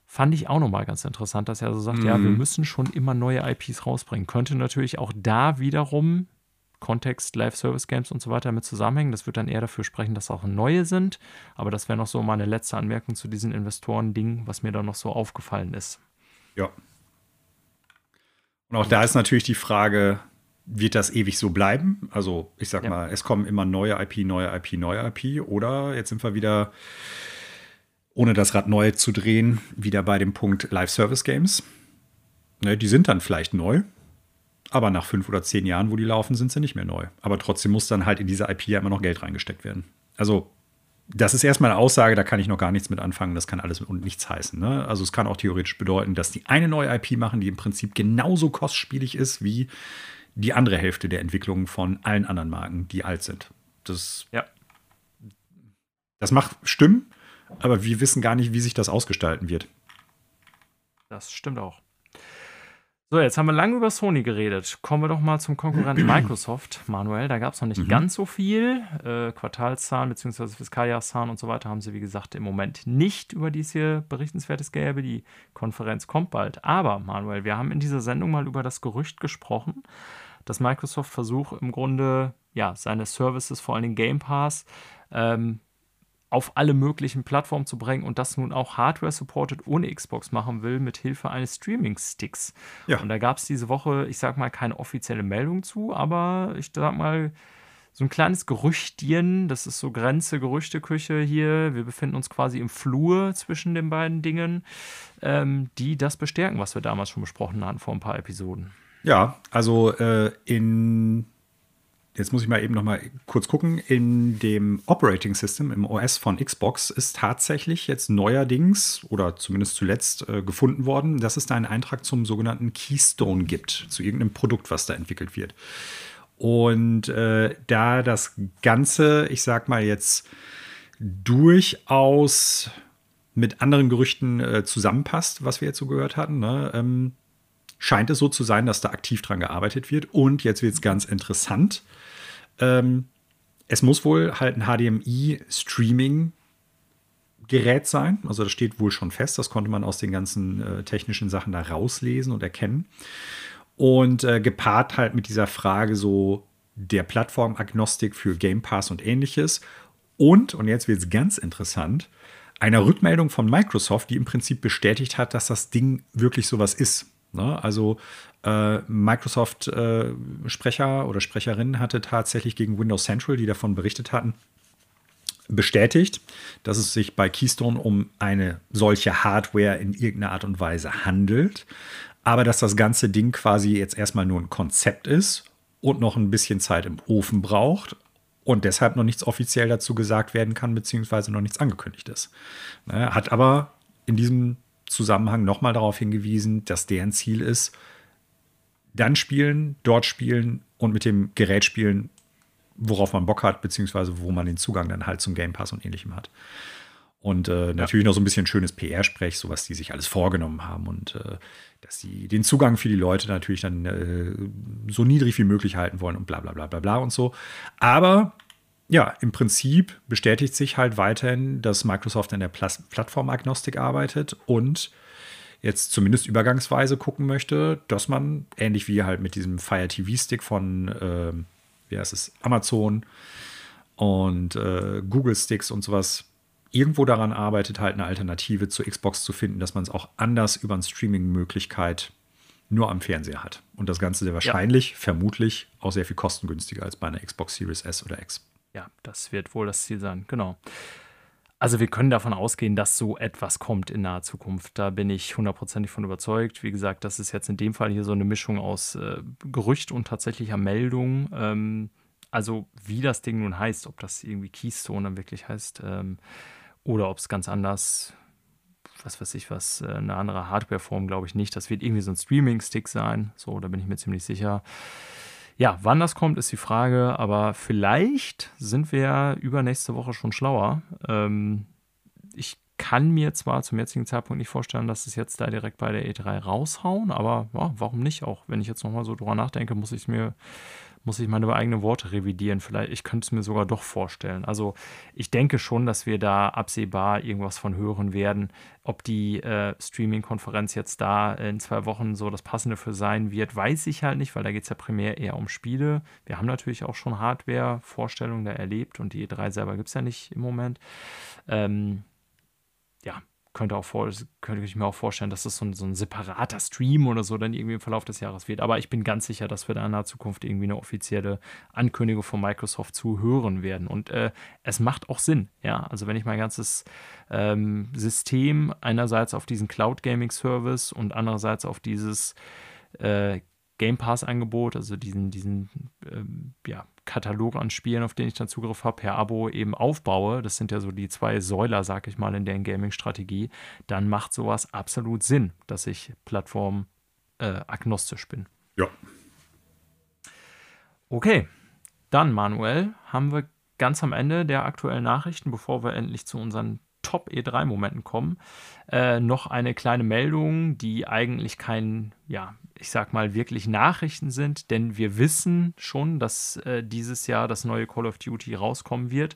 Fand ich auch nochmal ganz interessant, dass er so sagt, mhm. ja, wir müssen schon immer neue IPs rausbringen. Könnte natürlich auch da wiederum Kontext, Live-Service-Games und so weiter mit zusammenhängen. Das wird dann eher dafür sprechen, dass auch neue sind. Aber das wäre noch so meine letzte Anmerkung zu diesen Investoren-Ding, was mir da noch so aufgefallen ist. Ja. Und auch da ist natürlich die Frage, wird das ewig so bleiben? Also, ich sag ja. mal, es kommen immer neue IP, neue IP, neue IP. Oder jetzt sind wir wieder, ohne das Rad neu zu drehen, wieder bei dem Punkt Live-Service-Games. Ne, die sind dann vielleicht neu, aber nach fünf oder zehn Jahren, wo die laufen, sind sie nicht mehr neu. Aber trotzdem muss dann halt in diese IP ja immer noch Geld reingesteckt werden. Also, das ist erstmal eine Aussage, da kann ich noch gar nichts mit anfangen. Das kann alles und nichts heißen. Ne? Also, es kann auch theoretisch bedeuten, dass die eine neue IP machen, die im Prinzip genauso kostspielig ist wie die andere Hälfte der Entwicklung von allen anderen Marken, die alt sind. Das, ja. das macht Stimmen, aber wir wissen gar nicht, wie sich das ausgestalten wird. Das stimmt auch. So, jetzt haben wir lange über Sony geredet. Kommen wir doch mal zum Konkurrenten Microsoft. Manuel, da gab es noch nicht mhm. ganz so viel. Äh, Quartalszahlen bzw. Fiskaljahrszahlen und so weiter haben sie, wie gesagt, im Moment nicht, über die es hier berichtenswertes gäbe. Die Konferenz kommt bald. Aber, Manuel, wir haben in dieser Sendung mal über das Gerücht gesprochen, dass Microsoft versucht, im Grunde ja, seine Services, vor allem den Game Pass, ähm, auf alle möglichen Plattformen zu bringen und das nun auch Hardware-supported ohne Xbox machen will, mit Hilfe eines Streaming-Sticks. Ja. Und da gab es diese Woche, ich sag mal, keine offizielle Meldung zu, aber ich sag mal, so ein kleines Gerüchtchen, das ist so Grenze, Gerüchteküche hier. Wir befinden uns quasi im Flur zwischen den beiden Dingen, ähm, die das bestärken, was wir damals schon besprochen hatten vor ein paar Episoden. Ja, also äh, in jetzt muss ich mal eben noch mal kurz gucken, in dem Operating System, im OS von Xbox, ist tatsächlich jetzt neuerdings oder zumindest zuletzt äh, gefunden worden, dass es da einen Eintrag zum sogenannten Keystone gibt, zu irgendeinem Produkt, was da entwickelt wird. Und äh, da das Ganze, ich sag mal jetzt, durchaus mit anderen Gerüchten äh, zusammenpasst, was wir jetzt so gehört hatten, ne? ähm, scheint es so zu sein, dass da aktiv dran gearbeitet wird. Und jetzt wird es ganz interessant. Ähm, es muss wohl halt ein HDMI-Streaming Gerät sein. Also das steht wohl schon fest. Das konnte man aus den ganzen äh, technischen Sachen da rauslesen und erkennen. Und äh, gepaart halt mit dieser Frage so der Plattformagnostik für Game Pass und ähnliches. Und, und jetzt wird es ganz interessant, einer Rückmeldung von Microsoft, die im Prinzip bestätigt hat, dass das Ding wirklich sowas ist. Ne? Also äh, Microsoft-Sprecher äh, oder Sprecherin hatte tatsächlich gegen Windows Central, die davon berichtet hatten, bestätigt, dass es sich bei Keystone um eine solche Hardware in irgendeiner Art und Weise handelt, aber dass das ganze Ding quasi jetzt erstmal nur ein Konzept ist und noch ein bisschen Zeit im Ofen braucht und deshalb noch nichts offiziell dazu gesagt werden kann, beziehungsweise noch nichts angekündigt ist. Ne, hat aber in diesem Zusammenhang nochmal darauf hingewiesen, dass deren Ziel ist, dann spielen, dort spielen und mit dem Gerät spielen, worauf man Bock hat, beziehungsweise wo man den Zugang dann halt zum Game Pass und ähnlichem hat. Und äh, natürlich ja. noch so ein bisschen schönes PR-Sprech, so was die sich alles vorgenommen haben und äh, dass sie den Zugang für die Leute natürlich dann äh, so niedrig wie möglich halten wollen und bla bla bla bla bla und so. Aber ja, im Prinzip bestätigt sich halt weiterhin, dass Microsoft in der Plas Plattformagnostik arbeitet und jetzt zumindest übergangsweise gucken möchte, dass man, ähnlich wie halt mit diesem Fire TV-Stick von, äh, wie heißt es, Amazon und äh, Google Sticks und sowas, irgendwo daran arbeitet, halt eine Alternative zu Xbox zu finden, dass man es auch anders über eine Streaming-Möglichkeit nur am Fernseher hat. Und das Ganze sehr wahrscheinlich, ja. vermutlich auch sehr viel kostengünstiger als bei einer Xbox Series S oder X. Ja, das wird wohl das Ziel sein, genau. Also wir können davon ausgehen, dass so etwas kommt in naher Zukunft. Da bin ich hundertprozentig von überzeugt. Wie gesagt, das ist jetzt in dem Fall hier so eine Mischung aus äh, Gerücht und tatsächlicher Meldung. Ähm, also wie das Ding nun heißt, ob das irgendwie Keystone dann wirklich heißt ähm, oder ob es ganz anders, was weiß ich was, äh, eine andere Hardwareform, glaube ich nicht. Das wird irgendwie so ein Streaming-Stick sein. So, da bin ich mir ziemlich sicher. Ja, wann das kommt, ist die Frage, aber vielleicht sind wir übernächste Woche schon schlauer. Ähm, ich kann mir zwar zum jetzigen Zeitpunkt nicht vorstellen, dass es jetzt da direkt bei der E3 raushauen, aber ja, warum nicht? Auch wenn ich jetzt nochmal so drüber nachdenke, muss ich mir muss ich meine eigenen Worte revidieren. Vielleicht, ich könnte es mir sogar doch vorstellen. Also ich denke schon, dass wir da absehbar irgendwas von hören werden. Ob die äh, Streaming-Konferenz jetzt da in zwei Wochen so das Passende für sein wird, weiß ich halt nicht, weil da geht es ja primär eher um Spiele. Wir haben natürlich auch schon Hardware-Vorstellungen da erlebt und die E3 selber gibt es ja nicht im Moment. Ähm, ja, könnte, auch vor, könnte ich mir auch vorstellen, dass das so ein, so ein, separater Stream oder so dann irgendwie im Verlauf des Jahres wird. Aber ich bin ganz sicher, dass wir da in der Zukunft irgendwie eine offizielle Ankündigung von Microsoft zu hören werden. Und äh, es macht auch Sinn. Ja, also wenn ich mein ganzes ähm, System einerseits auf diesen Cloud Gaming Service und andererseits auf dieses äh, Game Pass-Angebot, also diesen, diesen ähm, ja, Katalog an Spielen, auf den ich dann Zugriff habe, per Abo eben aufbaue, das sind ja so die zwei Säuler, sag ich mal, in der Gaming-Strategie, dann macht sowas absolut Sinn, dass ich Plattform äh, agnostisch bin. Ja. Okay, dann Manuel, haben wir ganz am Ende der aktuellen Nachrichten, bevor wir endlich zu unseren Top E3-Momenten kommen, äh, noch eine kleine Meldung, die eigentlich kein, ja, ich sag mal, wirklich Nachrichten sind, denn wir wissen schon, dass äh, dieses Jahr das neue Call of Duty rauskommen wird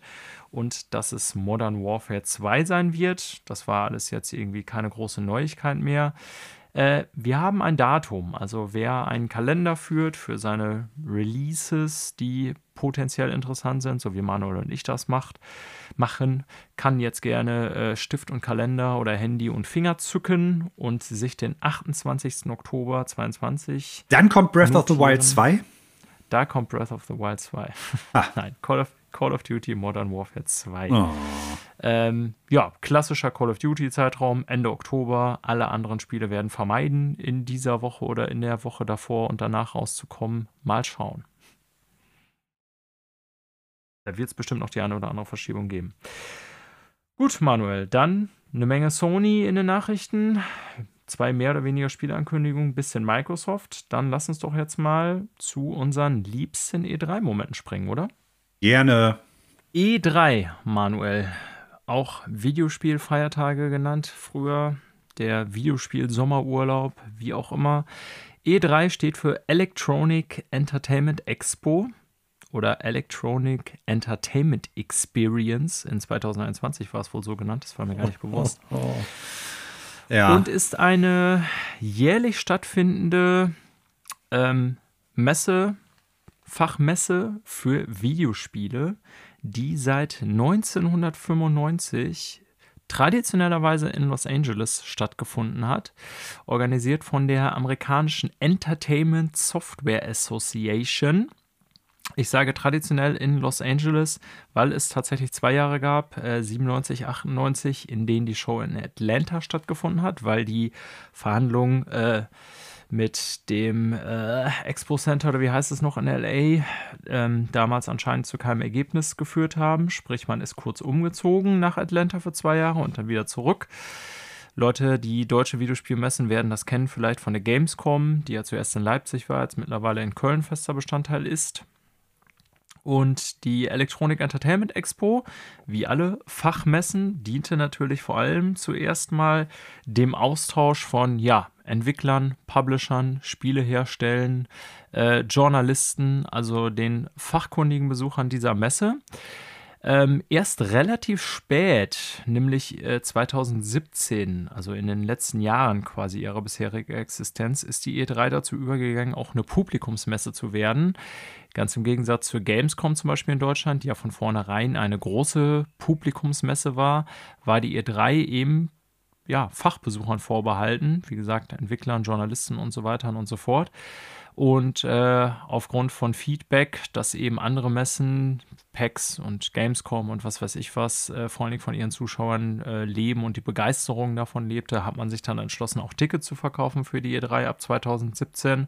und dass es Modern Warfare 2 sein wird. Das war alles jetzt irgendwie keine große Neuigkeit mehr. Äh, wir haben ein Datum, also wer einen Kalender führt für seine Releases, die potenziell interessant sind, so wie Manuel und ich das macht, machen, kann jetzt gerne äh, Stift und Kalender oder Handy und Finger zücken und sich den 28. Oktober 22. Dann kommt Breath notieren. of the Wild 2. Da kommt Breath of the Wild 2. Ah. Nein, Call of, Call of Duty Modern Warfare 2. Oh. Ähm, ja, klassischer Call of Duty-Zeitraum, Ende Oktober. Alle anderen Spiele werden vermeiden, in dieser Woche oder in der Woche davor und danach rauszukommen. Mal schauen. Da wird es bestimmt noch die eine oder andere Verschiebung geben. Gut, Manuel, dann eine Menge Sony in den Nachrichten zwei mehr oder weniger Spielankündigungen, bisschen Microsoft. Dann lass uns doch jetzt mal zu unseren liebsten E3-Momenten springen, oder? Gerne. E3, Manuel. Auch Videospielfeiertage genannt früher. Der Videospiel-Sommerurlaub, wie auch immer. E3 steht für Electronic Entertainment Expo oder Electronic Entertainment Experience. In 2021 war es wohl so genannt, das war mir gar nicht bewusst. Oh, oh, oh. Ja. Und ist eine jährlich stattfindende ähm, Messe, Fachmesse für Videospiele, die seit 1995 traditionellerweise in Los Angeles stattgefunden hat, organisiert von der amerikanischen Entertainment Software Association. Ich sage traditionell in Los Angeles, weil es tatsächlich zwei Jahre gab, äh, 97, 98, in denen die Show in Atlanta stattgefunden hat, weil die Verhandlungen äh, mit dem äh, Expo Center oder wie heißt es noch in LA ähm, damals anscheinend zu keinem Ergebnis geführt haben. Sprich, man ist kurz umgezogen nach Atlanta für zwei Jahre und dann wieder zurück. Leute, die deutsche Videospielmessen werden das kennen, vielleicht von der Gamescom, die ja zuerst in Leipzig war, jetzt mittlerweile in Köln fester Bestandteil ist. Und die Electronic Entertainment Expo, wie alle Fachmessen, diente natürlich vor allem zuerst mal dem Austausch von ja, Entwicklern, Publishern, Spieleherstellern, äh, Journalisten, also den fachkundigen Besuchern dieser Messe. Ähm, erst relativ spät, nämlich äh, 2017, also in den letzten Jahren quasi ihrer bisherigen Existenz, ist die E3 dazu übergegangen, auch eine Publikumsmesse zu werden. Ganz im Gegensatz zur Gamescom zum Beispiel in Deutschland, die ja von vornherein eine große Publikumsmesse war, war die E3 eben ja, Fachbesuchern vorbehalten, wie gesagt, Entwicklern, Journalisten und so weiter und so fort. Und äh, aufgrund von Feedback, dass eben andere Messen, PAX und Gamescom und was weiß ich was, äh, vor allem von ihren Zuschauern äh, leben und die Begeisterung davon lebte, hat man sich dann entschlossen, auch Tickets zu verkaufen für die E3 ab 2017.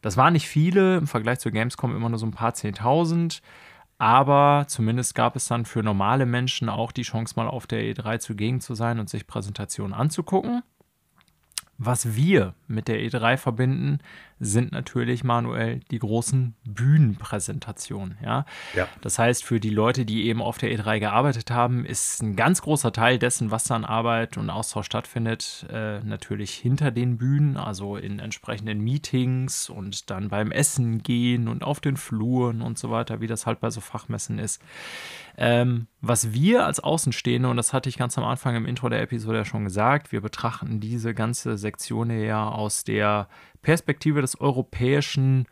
Das waren nicht viele, im Vergleich zur Gamescom immer nur so ein paar Zehntausend. Aber zumindest gab es dann für normale Menschen auch die Chance, mal auf der E3 zugegen zu sein und sich Präsentationen anzugucken. Was wir mit der E3 verbinden, sind natürlich manuell die großen Bühnenpräsentationen. Ja? Ja. Das heißt, für die Leute, die eben auf der E3 gearbeitet haben, ist ein ganz großer Teil dessen, was an Arbeit und Austausch stattfindet, äh, natürlich hinter den Bühnen, also in entsprechenden Meetings und dann beim Essen gehen und auf den Fluren und so weiter, wie das halt bei so Fachmessen ist. Ähm, was wir als Außenstehende, und das hatte ich ganz am Anfang im Intro der Episode ja schon gesagt, wir betrachten diese ganze Sektion ja aus der Perspektive des europäischen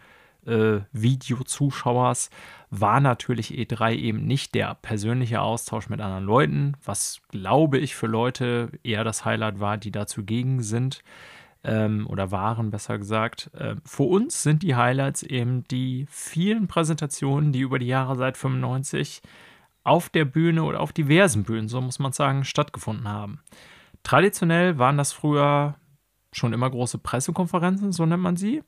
äh, Videozuschauers, war natürlich E3 eben nicht der persönliche Austausch mit anderen Leuten, was glaube ich für Leute eher das Highlight war, die da zugegen sind ähm, oder waren, besser gesagt. Äh, für uns sind die Highlights eben die vielen Präsentationen, die über die Jahre seit 95 auf der Bühne oder auf diversen Bühnen, so muss man sagen, stattgefunden haben. Traditionell waren das früher schon immer große Pressekonferenzen, so nennt man sie.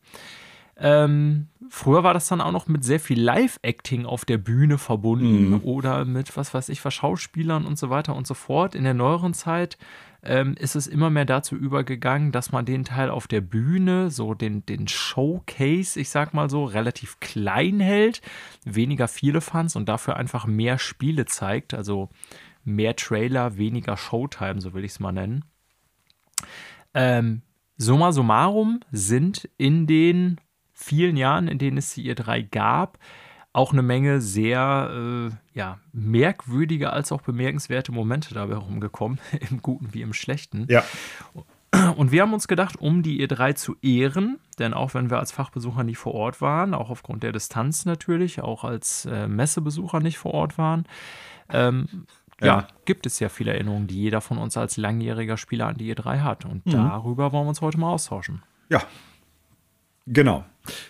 Ähm, früher war das dann auch noch mit sehr viel Live-Acting auf der Bühne verbunden mhm. oder mit, was weiß ich, was Schauspielern und so weiter und so fort. In der neueren Zeit ähm, ist es immer mehr dazu übergegangen, dass man den Teil auf der Bühne, so den, den Showcase, ich sag mal so, relativ klein hält, weniger viele Fans und dafür einfach mehr Spiele zeigt. Also mehr Trailer, weniger Showtime, so will ich es mal nennen. Ähm, summa summarum sind in den vielen Jahren, in denen es die E3 gab, auch eine Menge sehr äh, ja, merkwürdige als auch bemerkenswerte Momente dabei herumgekommen, im Guten wie im Schlechten. Ja. Und wir haben uns gedacht, um die E3 zu ehren, denn auch wenn wir als Fachbesucher nicht vor Ort waren, auch aufgrund der Distanz natürlich, auch als äh, Messebesucher nicht vor Ort waren, ähm, ja. ja. gibt es ja viele Erinnerungen, die jeder von uns als langjähriger Spieler an die E3 hat. Und mhm. darüber wollen wir uns heute mal austauschen. Ja, genau.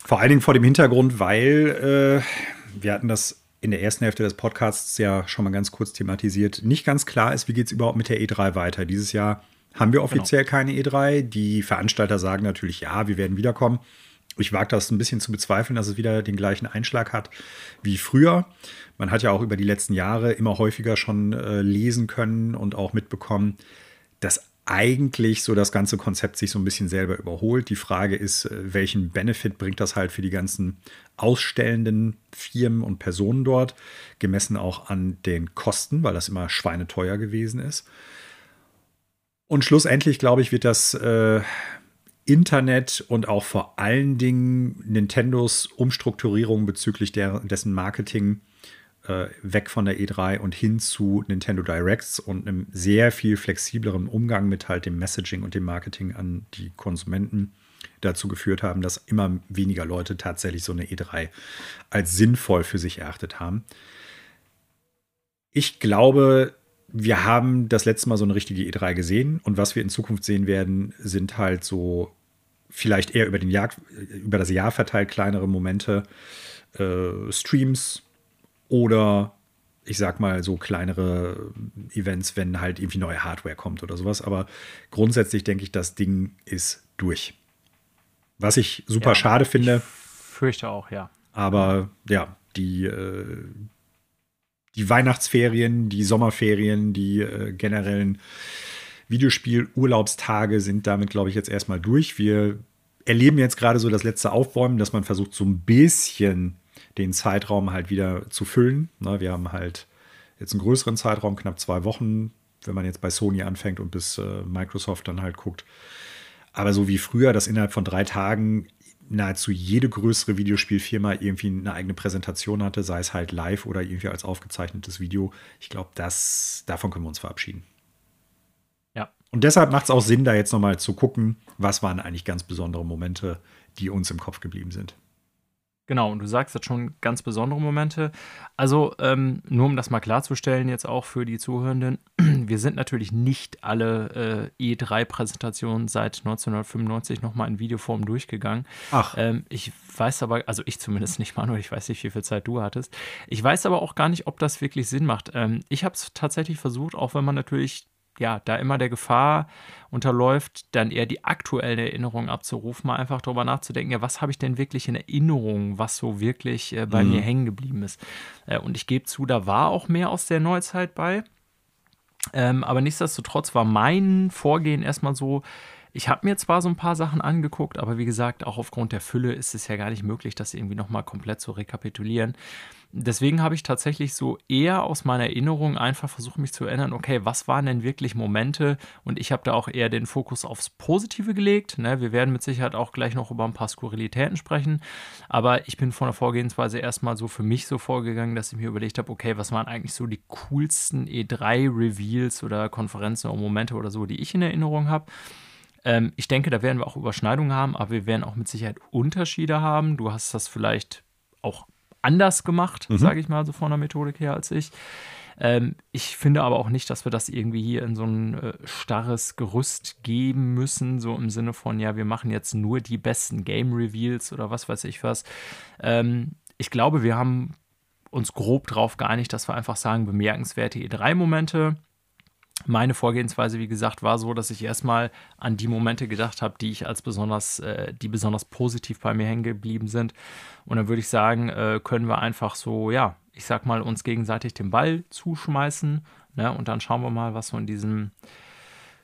Vor allen Dingen vor dem Hintergrund, weil äh, wir hatten das in der ersten Hälfte des Podcasts ja schon mal ganz kurz thematisiert. Nicht ganz klar ist, wie geht es überhaupt mit der E3 weiter. Dieses Jahr haben wir offiziell genau. keine E3. Die Veranstalter sagen natürlich, ja, wir werden wiederkommen. Ich wage das ein bisschen zu bezweifeln, dass es wieder den gleichen Einschlag hat wie früher. Man hat ja auch über die letzten Jahre immer häufiger schon äh, lesen können und auch mitbekommen, dass eigentlich so das ganze Konzept sich so ein bisschen selber überholt. Die Frage ist, äh, welchen Benefit bringt das halt für die ganzen ausstellenden Firmen und Personen dort, gemessen auch an den Kosten, weil das immer schweineteuer gewesen ist. Und schlussendlich, glaube ich, wird das äh, Internet und auch vor allen Dingen Nintendos Umstrukturierung bezüglich der, dessen Marketing äh, weg von der E3 und hin zu Nintendo Directs und einem sehr viel flexibleren Umgang mit halt dem Messaging und dem Marketing an die Konsumenten dazu geführt haben, dass immer weniger Leute tatsächlich so eine E3 als sinnvoll für sich erachtet haben. Ich glaube, wir haben das letzte Mal so eine richtige E3 gesehen und was wir in Zukunft sehen werden, sind halt so vielleicht eher über, den Jahr, über das Jahr verteilt kleinere Momente, äh, Streams oder ich sag mal so kleinere Events, wenn halt irgendwie neue Hardware kommt oder sowas. Aber grundsätzlich denke ich, das Ding ist durch. Was ich super ja, schade finde. Ich fürchte auch, ja. Aber ja, die, äh, die Weihnachtsferien, die Sommerferien, die äh, generellen Videospiel-Urlaubstage sind damit, glaube ich, jetzt erstmal durch. Wir erleben jetzt gerade so das letzte Aufbäumen, dass man versucht, so ein bisschen den Zeitraum halt wieder zu füllen. Ne, wir haben halt jetzt einen größeren Zeitraum, knapp zwei Wochen, wenn man jetzt bei Sony anfängt und bis äh, Microsoft dann halt guckt. Aber so wie früher, dass innerhalb von drei Tagen nahezu jede größere Videospielfirma irgendwie eine eigene Präsentation hatte, sei es halt live oder irgendwie als aufgezeichnetes Video. Ich glaube, davon können wir uns verabschieden. Ja. Und deshalb macht es auch Sinn, da jetzt nochmal zu gucken, was waren eigentlich ganz besondere Momente, die uns im Kopf geblieben sind. Genau, und du sagst jetzt schon ganz besondere Momente. Also, ähm, nur um das mal klarzustellen, jetzt auch für die Zuhörenden, wir sind natürlich nicht alle äh, E3-Präsentationen seit 1995 nochmal in Videoform durchgegangen. Ach. Ähm, ich weiß aber, also ich zumindest nicht, Manuel, ich weiß nicht, wie viel Zeit du hattest. Ich weiß aber auch gar nicht, ob das wirklich Sinn macht. Ähm, ich habe es tatsächlich versucht, auch wenn man natürlich ja, da immer der Gefahr unterläuft, dann eher die aktuellen Erinnerungen abzurufen, mal einfach darüber nachzudenken, ja, was habe ich denn wirklich in Erinnerung, was so wirklich äh, bei mhm. mir hängen geblieben ist. Äh, und ich gebe zu, da war auch mehr aus der Neuzeit bei. Ähm, aber nichtsdestotrotz war mein Vorgehen erstmal so, ich habe mir zwar so ein paar Sachen angeguckt, aber wie gesagt, auch aufgrund der Fülle ist es ja gar nicht möglich, das irgendwie nochmal komplett zu rekapitulieren. Deswegen habe ich tatsächlich so eher aus meiner Erinnerung einfach versucht, mich zu erinnern, okay, was waren denn wirklich Momente? Und ich habe da auch eher den Fokus aufs Positive gelegt. Ne? Wir werden mit Sicherheit auch gleich noch über ein paar Skurrilitäten sprechen. Aber ich bin von der Vorgehensweise erstmal so für mich so vorgegangen, dass ich mir überlegt habe, okay, was waren eigentlich so die coolsten E3-Reveals oder Konferenzen oder Momente oder so, die ich in Erinnerung habe. Ähm, ich denke, da werden wir auch Überschneidungen haben, aber wir werden auch mit Sicherheit Unterschiede haben. Du hast das vielleicht auch anders gemacht, mhm. sage ich mal, so von der Methodik her als ich. Ähm, ich finde aber auch nicht, dass wir das irgendwie hier in so ein äh, starres Gerüst geben müssen, so im Sinne von, ja, wir machen jetzt nur die besten Game Reveals oder was weiß ich was. Ähm, ich glaube, wir haben uns grob darauf geeinigt, dass wir einfach sagen, bemerkenswerte E3-Momente meine Vorgehensweise, wie gesagt, war so, dass ich erstmal an die Momente gedacht habe, die ich als besonders, äh, die besonders positiv bei mir hängen geblieben sind. Und dann würde ich sagen, äh, können wir einfach so, ja, ich sag mal, uns gegenseitig den Ball zuschmeißen. Ne? Und dann schauen wir mal, was so in diesem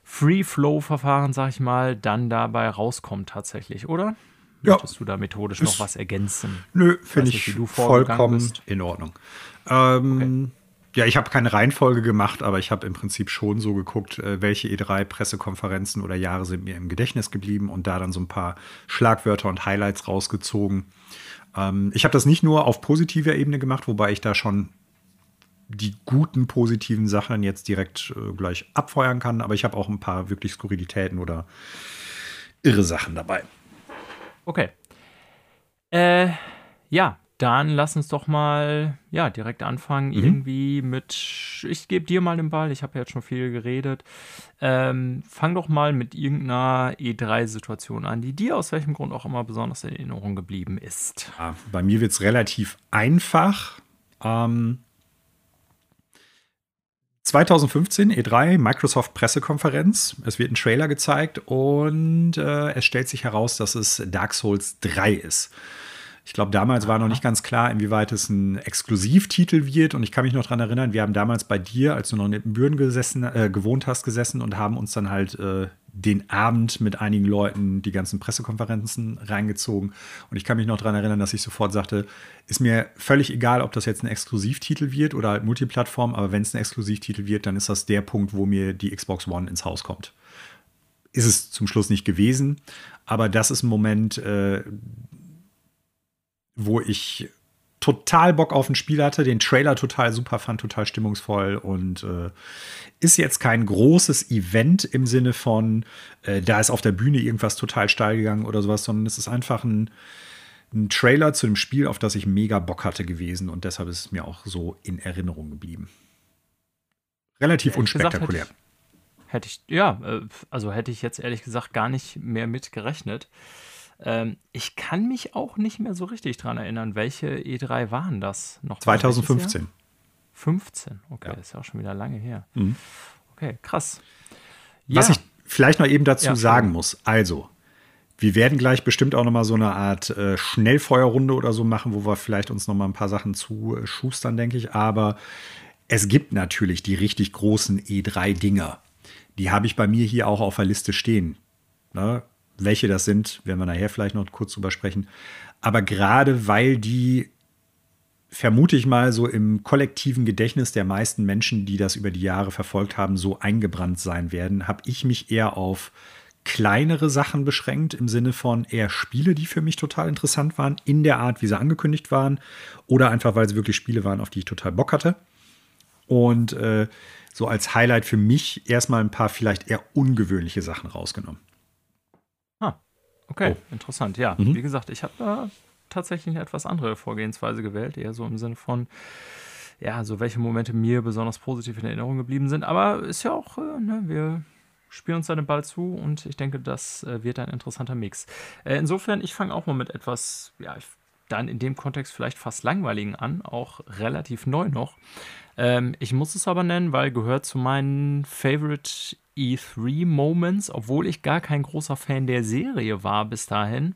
Free-Flow-Verfahren, sag ich mal, dann dabei rauskommt tatsächlich, oder? Ja. Möchtest du da methodisch noch was ergänzen? Nö, finde ich, ich vollkommen in Ordnung. Ähm, okay. Ja, ich habe keine Reihenfolge gemacht, aber ich habe im Prinzip schon so geguckt, äh, welche E3-Pressekonferenzen oder Jahre sind mir im Gedächtnis geblieben und da dann so ein paar Schlagwörter und Highlights rausgezogen. Ähm, ich habe das nicht nur auf positiver Ebene gemacht, wobei ich da schon die guten positiven Sachen jetzt direkt äh, gleich abfeuern kann, aber ich habe auch ein paar wirklich Skurrilitäten oder irre Sachen dabei. Okay. Äh, ja, dann lass uns doch mal ja direkt anfangen mhm. irgendwie mit. Ich gebe dir mal den Ball. Ich habe ja jetzt schon viel geredet. Ähm, fang doch mal mit irgendeiner E3-Situation an, die dir aus welchem Grund auch immer besonders in Erinnerung geblieben ist. Ja, bei mir wird es relativ einfach. Ähm, 2015 E3 Microsoft Pressekonferenz. Es wird ein Trailer gezeigt und äh, es stellt sich heraus, dass es Dark Souls 3 ist. Ich glaube, damals war noch nicht ganz klar, inwieweit es ein Exklusivtitel wird. Und ich kann mich noch daran erinnern, wir haben damals bei dir, als du noch in Ippenbüren gesessen, äh, gewohnt hast, gesessen und haben uns dann halt äh, den Abend mit einigen Leuten die ganzen Pressekonferenzen reingezogen. Und ich kann mich noch daran erinnern, dass ich sofort sagte, ist mir völlig egal, ob das jetzt ein Exklusivtitel wird oder halt Multiplattform, aber wenn es ein Exklusivtitel wird, dann ist das der Punkt, wo mir die Xbox One ins Haus kommt. Ist es zum Schluss nicht gewesen, aber das ist ein Moment, äh, wo ich total Bock auf ein Spiel hatte, den Trailer total super fand, total stimmungsvoll und äh, ist jetzt kein großes Event im Sinne von, äh, da ist auf der Bühne irgendwas total steil gegangen oder sowas, sondern es ist einfach ein, ein Trailer zu dem Spiel, auf das ich mega Bock hatte gewesen und deshalb ist es mir auch so in Erinnerung geblieben. Relativ ja, unspektakulär. Gesagt, hätte, ich, hätte ich, ja, äh, also hätte ich jetzt ehrlich gesagt gar nicht mehr mit gerechnet. Ähm, ich kann mich auch nicht mehr so richtig dran erinnern, welche E3 waren das noch? 2015. 15, okay, ja. ist ja auch schon wieder lange her. Mhm. Okay, krass. Was ich vielleicht noch eben dazu ja, sagen muss, also, wir werden gleich bestimmt auch noch mal so eine Art äh, Schnellfeuerrunde oder so machen, wo wir vielleicht uns noch mal ein paar Sachen zuschustern, denke ich. Aber es gibt natürlich die richtig großen E3-Dinger. Die habe ich bei mir hier auch auf der Liste stehen. Ne? Welche das sind, werden wir nachher vielleicht noch kurz drüber sprechen. Aber gerade weil die, vermute ich mal, so im kollektiven Gedächtnis der meisten Menschen, die das über die Jahre verfolgt haben, so eingebrannt sein werden, habe ich mich eher auf kleinere Sachen beschränkt, im Sinne von eher Spiele, die für mich total interessant waren, in der Art, wie sie angekündigt waren, oder einfach, weil sie wirklich Spiele waren, auf die ich total Bock hatte. Und äh, so als Highlight für mich erstmal ein paar vielleicht eher ungewöhnliche Sachen rausgenommen. Okay, oh. interessant. Ja, mhm. wie gesagt, ich habe da tatsächlich eine etwas andere Vorgehensweise gewählt, eher so im Sinne von, ja, so welche Momente mir besonders positiv in Erinnerung geblieben sind. Aber ist ja auch, äh, ne, wir spielen uns da den Ball zu und ich denke, das äh, wird ein interessanter Mix. Äh, insofern, ich fange auch mal mit etwas, ja, dann in dem Kontext vielleicht fast langweiligen an, auch relativ neu noch. Ähm, ich muss es aber nennen, weil gehört zu meinen Favorite E3 Moments, obwohl ich gar kein großer Fan der Serie war bis dahin.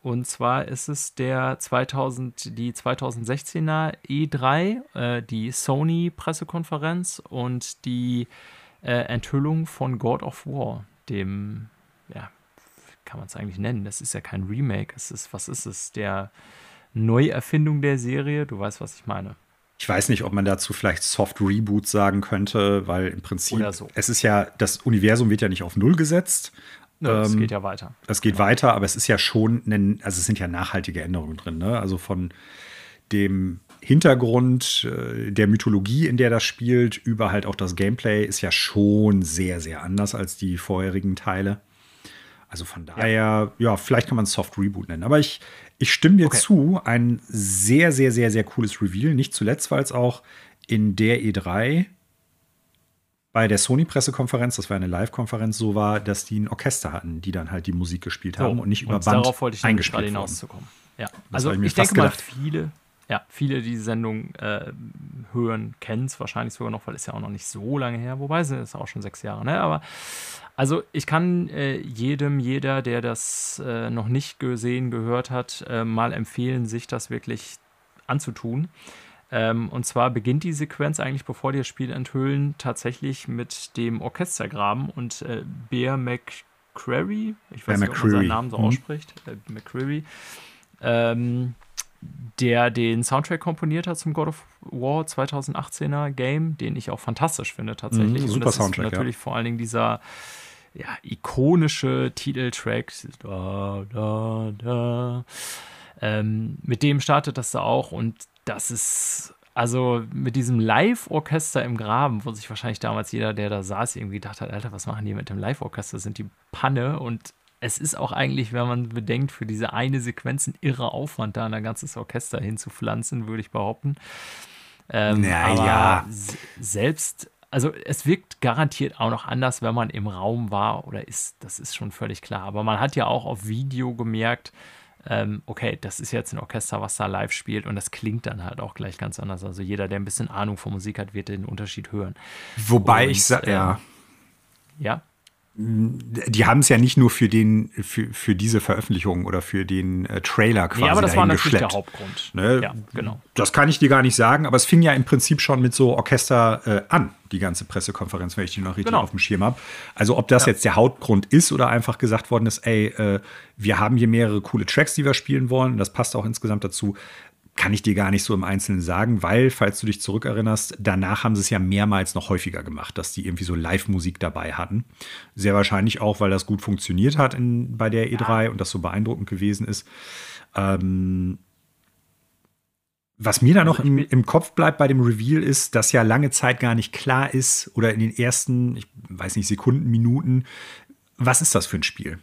Und zwar ist es der 2000, die 2016er E3, äh, die Sony-Pressekonferenz und die äh, Enthüllung von God of War, dem, ja, kann man es eigentlich nennen? Das ist ja kein Remake. Es ist, was ist es? Der Neuerfindung der Serie. Du weißt, was ich meine. Ich weiß nicht, ob man dazu vielleicht Soft Reboot sagen könnte, weil im Prinzip so. es ist ja, das Universum wird ja nicht auf Null gesetzt. Es ähm, geht ja weiter. Es geht weiter, aber es ist ja schon, ein, also es sind ja nachhaltige Änderungen drin. Ne? Also von dem Hintergrund äh, der Mythologie, in der das spielt, über halt auch das Gameplay ist ja schon sehr, sehr anders als die vorherigen Teile. Also von daher, ja, vielleicht kann man es Soft Reboot nennen. Aber ich, ich stimme dir okay. zu, ein sehr, sehr, sehr, sehr cooles Reveal. Nicht zuletzt, weil es auch in der E3 bei der Sony-Pressekonferenz, das war eine Live-Konferenz, so war, dass die ein Orchester hatten, die dann halt die Musik gespielt haben oh, und nicht über und Band darauf wollte ich eingespielt hinauszukommen. Ja, das also ich, ich denke gedacht. mal, viele, ja, viele, die die Sendung äh, hören, kennen es wahrscheinlich sogar noch, weil es ja auch noch nicht so lange her, wobei es ist auch schon sechs Jahre, ne? Aber also ich kann äh, jedem, jeder, der das äh, noch nicht gesehen, gehört hat, äh, mal empfehlen, sich das wirklich anzutun. Ähm, und zwar beginnt die Sequenz eigentlich, bevor die das Spiel enthüllen, tatsächlich mit dem Orchestergraben und äh, Bear McCreary, ich weiß Bear nicht, ob man seinen Namen so mhm. ausspricht, äh, McCreary, ähm, der den Soundtrack komponiert hat zum God of War 2018er Game, den ich auch fantastisch finde tatsächlich. Mhm, super Soundtrack, ist natürlich ja. vor allen Dingen dieser ja, ikonische Titeltrack. Da, da, da. Ähm, mit dem startet das da auch und das ist also mit diesem Live-Orchester im Graben, wo sich wahrscheinlich damals jeder, der da saß, irgendwie gedacht hat, Alter, was machen die mit dem Live-Orchester? Sind die Panne? Und es ist auch eigentlich, wenn man bedenkt, für diese eine Sequenz ein irrer Aufwand, da ein ganzes Orchester hinzupflanzen, würde ich behaupten. Ähm, naja. selbst also es wirkt garantiert auch noch anders, wenn man im Raum war oder ist, das ist schon völlig klar. Aber man hat ja auch auf Video gemerkt, ähm, okay, das ist jetzt ein Orchester, was da live spielt und das klingt dann halt auch gleich ganz anders. Also jeder, der ein bisschen Ahnung von Musik hat, wird den Unterschied hören. Wobei und, ich sage, ja. Ähm, ja die haben es ja nicht nur für den für, für diese Veröffentlichung oder für den äh, Trailer quasi nee, aber das war natürlich geschleppt. der Hauptgrund. Ne? Ja, genau. Das kann ich dir gar nicht sagen, aber es fing ja im Prinzip schon mit so Orchester äh, an, die ganze Pressekonferenz, wenn ich die noch richtig genau. auf dem Schirm habe. Also ob das ja. jetzt der Hauptgrund ist oder einfach gesagt worden ist, ey, äh, wir haben hier mehrere coole Tracks, die wir spielen wollen, das passt auch insgesamt dazu kann ich dir gar nicht so im Einzelnen sagen, weil, falls du dich zurückerinnerst, danach haben sie es ja mehrmals noch häufiger gemacht, dass die irgendwie so Live-Musik dabei hatten. Sehr wahrscheinlich auch, weil das gut funktioniert hat in, bei der E3 ja. und das so beeindruckend gewesen ist. Ähm, was mir da noch im, im, Kopf bleibt bei dem Reveal ist, dass ja lange Zeit gar nicht klar ist oder in den ersten, ich weiß nicht, Sekunden, Minuten, was ist das für ein Spiel?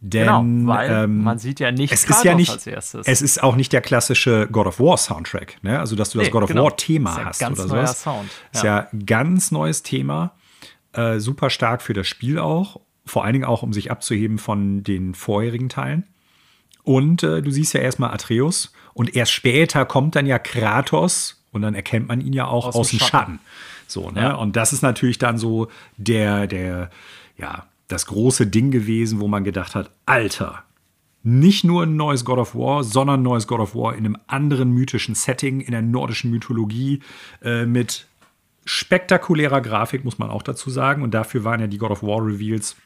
Denn, genau, weil ähm, man sieht ja nicht es ist ja nicht, als erstes. Es ist auch nicht der klassische God of War Soundtrack, ne? Also dass du das God of genau. War Thema hast ganz oder neuer sowas. Sound. Ja. Ist ja ganz neues Thema, äh, super stark für das Spiel auch, vor allen Dingen auch um sich abzuheben von den vorherigen Teilen. Und äh, du siehst ja erstmal Atreus und erst später kommt dann ja Kratos und dann erkennt man ihn ja auch aus, aus dem Schatten. Schatten. So, ne? Ja. Und das ist natürlich dann so der der ja das große Ding gewesen, wo man gedacht hat, Alter, nicht nur ein neues God of War, sondern ein neues God of War in einem anderen mythischen Setting, in der nordischen Mythologie, äh, mit spektakulärer Grafik, muss man auch dazu sagen. Und dafür waren ja die God of War Reveals,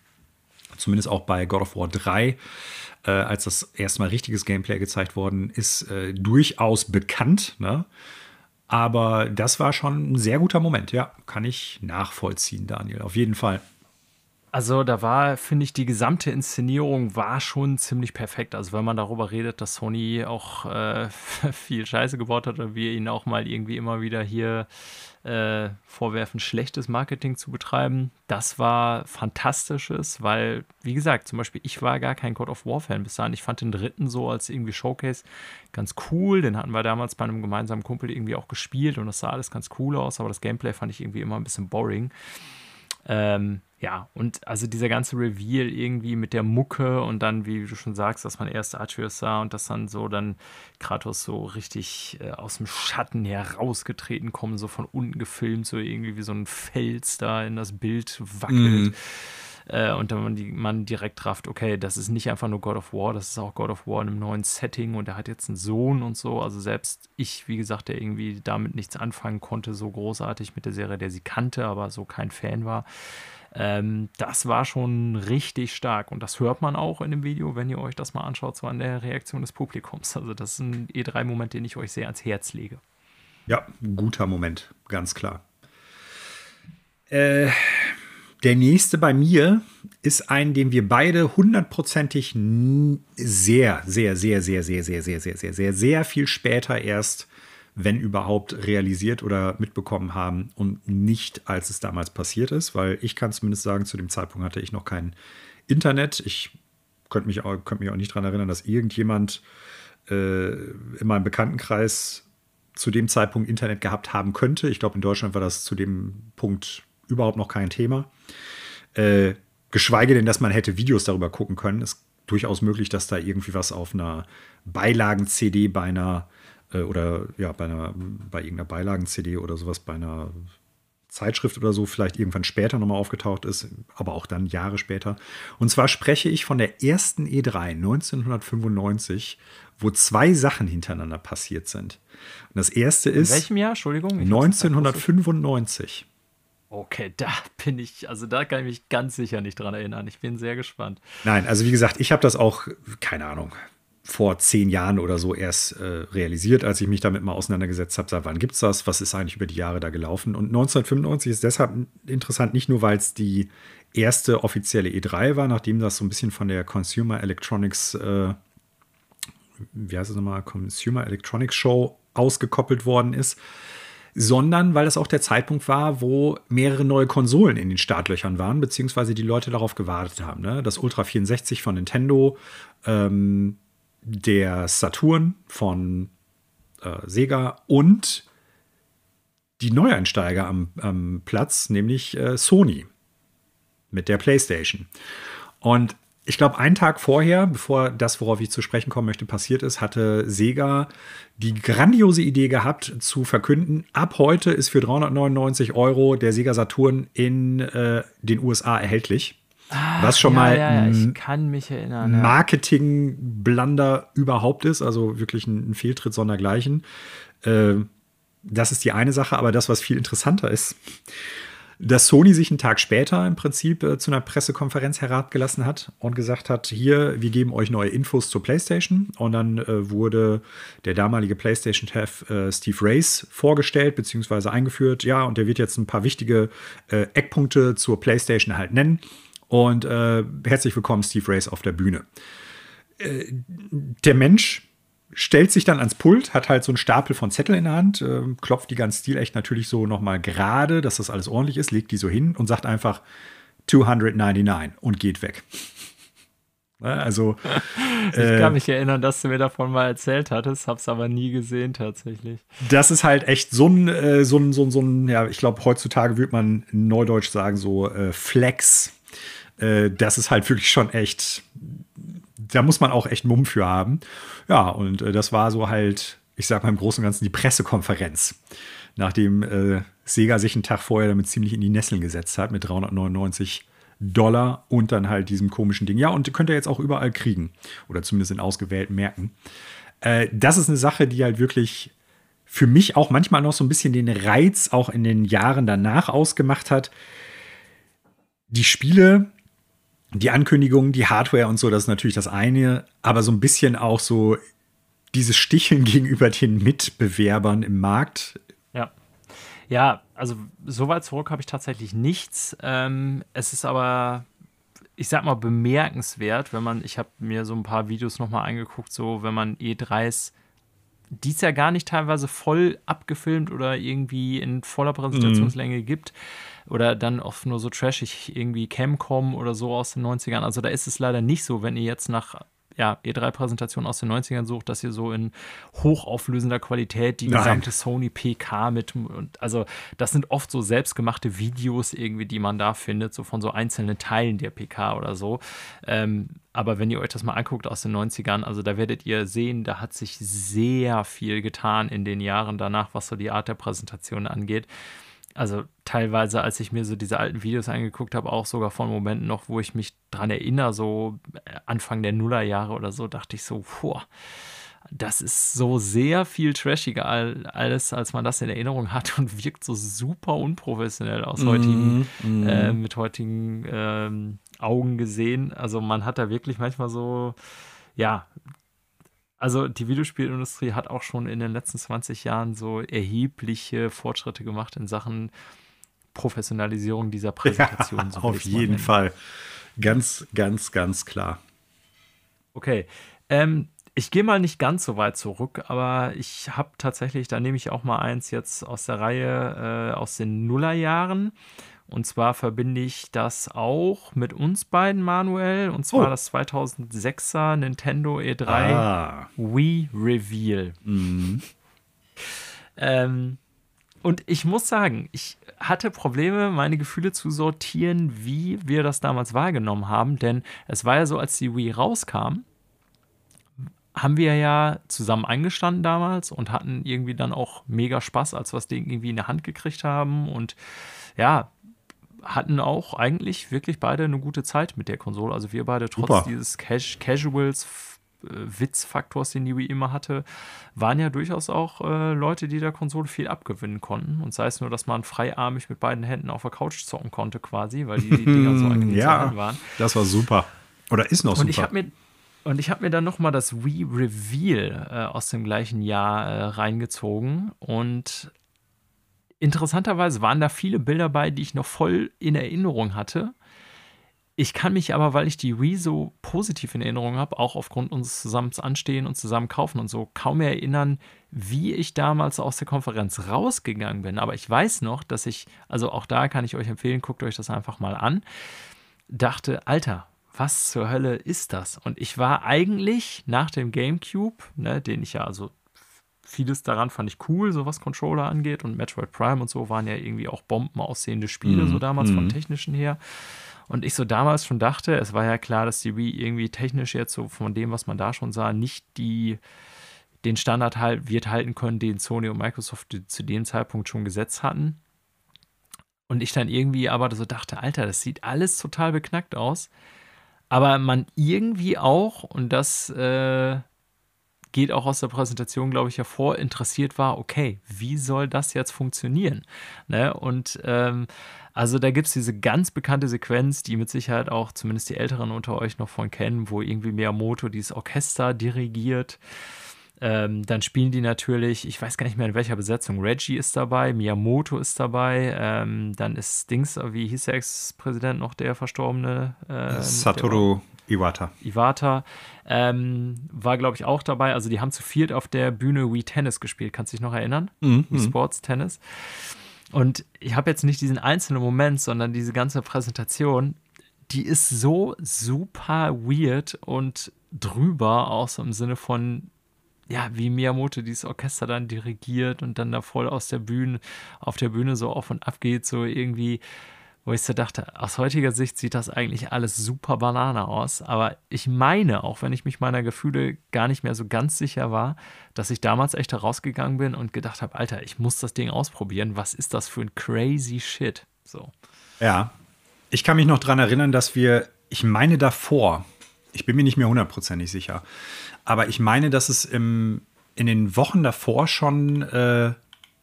zumindest auch bei God of War 3, äh, als das erstmal richtiges Gameplay gezeigt worden ist, äh, durchaus bekannt. Ne? Aber das war schon ein sehr guter Moment, ja. Kann ich nachvollziehen, Daniel, auf jeden Fall. Also da war, finde ich, die gesamte Inszenierung war schon ziemlich perfekt. Also wenn man darüber redet, dass Sony auch äh, viel Scheiße gebaut hat und wir ihnen auch mal irgendwie immer wieder hier äh, vorwerfen, schlechtes Marketing zu betreiben, das war fantastisches, weil, wie gesagt, zum Beispiel ich war gar kein God of War-Fan bis dahin. Ich fand den dritten so als irgendwie Showcase ganz cool. Den hatten wir damals bei einem gemeinsamen Kumpel irgendwie auch gespielt und das sah alles ganz cool aus, aber das Gameplay fand ich irgendwie immer ein bisschen boring. Ähm, ja, und also dieser ganze Reveal irgendwie mit der Mucke und dann, wie du schon sagst, dass man erst Atreus sah und dass dann so dann Kratos so richtig äh, aus dem Schatten herausgetreten kommt, so von unten gefilmt, so irgendwie wie so ein Fels da in das Bild wackelt. Mm. Äh, und dann man, die, man direkt rafft, okay, das ist nicht einfach nur God of War, das ist auch God of War in einem neuen Setting und er hat jetzt einen Sohn und so. Also selbst ich, wie gesagt, der irgendwie damit nichts anfangen konnte, so großartig mit der Serie, der sie kannte, aber so kein Fan war. Ähm, das war schon richtig stark und das hört man auch in dem Video, wenn ihr euch das mal anschaut, so an der Reaktion des Publikums. Also das ist ein E3-Moment, den ich euch sehr ans Herz lege. Ja, guter Moment, ganz klar. Äh, der nächste bei mir ist ein, den wir beide hundertprozentig sehr, sehr, sehr, sehr, sehr, sehr, sehr, sehr, sehr, sehr, sehr viel später erst, wenn überhaupt, realisiert oder mitbekommen haben und nicht, als es damals passiert ist, weil ich kann zumindest sagen, zu dem Zeitpunkt hatte ich noch kein Internet. Ich könnte mich auch, könnte mich auch nicht daran erinnern, dass irgendjemand äh, in meinem Bekanntenkreis zu dem Zeitpunkt Internet gehabt haben könnte. Ich glaube, in Deutschland war das zu dem Punkt überhaupt noch kein Thema. Äh, geschweige denn, dass man hätte Videos darüber gucken können. Ist durchaus möglich, dass da irgendwie was auf einer Beilagen-CD bei einer oder ja, bei einer, bei irgendeiner Beilagen-CD oder sowas bei einer Zeitschrift oder so vielleicht irgendwann später nochmal aufgetaucht ist, aber auch dann Jahre später. Und zwar spreche ich von der ersten E3 1995, wo zwei Sachen hintereinander passiert sind. Und das erste ist. In welchem Jahr? Entschuldigung. 1995. Okay, da bin ich, also da kann ich mich ganz sicher nicht dran erinnern. Ich bin sehr gespannt. Nein, also wie gesagt, ich habe das auch, keine Ahnung, vor zehn Jahren oder so erst äh, realisiert, als ich mich damit mal auseinandergesetzt habe, seit wann gibt es das, was ist eigentlich über die Jahre da gelaufen. Und 1995 ist deshalb interessant, nicht nur, weil es die erste offizielle E3 war, nachdem das so ein bisschen von der Consumer Electronics, äh, wie heißt es nochmal, Consumer Electronics Show ausgekoppelt worden ist, sondern weil das auch der Zeitpunkt war, wo mehrere neue Konsolen in den Startlöchern waren, beziehungsweise die Leute darauf gewartet haben. Ne? Das Ultra 64 von Nintendo, ähm, der Saturn von äh, Sega und die Neueinsteiger am, am Platz, nämlich äh, Sony mit der PlayStation. Und ich glaube, einen Tag vorher, bevor das, worauf ich zu sprechen kommen möchte, passiert ist, hatte Sega die grandiose Idee gehabt, zu verkünden, ab heute ist für 399 Euro der Sega Saturn in äh, den USA erhältlich. Ah, was schon ja, mal ja, ich kann mich erinnern, Marketing-Blunder überhaupt ist, also wirklich ein, ein Fehltritt sondergleichen. Äh, das ist die eine Sache, aber das, was viel interessanter ist, dass Sony sich einen Tag später im Prinzip äh, zu einer Pressekonferenz herabgelassen hat und gesagt hat, hier, wir geben euch neue Infos zur PlayStation. Und dann äh, wurde der damalige PlayStation-Chef äh, Steve Race vorgestellt bzw. eingeführt. Ja, und der wird jetzt ein paar wichtige äh, Eckpunkte zur PlayStation halt nennen. Und äh, herzlich willkommen, Steve Race, auf der Bühne. Äh, der Mensch stellt sich dann ans Pult, hat halt so einen Stapel von Zetteln in der Hand, äh, klopft die ganz stilecht natürlich so nochmal gerade, dass das alles ordentlich ist, legt die so hin und sagt einfach 299 und geht weg. Also, ich äh, kann mich erinnern, dass du mir davon mal erzählt hattest, hab's aber nie gesehen tatsächlich. Das ist halt echt so ein, äh, so ein, so ein, so ein ja, ich glaube, heutzutage würde man neudeutsch sagen, so äh, Flex. Äh, das ist halt wirklich schon echt da muss man auch echt Mumm für haben. Ja, und äh, das war so halt, ich sag mal im Großen und Ganzen, die Pressekonferenz. Nachdem äh, Sega sich einen Tag vorher damit ziemlich in die Nesseln gesetzt hat mit 399 Dollar und dann halt diesem komischen Ding. Ja, und könnt ihr jetzt auch überall kriegen. Oder zumindest in ausgewählten Märkten. Äh, das ist eine Sache, die halt wirklich für mich auch manchmal noch so ein bisschen den Reiz auch in den Jahren danach ausgemacht hat. Die Spiele die Ankündigungen, die Hardware und so, das ist natürlich das eine, aber so ein bisschen auch so dieses Sticheln gegenüber den Mitbewerbern im Markt. Ja. Ja, also so weit zurück habe ich tatsächlich nichts. Ähm, es ist aber, ich sag mal, bemerkenswert, wenn man, ich habe mir so ein paar Videos nochmal angeguckt, so wenn man E3s die es ja gar nicht teilweise voll abgefilmt oder irgendwie in voller Präsentationslänge mhm. gibt oder dann oft nur so trashig irgendwie Camcom oder so aus den 90ern. Also da ist es leider nicht so, wenn ihr jetzt nach ja, E3-Präsentationen aus den 90ern sucht, dass ihr so in hochauflösender Qualität die gesamte Nein. Sony PK mit, und also das sind oft so selbstgemachte Videos irgendwie, die man da findet, so von so einzelnen Teilen der PK oder so. Ähm, aber wenn ihr euch das mal anguckt aus den 90ern, also da werdet ihr sehen, da hat sich sehr viel getan in den Jahren danach, was so die Art der Präsentation angeht also teilweise, als ich mir so diese alten Videos angeguckt habe, auch sogar von Momenten noch, wo ich mich dran erinnere, so äh, Anfang der Nullerjahre oder so, dachte ich so, boah, das ist so sehr viel trashiger alles, als man das in Erinnerung hat und wirkt so super unprofessionell aus heutigen, mm, mm. Äh, mit heutigen ähm, Augen gesehen. Also man hat da wirklich manchmal so, ja, also die Videospielindustrie hat auch schon in den letzten 20 Jahren so erhebliche Fortschritte gemacht in Sachen Professionalisierung dieser Präsentation. Ja, so auf jeden Fall. Ganz, ganz, ganz klar. Okay. Ähm, ich gehe mal nicht ganz so weit zurück, aber ich habe tatsächlich, da nehme ich auch mal eins jetzt aus der Reihe äh, aus den Nullerjahren. Und zwar verbinde ich das auch mit uns beiden, Manuel. Und zwar oh. das 2006er Nintendo E3 ah. Wii Reveal. Mhm. Ähm, und ich muss sagen, ich hatte Probleme, meine Gefühle zu sortieren, wie wir das damals wahrgenommen haben. Denn es war ja so, als die Wii rauskam, haben wir ja zusammen eingestanden damals und hatten irgendwie dann auch mega Spaß, als wir das Ding irgendwie in der Hand gekriegt haben. Und ja, hatten auch eigentlich wirklich beide eine gute Zeit mit der Konsole. Also wir beide, trotz Super. dieses Cas Casuals äh, Witzfaktors, den die Wii immer hatte, waren ja durchaus auch äh, Leute, die der Konsole viel abgewinnen konnten. Und sei es nur, dass man freiarmig mit beiden Händen auf der Couch zocken konnte, quasi, weil die, die Dinger so angenehm ja, waren. Das war super. Oder ist noch und super. Ich mir, und ich habe mir dann nochmal das Wii Reveal äh, aus dem gleichen Jahr äh, reingezogen. Und Interessanterweise waren da viele Bilder bei, die ich noch voll in Erinnerung hatte. Ich kann mich aber, weil ich die Wii so positiv in Erinnerung habe, auch aufgrund unseres zusammen Anstehen und zusammen kaufen und so, kaum mehr erinnern, wie ich damals aus der Konferenz rausgegangen bin. Aber ich weiß noch, dass ich, also auch da kann ich euch empfehlen, guckt euch das einfach mal an, dachte, Alter, was zur Hölle ist das? Und ich war eigentlich nach dem GameCube, ne, den ich ja also vieles daran fand ich cool, so was Controller angeht. Und Metroid Prime und so waren ja irgendwie auch Bomben aussehende Spiele, mm, so damals mm. vom mhm. technischen her. Und ich so damals schon dachte, es war ja klar, dass die Wii irgendwie technisch jetzt so von dem, was man da schon sah, nicht die, den Standard halt wird halten können, den Sony und Microsoft zu dem Zeitpunkt schon gesetzt hatten. Und ich dann irgendwie aber so dachte, Alter, das sieht alles total beknackt aus. Aber man irgendwie auch, und das äh, geht auch aus der Präsentation, glaube ich, hervor, interessiert war, okay, wie soll das jetzt funktionieren? Ne? Und ähm, also da gibt es diese ganz bekannte Sequenz, die mit Sicherheit auch zumindest die Älteren unter euch noch von kennen, wo irgendwie Miyamoto dieses Orchester dirigiert. Ähm, dann spielen die natürlich, ich weiß gar nicht mehr in welcher Besetzung, Reggie ist dabei, Miyamoto ist dabei, ähm, dann ist Dings, wie hieß der Ex-Präsident noch, der verstorbene? Äh, Satoru Iwata. Iwata ähm, war, glaube ich, auch dabei. Also die haben zu viert auf der Bühne Wii Tennis gespielt. Kannst du dich noch erinnern? Mhm. Wii Sports Tennis. Und ich habe jetzt nicht diesen einzelnen Moment, sondern diese ganze Präsentation, die ist so super weird und drüber, auch so im Sinne von, ja, wie Miyamoto dieses Orchester dann dirigiert und dann da voll aus der Bühne, auf der Bühne so auf und ab geht, so irgendwie wo ich so dachte, aus heutiger Sicht sieht das eigentlich alles super Banane aus. Aber ich meine, auch wenn ich mich meiner Gefühle gar nicht mehr so ganz sicher war, dass ich damals echt herausgegangen bin und gedacht habe, Alter, ich muss das Ding ausprobieren. Was ist das für ein crazy Shit? So. Ja. Ich kann mich noch daran erinnern, dass wir, ich meine davor, ich bin mir nicht mehr hundertprozentig sicher, aber ich meine, dass es im, in den Wochen davor schon äh,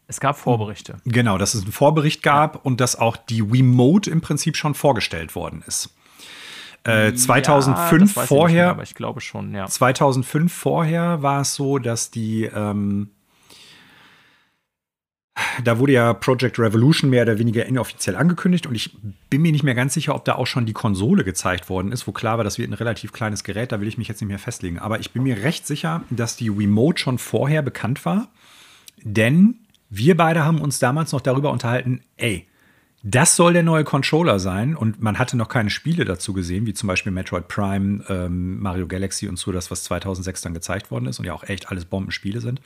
es gab Vorberichte. Genau, dass es einen Vorbericht gab ja. und dass auch die Remote im Prinzip schon vorgestellt worden ist. Äh, 2005 ja, vorher, mehr, aber ich glaube schon, ja. 2005 vorher war es so, dass die, ähm, da wurde ja Project Revolution mehr oder weniger inoffiziell angekündigt und ich bin mir nicht mehr ganz sicher, ob da auch schon die Konsole gezeigt worden ist, wo klar war, das wird ein relativ kleines Gerät, da will ich mich jetzt nicht mehr festlegen. Aber ich bin mir recht sicher, dass die Remote schon vorher bekannt war, denn wir beide haben uns damals noch darüber unterhalten, ey, das soll der neue Controller sein und man hatte noch keine Spiele dazu gesehen, wie zum Beispiel Metroid Prime, ähm, Mario Galaxy und so, das was 2006 dann gezeigt worden ist und ja auch echt alles Bombenspiele sind.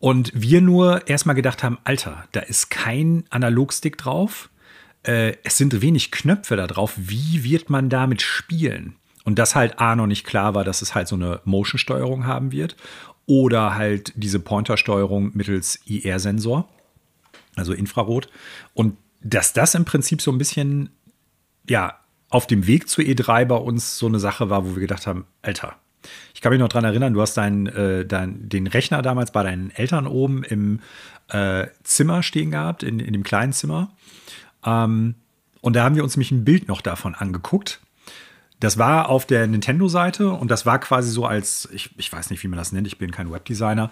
Und wir nur erstmal gedacht haben, Alter, da ist kein Analogstick drauf. Äh, es sind wenig Knöpfe da drauf. Wie wird man damit spielen? Und das halt A noch nicht klar war, dass es halt so eine Motion-Steuerung haben wird oder halt diese Pointer-Steuerung mittels IR-Sensor, also Infrarot. Und dass das im Prinzip so ein bisschen, ja, auf dem Weg zu E3 bei uns so eine Sache war, wo wir gedacht haben, Alter, ich kann mich noch daran erinnern, du hast dein, äh, dein, den Rechner damals bei deinen Eltern oben im äh, Zimmer stehen gehabt, in, in dem kleinen Zimmer. Ähm, und da haben wir uns nämlich ein Bild noch davon angeguckt. Das war auf der Nintendo-Seite und das war quasi so als, ich, ich weiß nicht, wie man das nennt, ich bin kein Webdesigner,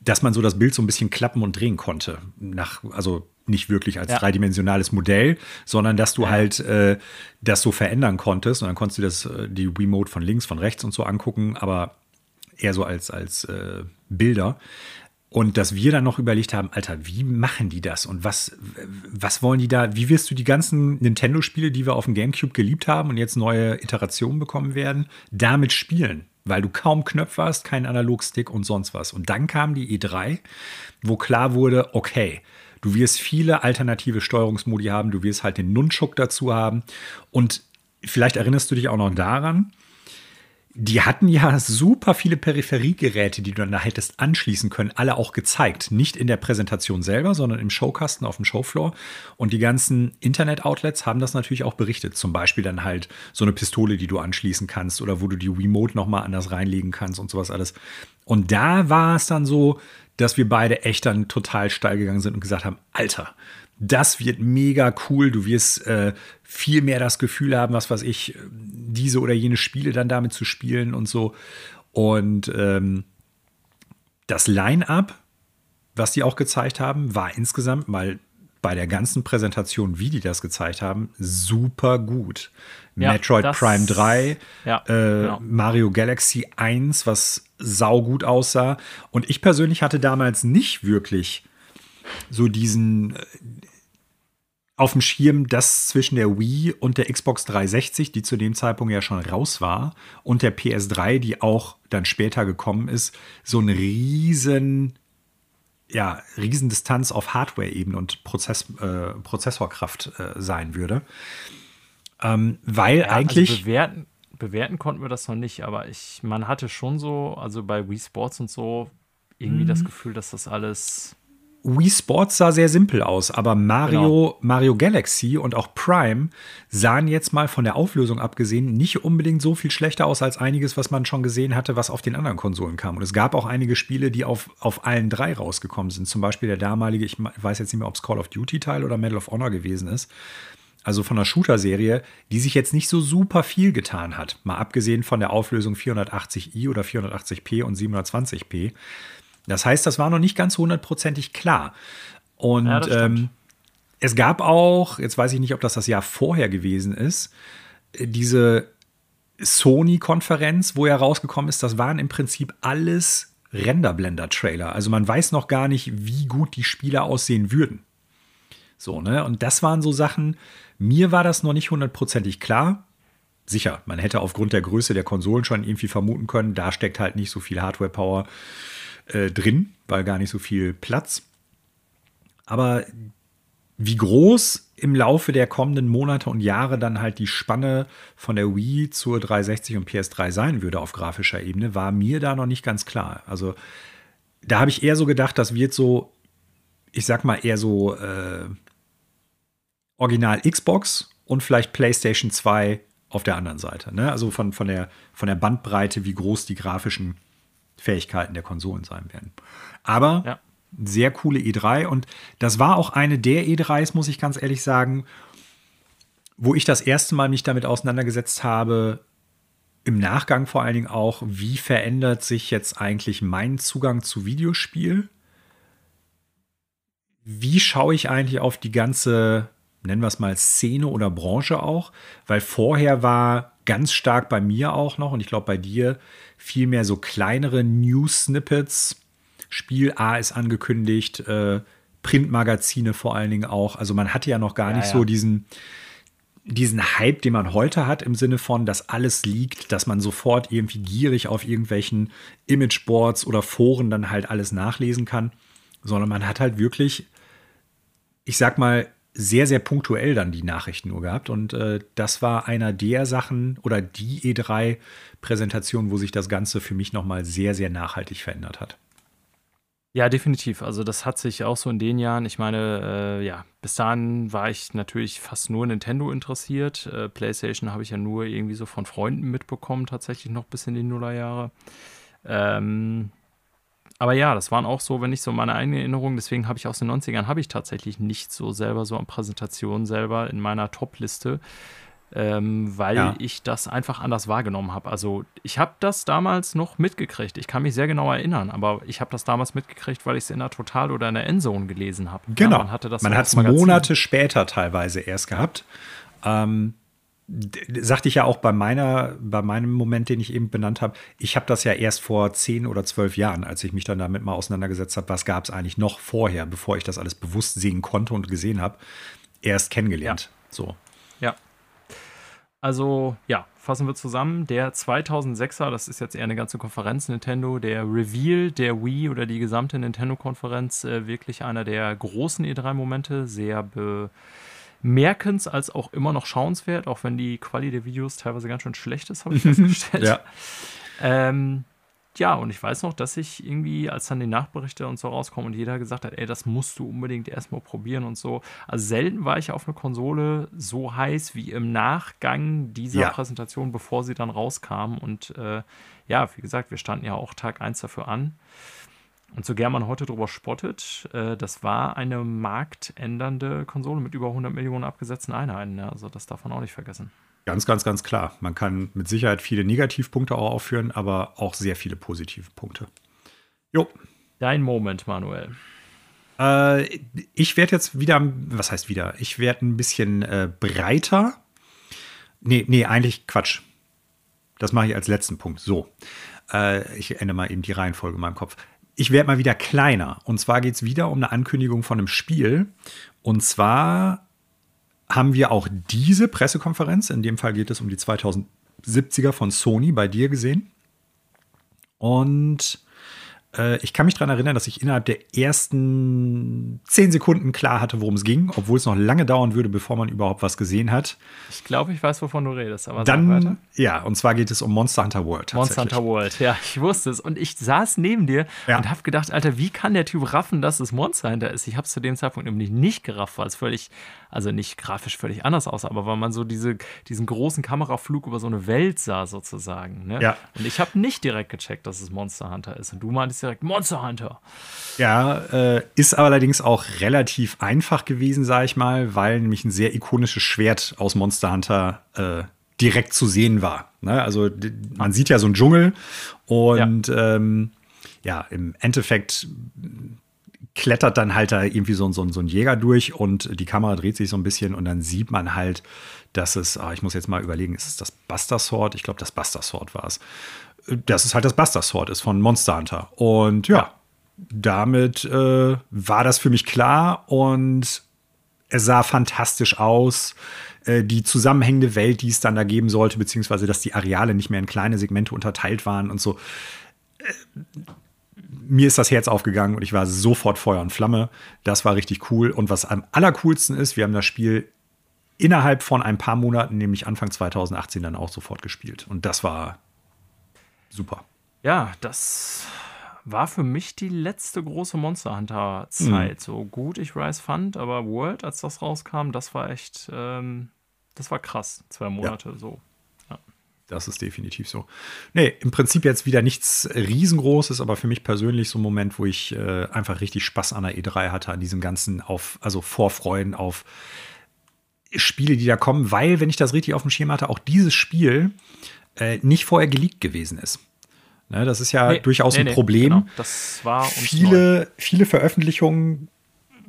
dass man so das Bild so ein bisschen klappen und drehen konnte. Nach, also nicht wirklich als ja. dreidimensionales Modell, sondern dass du ja. halt äh, das so verändern konntest und dann konntest du das, äh, die Remote von links, von rechts und so angucken, aber eher so als, als äh, Bilder. Und dass wir dann noch überlegt haben, Alter, wie machen die das? Und was, was wollen die da? Wie wirst du die ganzen Nintendo-Spiele, die wir auf dem GameCube geliebt haben und jetzt neue Iterationen bekommen werden, damit spielen? Weil du kaum Knöpfe hast, keinen Analogstick und sonst was. Und dann kam die E3, wo klar wurde, okay, du wirst viele alternative Steuerungsmodi haben, du wirst halt den Nunchuk dazu haben. Und vielleicht erinnerst du dich auch noch daran, die hatten ja super viele Peripheriegeräte, die du dann da hättest anschließen können, alle auch gezeigt. Nicht in der Präsentation selber, sondern im Showkasten auf dem Showfloor. Und die ganzen Internet-Outlets haben das natürlich auch berichtet. Zum Beispiel dann halt so eine Pistole, die du anschließen kannst oder wo du die Remote nochmal anders reinlegen kannst und sowas alles. Und da war es dann so, dass wir beide echt dann total steil gegangen sind und gesagt haben, Alter, das wird mega cool. Du wirst äh, viel mehr das Gefühl haben, was weiß ich, diese oder jene Spiele dann damit zu spielen und so. Und ähm, das Line-up, was die auch gezeigt haben, war insgesamt mal bei der ganzen Präsentation, wie die das gezeigt haben, super gut. Ja, Metroid das, Prime 3, ja, äh, genau. Mario Galaxy 1, was saugut aussah. Und ich persönlich hatte damals nicht wirklich so diesen, äh, auf dem Schirm, dass zwischen der Wii und der Xbox 360, die zu dem Zeitpunkt ja schon raus war, und der PS3, die auch dann später gekommen ist, so ein riesen, ja, riesen Distanz auf Hardware-Ebene und Prozess, äh, Prozessorkraft äh, sein würde. Ähm, weil ja, also eigentlich. Also bewerten, bewerten konnten wir das noch nicht, aber ich, man hatte schon so, also bei Wii Sports und so, irgendwie mhm. das Gefühl, dass das alles Wii Sports sah sehr simpel aus, aber Mario, genau. Mario Galaxy und auch Prime sahen jetzt mal von der Auflösung abgesehen nicht unbedingt so viel schlechter aus als einiges, was man schon gesehen hatte, was auf den anderen Konsolen kam. Und es gab auch einige Spiele, die auf, auf allen drei rausgekommen sind. Zum Beispiel der damalige, ich weiß jetzt nicht mehr, ob es Call of Duty Teil oder Medal of Honor gewesen ist. Also von der Shooter-Serie, die sich jetzt nicht so super viel getan hat. Mal abgesehen von der Auflösung 480i oder 480p und 720p. Das heißt, das war noch nicht ganz hundertprozentig klar. Und ja, ähm, es gab auch, jetzt weiß ich nicht, ob das das Jahr vorher gewesen ist, diese Sony-Konferenz, wo er rausgekommen ist, das waren im Prinzip alles Renderblender-Trailer. Also man weiß noch gar nicht, wie gut die Spiele aussehen würden. So, ne? Und das waren so Sachen, mir war das noch nicht hundertprozentig klar. Sicher, man hätte aufgrund der Größe der Konsolen schon irgendwie vermuten können, da steckt halt nicht so viel Hardware-Power äh, drin, weil gar nicht so viel Platz. Aber wie groß im Laufe der kommenden Monate und Jahre dann halt die Spanne von der Wii zur 360 und PS3 sein würde auf grafischer Ebene, war mir da noch nicht ganz klar. Also da habe ich eher so gedacht, das wird so, ich sag mal eher so äh, Original Xbox und vielleicht PlayStation 2 auf der anderen Seite. Ne? Also von, von, der, von der Bandbreite, wie groß die grafischen Fähigkeiten der Konsolen sein werden. Aber ja. sehr coole E3 und das war auch eine der E3s, muss ich ganz ehrlich sagen, wo ich das erste Mal mich damit auseinandergesetzt habe, im Nachgang vor allen Dingen auch, wie verändert sich jetzt eigentlich mein Zugang zu Videospiel? Wie schaue ich eigentlich auf die ganze, nennen wir es mal, Szene oder Branche auch? Weil vorher war ganz stark bei mir auch noch und ich glaube bei dir vielmehr so kleinere News-Snippets. Spiel A ist angekündigt, äh, Printmagazine vor allen Dingen auch. Also man hatte ja noch gar Ja, nicht ja. so diesen, diesen Hype, den man heute hat, im Sinne von, dass alles liegt, dass man sofort irgendwie gierig auf irgendwelchen Imageboards oder Foren dann halt alles nachlesen kann, sondern man hat halt wirklich, ich sag mal, sehr, sehr punktuell dann die Nachrichten nur gehabt. Und äh, das war einer der Sachen oder die E3-Präsentation, wo sich das Ganze für mich nochmal sehr, sehr nachhaltig verändert hat. Ja, definitiv. Also das hat sich auch so in den Jahren, ich meine, äh, ja, bis dahin war ich natürlich fast nur Nintendo interessiert. Äh, PlayStation habe ich ja nur irgendwie so von Freunden mitbekommen, tatsächlich noch bis in die Nullerjahre. Ähm, aber ja, das waren auch so, wenn ich so meine eigene Erinnerung, deswegen habe ich aus den 90ern, habe ich tatsächlich nicht so selber so an Präsentationen selber in meiner Top-Liste, ähm, weil Ja. ich das einfach anders wahrgenommen habe. Also ich habe das damals noch mitgekriegt. Ich kann mich sehr genau erinnern, aber ich habe das damals mitgekriegt, weil ich es in der Total oder in der Endzone gelesen habe. Genau. Ja, man hatte das man hat es. Monate später teilweise erst gehabt. Ähm, sagte ich ja auch bei meiner, bei meinem Moment, den ich eben benannt habe, ich habe das ja erst vor zehn oder zwölf Jahren, als ich mich dann damit mal auseinandergesetzt habe, was gab es eigentlich noch vorher, bevor ich das alles bewusst sehen konnte und gesehen habe, erst kennengelernt. So. Ja. Also, ja, fassen wir zusammen. Der 2006er, das ist jetzt eher eine ganze Konferenz Nintendo, der Reveal der Wii oder die gesamte Nintendo-Konferenz, äh, wirklich einer der großen E3-Momente, sehr bemerkens als auch immer noch schauenswert, auch wenn die Quali der Videos teilweise ganz schön schlecht ist, habe ich festgestellt. Ja. Ähm, ja, und ich weiß noch, dass ich irgendwie, als dann die Nachberichte und so rauskommen und jeder gesagt hat, ey, das musst du unbedingt erstmal probieren und so. Also selten war ich auf eine Konsole so heiß wie im Nachgang dieser Ja. Präsentation, bevor sie dann rauskam. Und äh, ja, wie gesagt, wir standen ja auch Tag 1 dafür an. Und so gern man heute drüber spottet, äh, das war eine marktändernde Konsole mit über 100 Millionen abgesetzten Einheiten. Ja, also das darf man auch nicht vergessen. Ganz, ganz, ganz klar. Man kann mit Sicherheit viele Negativpunkte auch aufführen, aber auch sehr viele positive Punkte. Jo. Dein Moment, Manuel. Äh, ich werde jetzt wieder, was heißt wieder? Ich werde ein bisschen äh, breiter. Nee, nee, eigentlich Quatsch. Das mache ich als letzten Punkt. So. Äh, ich ändere mal eben die Reihenfolge in meinem Kopf. Ich werde mal wieder kleiner. Und zwar geht es wieder um eine Ankündigung von einem Spiel. Und zwar haben wir auch diese Pressekonferenz, in dem Fall geht es um die 2070er von Sony, bei dir gesehen. Und äh, ich kann mich daran erinnern, dass ich innerhalb der ersten zehn Sekunden klar hatte, worum es ging, obwohl es noch lange dauern würde, bevor man überhaupt was gesehen hat. Ich glaube, ich weiß, wovon du redest, aber. Dann, ja, und zwar geht es um Monster Hunter World. Monster. Hunter World, ja, ich wusste es. Und ich saß neben dir Ja. und habe gedacht, Alter, wie kann der Typ raffen, dass es Monster Hunter ist? Ich habe es zu dem Zeitpunkt nämlich nicht gerafft, weil es völlig, also nicht grafisch völlig anders aussah, aber weil man so diese, diesen großen Kameraflug über so eine Welt sah, sozusagen. Ne? Ja. Und ich habe nicht direkt gecheckt, dass es Monster Hunter ist. Und du meintest direkt Monster Hunter. Ja, äh, ist allerdings auch relativ einfach gewesen, sage ich mal, weil nämlich ein sehr ikonisches Schwert aus Monster Hunter äh, direkt zu sehen war. Ne? Also man sieht ja so einen Dschungel und ja, ähm, ja im Endeffekt klettert dann halt da irgendwie so, ein- so, so ein Jäger durch und die Kamera dreht sich so ein bisschen und dann sieht man halt, dass es, ah, ich muss jetzt mal überlegen, ist es das Buster Sword? Ich glaube, das Buster Sword war es. Dass es halt das Buster Sword ist von Monster Hunter. Und ja, damit äh, war das für mich klar und es sah fantastisch aus. Äh, Die zusammenhängende Welt, die es dann da geben sollte, beziehungsweise dass die Areale nicht mehr in kleine Segmente unterteilt waren und so. Äh, Mir ist das Herz aufgegangen und ich war sofort Feuer und Flamme. Das war richtig cool. Und was am allercoolsten ist, wir haben das Spiel innerhalb von ein paar Monaten, nämlich Anfang 2018, dann auch sofort gespielt. Und das war super. Ja, das war für mich die letzte große Monster Hunter-Zeit. So gut ich Rise fand, aber World, als das rauskam, das war echt, ähm, das war krass. Zwei Monate so. Das ist definitiv so. Nee, im Prinzip jetzt wieder nichts riesengroßes, aber für mich persönlich so ein Moment, wo ich äh, einfach richtig Spaß an der E3 hatte, an diesem ganzen auf, also Vorfreuen auf Spiele, die da kommen, weil, wenn ich das richtig auf dem Schirm hatte, auch dieses Spiel äh, nicht vorher geleakt gewesen ist. Ne, das ist ja Nee, durchaus nee, ein nee, Problem. genau. Das war neu. viele, viele Veröffentlichungen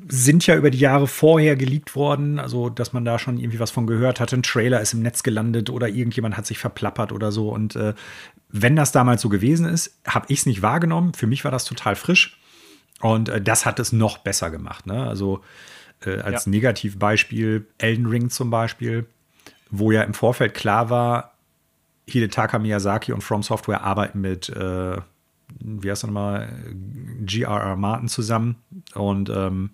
sind ja über die Jahre vorher geleakt worden, also dass man da schon irgendwie was von gehört hatte. Ein Trailer ist im Netz gelandet oder irgendjemand hat sich verplappert oder so. Und äh, wenn das damals so gewesen ist, habe ich es nicht wahrgenommen. Für mich war das total frisch. Und äh, das hat es noch besser gemacht. Ne? Also äh, als ja. Negativbeispiel Elden Ring zum Beispiel, wo ja im Vorfeld klar war, Hidetaka Miyazaki und From Software arbeiten mit, äh, wie heißt er nochmal, G.R.R. Martin zusammen. Und ähm,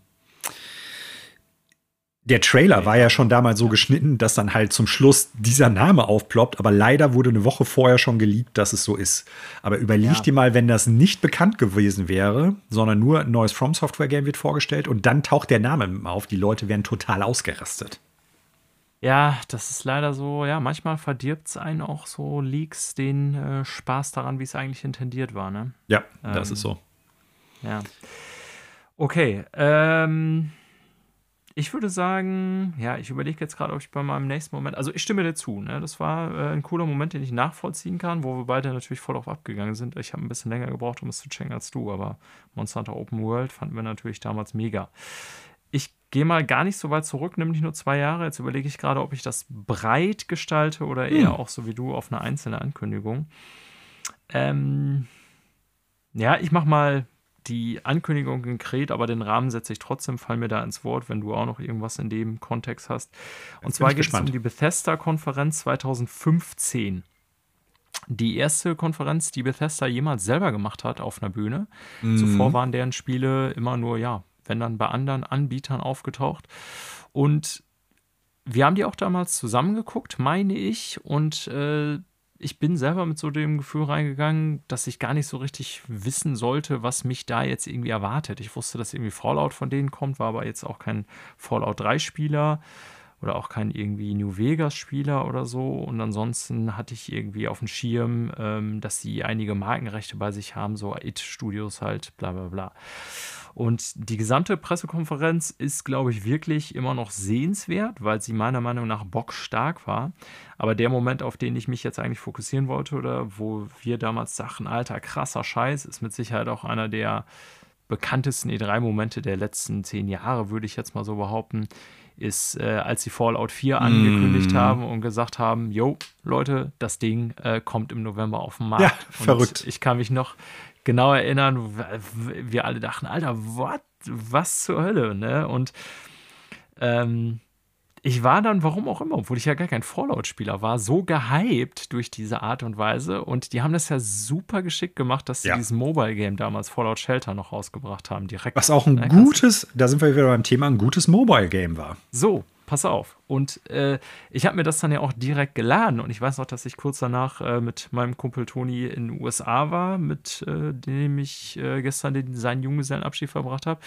der Trailer war ja schon damals so geschnitten, dass dann halt zum Schluss dieser Name aufploppt, aber leider wurde eine Woche vorher schon geleakt, dass es so ist. Aber überleg ja. dir mal, wenn das nicht bekannt gewesen wäre, sondern nur ein neues From Software Game wird vorgestellt und dann taucht der Name auf, die Leute werden total ausgerastet. Ja, das ist leider so, ja, manchmal verdirbt es einen auch so Leaks den äh, Spaß daran, wie es eigentlich intendiert war, ne? Ja, ähm, das ist so. Ja. Okay, ähm ich würde sagen, ja, ich überlege jetzt gerade, ob ich bei meinem nächsten Moment, also ich stimme dir zu, ne? das war äh, ein cooler Moment, den ich nachvollziehen kann, wo wir beide natürlich voll auf abgegangen sind. Ich habe ein bisschen länger gebraucht, um es zu checken als du, aber Monster Hunter Open World fanden wir natürlich damals mega. Gehe mal gar nicht so weit zurück, nämlich nur zwei Jahre. Jetzt überlege ich gerade, ob ich das breit gestalte oder eher hm. auch so wie du auf eine einzelne Ankündigung. Ähm, ja, ich mache mal die Ankündigung konkret, aber den Rahmen setze ich trotzdem, fall mir da ins Wort, wenn du auch noch irgendwas in dem Kontext hast. Und zwar geht es um die Bethesda-Konferenz 2015. Die erste Konferenz, die Bethesda jemals selber gemacht hat auf einer Bühne. Mhm. Zuvor waren deren Spiele immer nur, ja, wenn dann bei anderen Anbietern aufgetaucht. Und wir haben die auch damals zusammengeguckt, meine ich, und äh, ich bin selber mit so dem Gefühl reingegangen, dass ich gar nicht so richtig wissen sollte, was mich da jetzt irgendwie erwartet. Ich wusste, dass irgendwie Fallout von denen kommt, war aber jetzt auch kein Fallout 3-Spieler oder auch kein irgendwie New Vegas-Spieler oder so. Und ansonsten hatte ich irgendwie auf dem Schirm, ähm, dass sie einige Markenrechte bei sich haben, so IT-Studios halt, bla bla bla. Und die gesamte Pressekonferenz ist, glaube ich, wirklich immer noch sehenswert, weil sie meiner Meinung nach bockstark war. Aber der Moment, auf den ich mich jetzt eigentlich fokussieren wollte oder wo wir damals sagten, alter, krasser Scheiß, ist mit Sicherheit auch einer der bekanntesten E3-Momente der letzten zehn Jahre, würde ich jetzt mal so behaupten, ist, äh, als sie Fallout 4 angekündigt mm. haben und gesagt haben, yo, Leute, das Ding äh, kommt im November auf den Markt. Ja, verrückt. ich kann mich noch genau erinnern, wir alle dachten, Alter, what? was zur Hölle, ne? Und ähm, ich war dann, warum auch immer, obwohl ich ja gar kein Fallout-Spieler war, so gehypt durch diese Art und Weise. Und die haben das ja super geschickt gemacht, dass sie ja. dieses Mobile-Game damals, Fallout Shelter, noch rausgebracht haben. Direkt. Was auch ein ne? gutes, da sind wir wieder beim Thema, ein gutes Mobile-Game war. So, pass auf. Und äh, ich habe mir das dann ja auch direkt geladen. Und ich weiß noch, dass ich kurz danach äh, mit meinem Kumpel Toni in den USA war, mit äh, dem ich äh, gestern den, seinen Junggesellenabschied verbracht habe.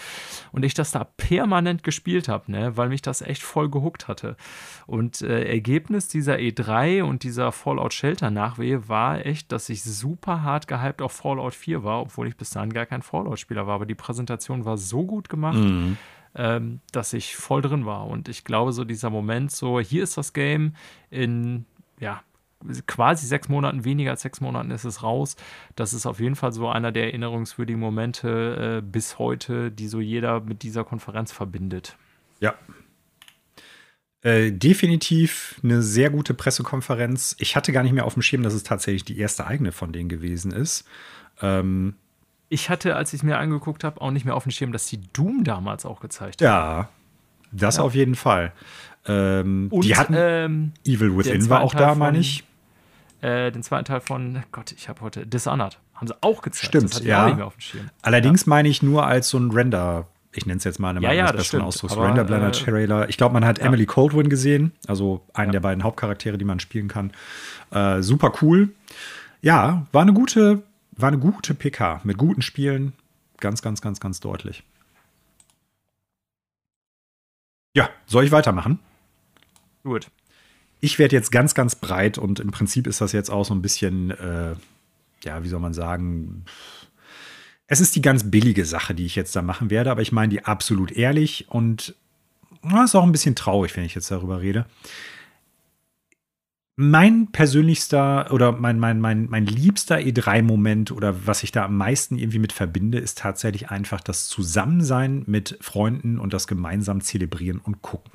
Und ich das da permanent gespielt habe, ne? weil mich das echt voll gehuckt hatte. Und äh, Ergebnis dieser E3 und dieser Fallout Shelter Nachwehe war echt, dass ich super hart gehypt auf Fallout 4 war, obwohl ich bis dahin gar kein Fallout-Spieler war. Aber die Präsentation war so gut gemacht. Mhm ähm, dass ich voll drin war. Und ich glaube, so dieser Moment, so hier ist das Game, in ja, quasi sechs Monaten, weniger als sechs Monaten ist es raus. Das ist auf jeden Fall so einer der erinnerungswürdigen Momente äh, bis heute, die so jeder mit dieser Konferenz verbindet. Ja. Äh, definitiv eine sehr gute Pressekonferenz. Ich hatte gar nicht mehr auf dem Schirm, dass es tatsächlich die erste eigene von denen gewesen ist. Ähm, ich hatte, als ich es mir angeguckt habe, auch nicht mehr auf dem Schirm, dass sie Doom damals auch gezeigt haben. Ja, das ja. auf jeden Fall. Ähm, Und, die hatten ähm, Evil Within war auch Teil da, meine ich. Äh, den zweiten Teil von, Gott, ich habe heute Dishonored. Haben sie auch gezeigt. Stimmt, ja. Allerdings ja. meine ich nur als so ein Render, ich nenne es jetzt mal einen ja, ja, besseren Ausdruck, Render Blender äh, Trailer. Ich glaube, man hat ja. Emily Coldwin gesehen, also einen der beiden Hauptcharaktere, die man spielen kann. Äh, super cool. Ja, war eine gute war eine gute PK mit guten Spielen. Ganz, ganz, ganz, ganz deutlich. Ja, soll ich weitermachen? Gut. Ich werde jetzt ganz, ganz breit und im Prinzip ist das jetzt auch so ein bisschen, äh, ja, wie soll man sagen, es ist die ganz billige Sache, die ich jetzt da machen werde, aber ich meine die absolut ehrlich und na, ist auch ein bisschen traurig, wenn ich jetzt darüber rede. Mein persönlichster oder mein, mein, mein, mein liebster E3-Moment oder was ich da am meisten irgendwie mit verbinde, ist tatsächlich einfach das Zusammensein mit Freunden und das gemeinsam zelebrieren und gucken.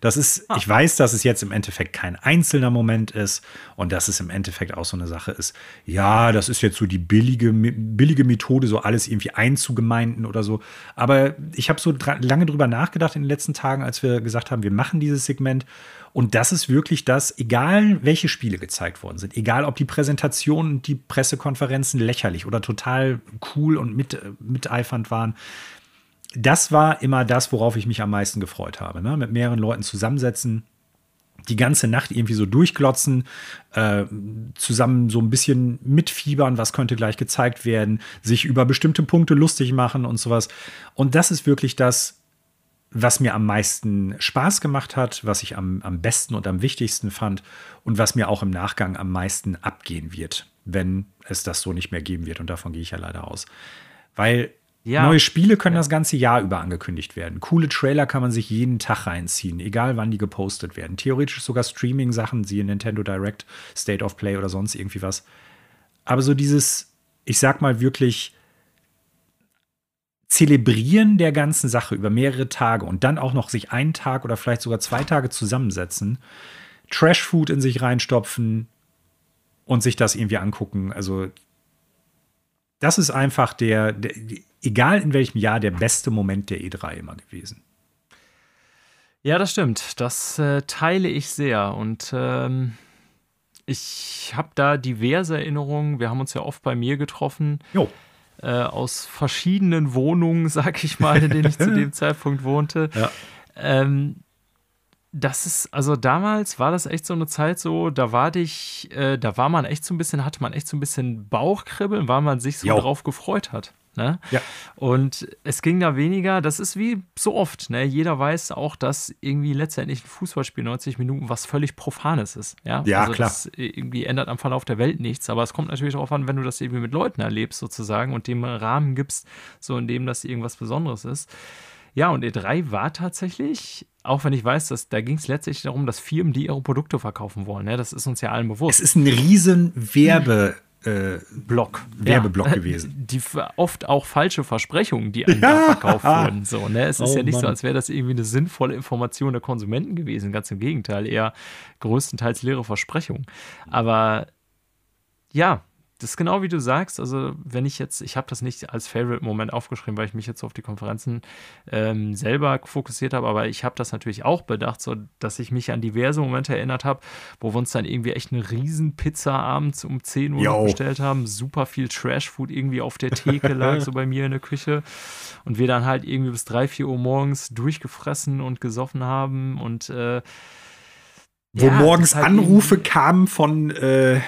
Das ist, ah. ich weiß, dass es jetzt im Endeffekt kein einzelner Moment ist und dass es im Endeffekt auch so eine Sache ist. Ja, das ist jetzt so die billige, billige Methode, so alles irgendwie einzugemeinden oder so. Aber ich habe so lange drüber nachgedacht in den letzten Tagen, als wir gesagt haben, wir machen dieses Segment. Und das ist wirklich das, egal welche Spiele gezeigt worden sind, egal ob die Präsentationen, die Pressekonferenzen lächerlich oder total cool und mit, miteifernd waren, das war immer das, worauf ich mich am meisten gefreut habe. Ne? Mit mehreren Leuten zusammensetzen, die ganze Nacht irgendwie so durchglotzen, äh, zusammen so ein bisschen mitfiebern, was könnte gleich gezeigt werden, sich über bestimmte Punkte lustig machen und sowas. Und das ist wirklich das, was mir am meisten Spaß gemacht hat, was ich am, am besten und am wichtigsten fand und was mir auch im Nachgang am meisten abgehen wird, wenn es das so nicht mehr geben wird. Und davon gehe ich ja leider aus. Weil ja. Neue Spiele können ja. das ganze Jahr über angekündigt werden. Coole Trailer kann man sich jeden Tag reinziehen, egal wann die gepostet werden. Theoretisch sogar Streaming-Sachen, siehe Nintendo Direct, State of Play oder sonst irgendwie was. Aber so dieses, ich sag mal wirklich, Zelebrieren der ganzen Sache über mehrere Tage und dann auch noch sich einen Tag oder vielleicht sogar zwei Tage zusammensetzen, Trash-Food in sich reinstopfen und sich das irgendwie angucken. Also, das ist einfach der, der egal in welchem Jahr, der beste Moment der E3 immer gewesen. Ja, das stimmt. Das äh, teile ich sehr. Und ähm, ich habe da diverse Erinnerungen. Wir haben uns ja oft bei mir getroffen. Jo. Äh, aus verschiedenen Wohnungen, sag ich mal, in denen ich zu dem Zeitpunkt wohnte. Ja. Ähm, das ist, also damals war das echt so eine Zeit so, da war dich, äh, da war man echt so ein bisschen, hatte man echt so ein bisschen Bauchkribbeln, weil man sich so jo. drauf gefreut hat. Ne? Ja. Und es ging da weniger, das ist wie so oft, ne? Jeder weiß auch, dass irgendwie letztendlich ein Fußballspiel 90 Minuten was völlig Profanes ist. Ja, ja also klar. Das irgendwie ändert am Verlauf der Welt nichts, aber es kommt natürlich darauf an, wenn du das irgendwie mit Leuten erlebst, sozusagen, und dem Rahmen gibst, so in dem das irgendwas Besonderes ist. Ja, und E3 war tatsächlich, auch wenn ich weiß, dass da ging es letztlich darum, dass Firmen, die ihre Produkte verkaufen wollen, ne? das ist uns ja allen bewusst. Es ist ein riesen Werbe- äh, Block. Werbeblock ja, gewesen. Die oft auch falsche Versprechungen, die einem ja. verkauft wurden. So, ne? Es ist oh, ja nicht Mann. so, als wäre das irgendwie eine sinnvolle Information der Konsumenten gewesen. Ganz im Gegenteil, eher größtenteils leere Versprechungen. Aber ja, das ist genau wie du sagst. Also, wenn ich jetzt, ich habe das nicht als Favorite-Moment aufgeschrieben, weil ich mich jetzt auf die Konferenzen ähm, selber fokussiert habe, aber ich habe das natürlich auch bedacht, so dass ich mich an diverse Momente erinnert habe, wo wir uns dann irgendwie echt eine Riesenpizza abends um 10 Uhr bestellt haben, super viel Trash-Food irgendwie auf der Theke lag, so bei mir in der Küche. Und wir dann halt irgendwie bis 3, 4 Uhr morgens durchgefressen und gesoffen haben und äh, wo ja, morgens halt Anrufe kamen von, äh,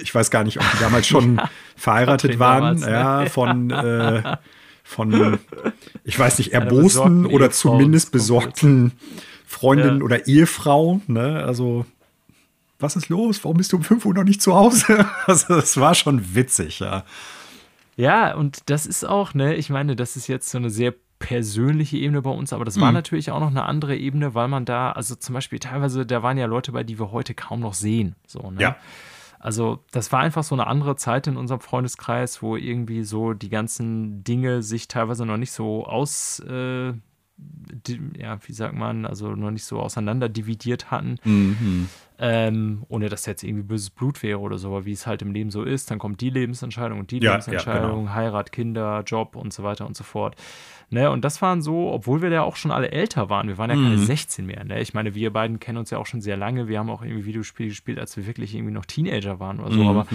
ich weiß gar nicht, ob die damals schon ja, verheiratet waren, damals, ne? ja, von, äh, von, ich weiß nicht, erbosten oder zumindest besorgten Freundinnen ja. oder Ehefrau, ne, also was ist los? Warum bist du um 5 Uhr noch nicht zu Hause? Also, das war schon witzig, ja. Ja, und das ist auch, ne, ich meine, das ist jetzt so eine sehr persönliche Ebene bei uns, aber das war mhm. natürlich auch noch eine andere Ebene, weil man da, also zum Beispiel teilweise, da waren ja Leute bei, die wir heute kaum noch sehen. So, ne? Ja. Also, das war einfach so eine andere Zeit in unserem Freundeskreis, wo irgendwie so die ganzen Dinge sich teilweise noch nicht so aus, äh, ja, wie sagt man, also noch nicht so auseinander dividiert hatten. Mhm. Ähm, ohne dass jetzt irgendwie böses Blut wäre oder so, aber wie es halt im Leben so ist, dann kommt die Lebensentscheidung und die ja, Lebensentscheidung, ja, genau. Heirat, Kinder, Job und so weiter und so fort. Ne, und das waren so, obwohl wir ja auch schon alle älter waren, wir waren ja mhm. keine 16 mehr. Ne? Ich meine, wir beiden kennen uns ja auch schon sehr lange. Wir haben auch irgendwie Videospiele gespielt, als wir wirklich irgendwie noch Teenager waren oder so. Mhm. Aber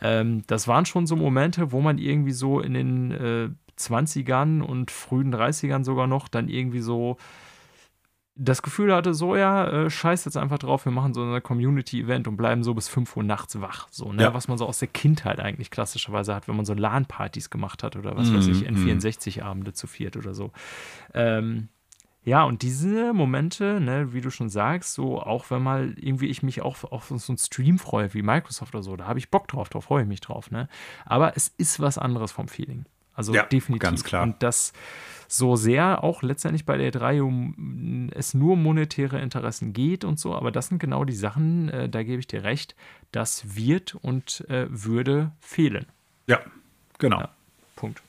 ähm, das waren schon so Momente, wo man irgendwie so in den äh, 20ern und frühen 30ern sogar noch dann irgendwie so das Gefühl hatte, so, ja, äh, scheiß jetzt einfach drauf, wir machen so ein Community-Event und bleiben so bis 5 Uhr nachts wach. So, ne? Ja. Was man so aus der Kindheit eigentlich klassischerweise hat, wenn man so LAN-Partys gemacht hat oder was mhm. weiß ich, N64-Abende zu viert oder so. Ähm, ja, und diese Momente, ne, wie du schon sagst, so auch wenn mal irgendwie ich mich auch auf so einen Stream freue, wie Microsoft oder so, da habe ich Bock drauf, da freue ich mich drauf, ne? Aber es ist was anderes vom Feeling. Also ja, definitiv. Ganz klar. Und das so sehr auch letztendlich bei der 3 um es nur monetäre Interessen geht und so, aber das sind genau die Sachen, äh, da gebe ich dir recht, das wird und äh, würde fehlen. Ja, genau. Ja, Punkt.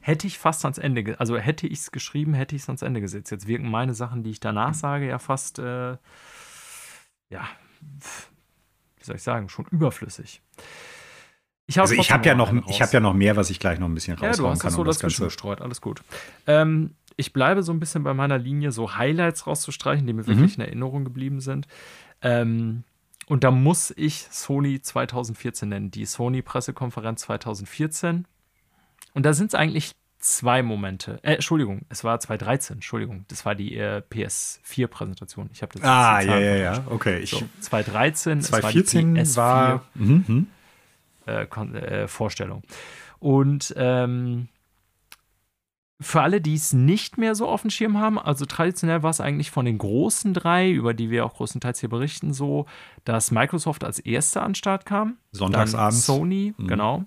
hätte ich fast ans Ende, also hätte ich es geschrieben, hätte ich es ans Ende gesetzt. Jetzt wirken meine Sachen, die ich danach sage, ja fast, äh, ja, wie soll ich sagen, schon überflüssig. Ich also ich habe ja noch, ich habe ja noch mehr, was ich gleich noch ein bisschen raushauen ja, du hast kann. Das so um das Ganze gestreut, alles gut. Ähm, ich bleibe so ein bisschen bei meiner Linie, so Highlights rauszustreichen, die mir mhm. wirklich in Erinnerung geblieben sind. Ähm, und da muss ich Sony 2014 nennen, die Sony-Pressekonferenz 2014. Und da sind es eigentlich zwei Momente. Äh, Entschuldigung, es war 2013, Entschuldigung, das war die äh, PS4-Präsentation. Ich habe das Ah, ja, ja, ja, okay. So, 2013, 2014 es war, die PS4 war, äh, äh, Vorstellung. Und ähm, für alle, die es nicht mehr so auf dem Schirm haben, also traditionell war es eigentlich von den großen drei, über die wir auch größtenteils hier berichten, so, dass Microsoft als erster an den Start kam. Sonntagsabends. Sony, mhm. genau.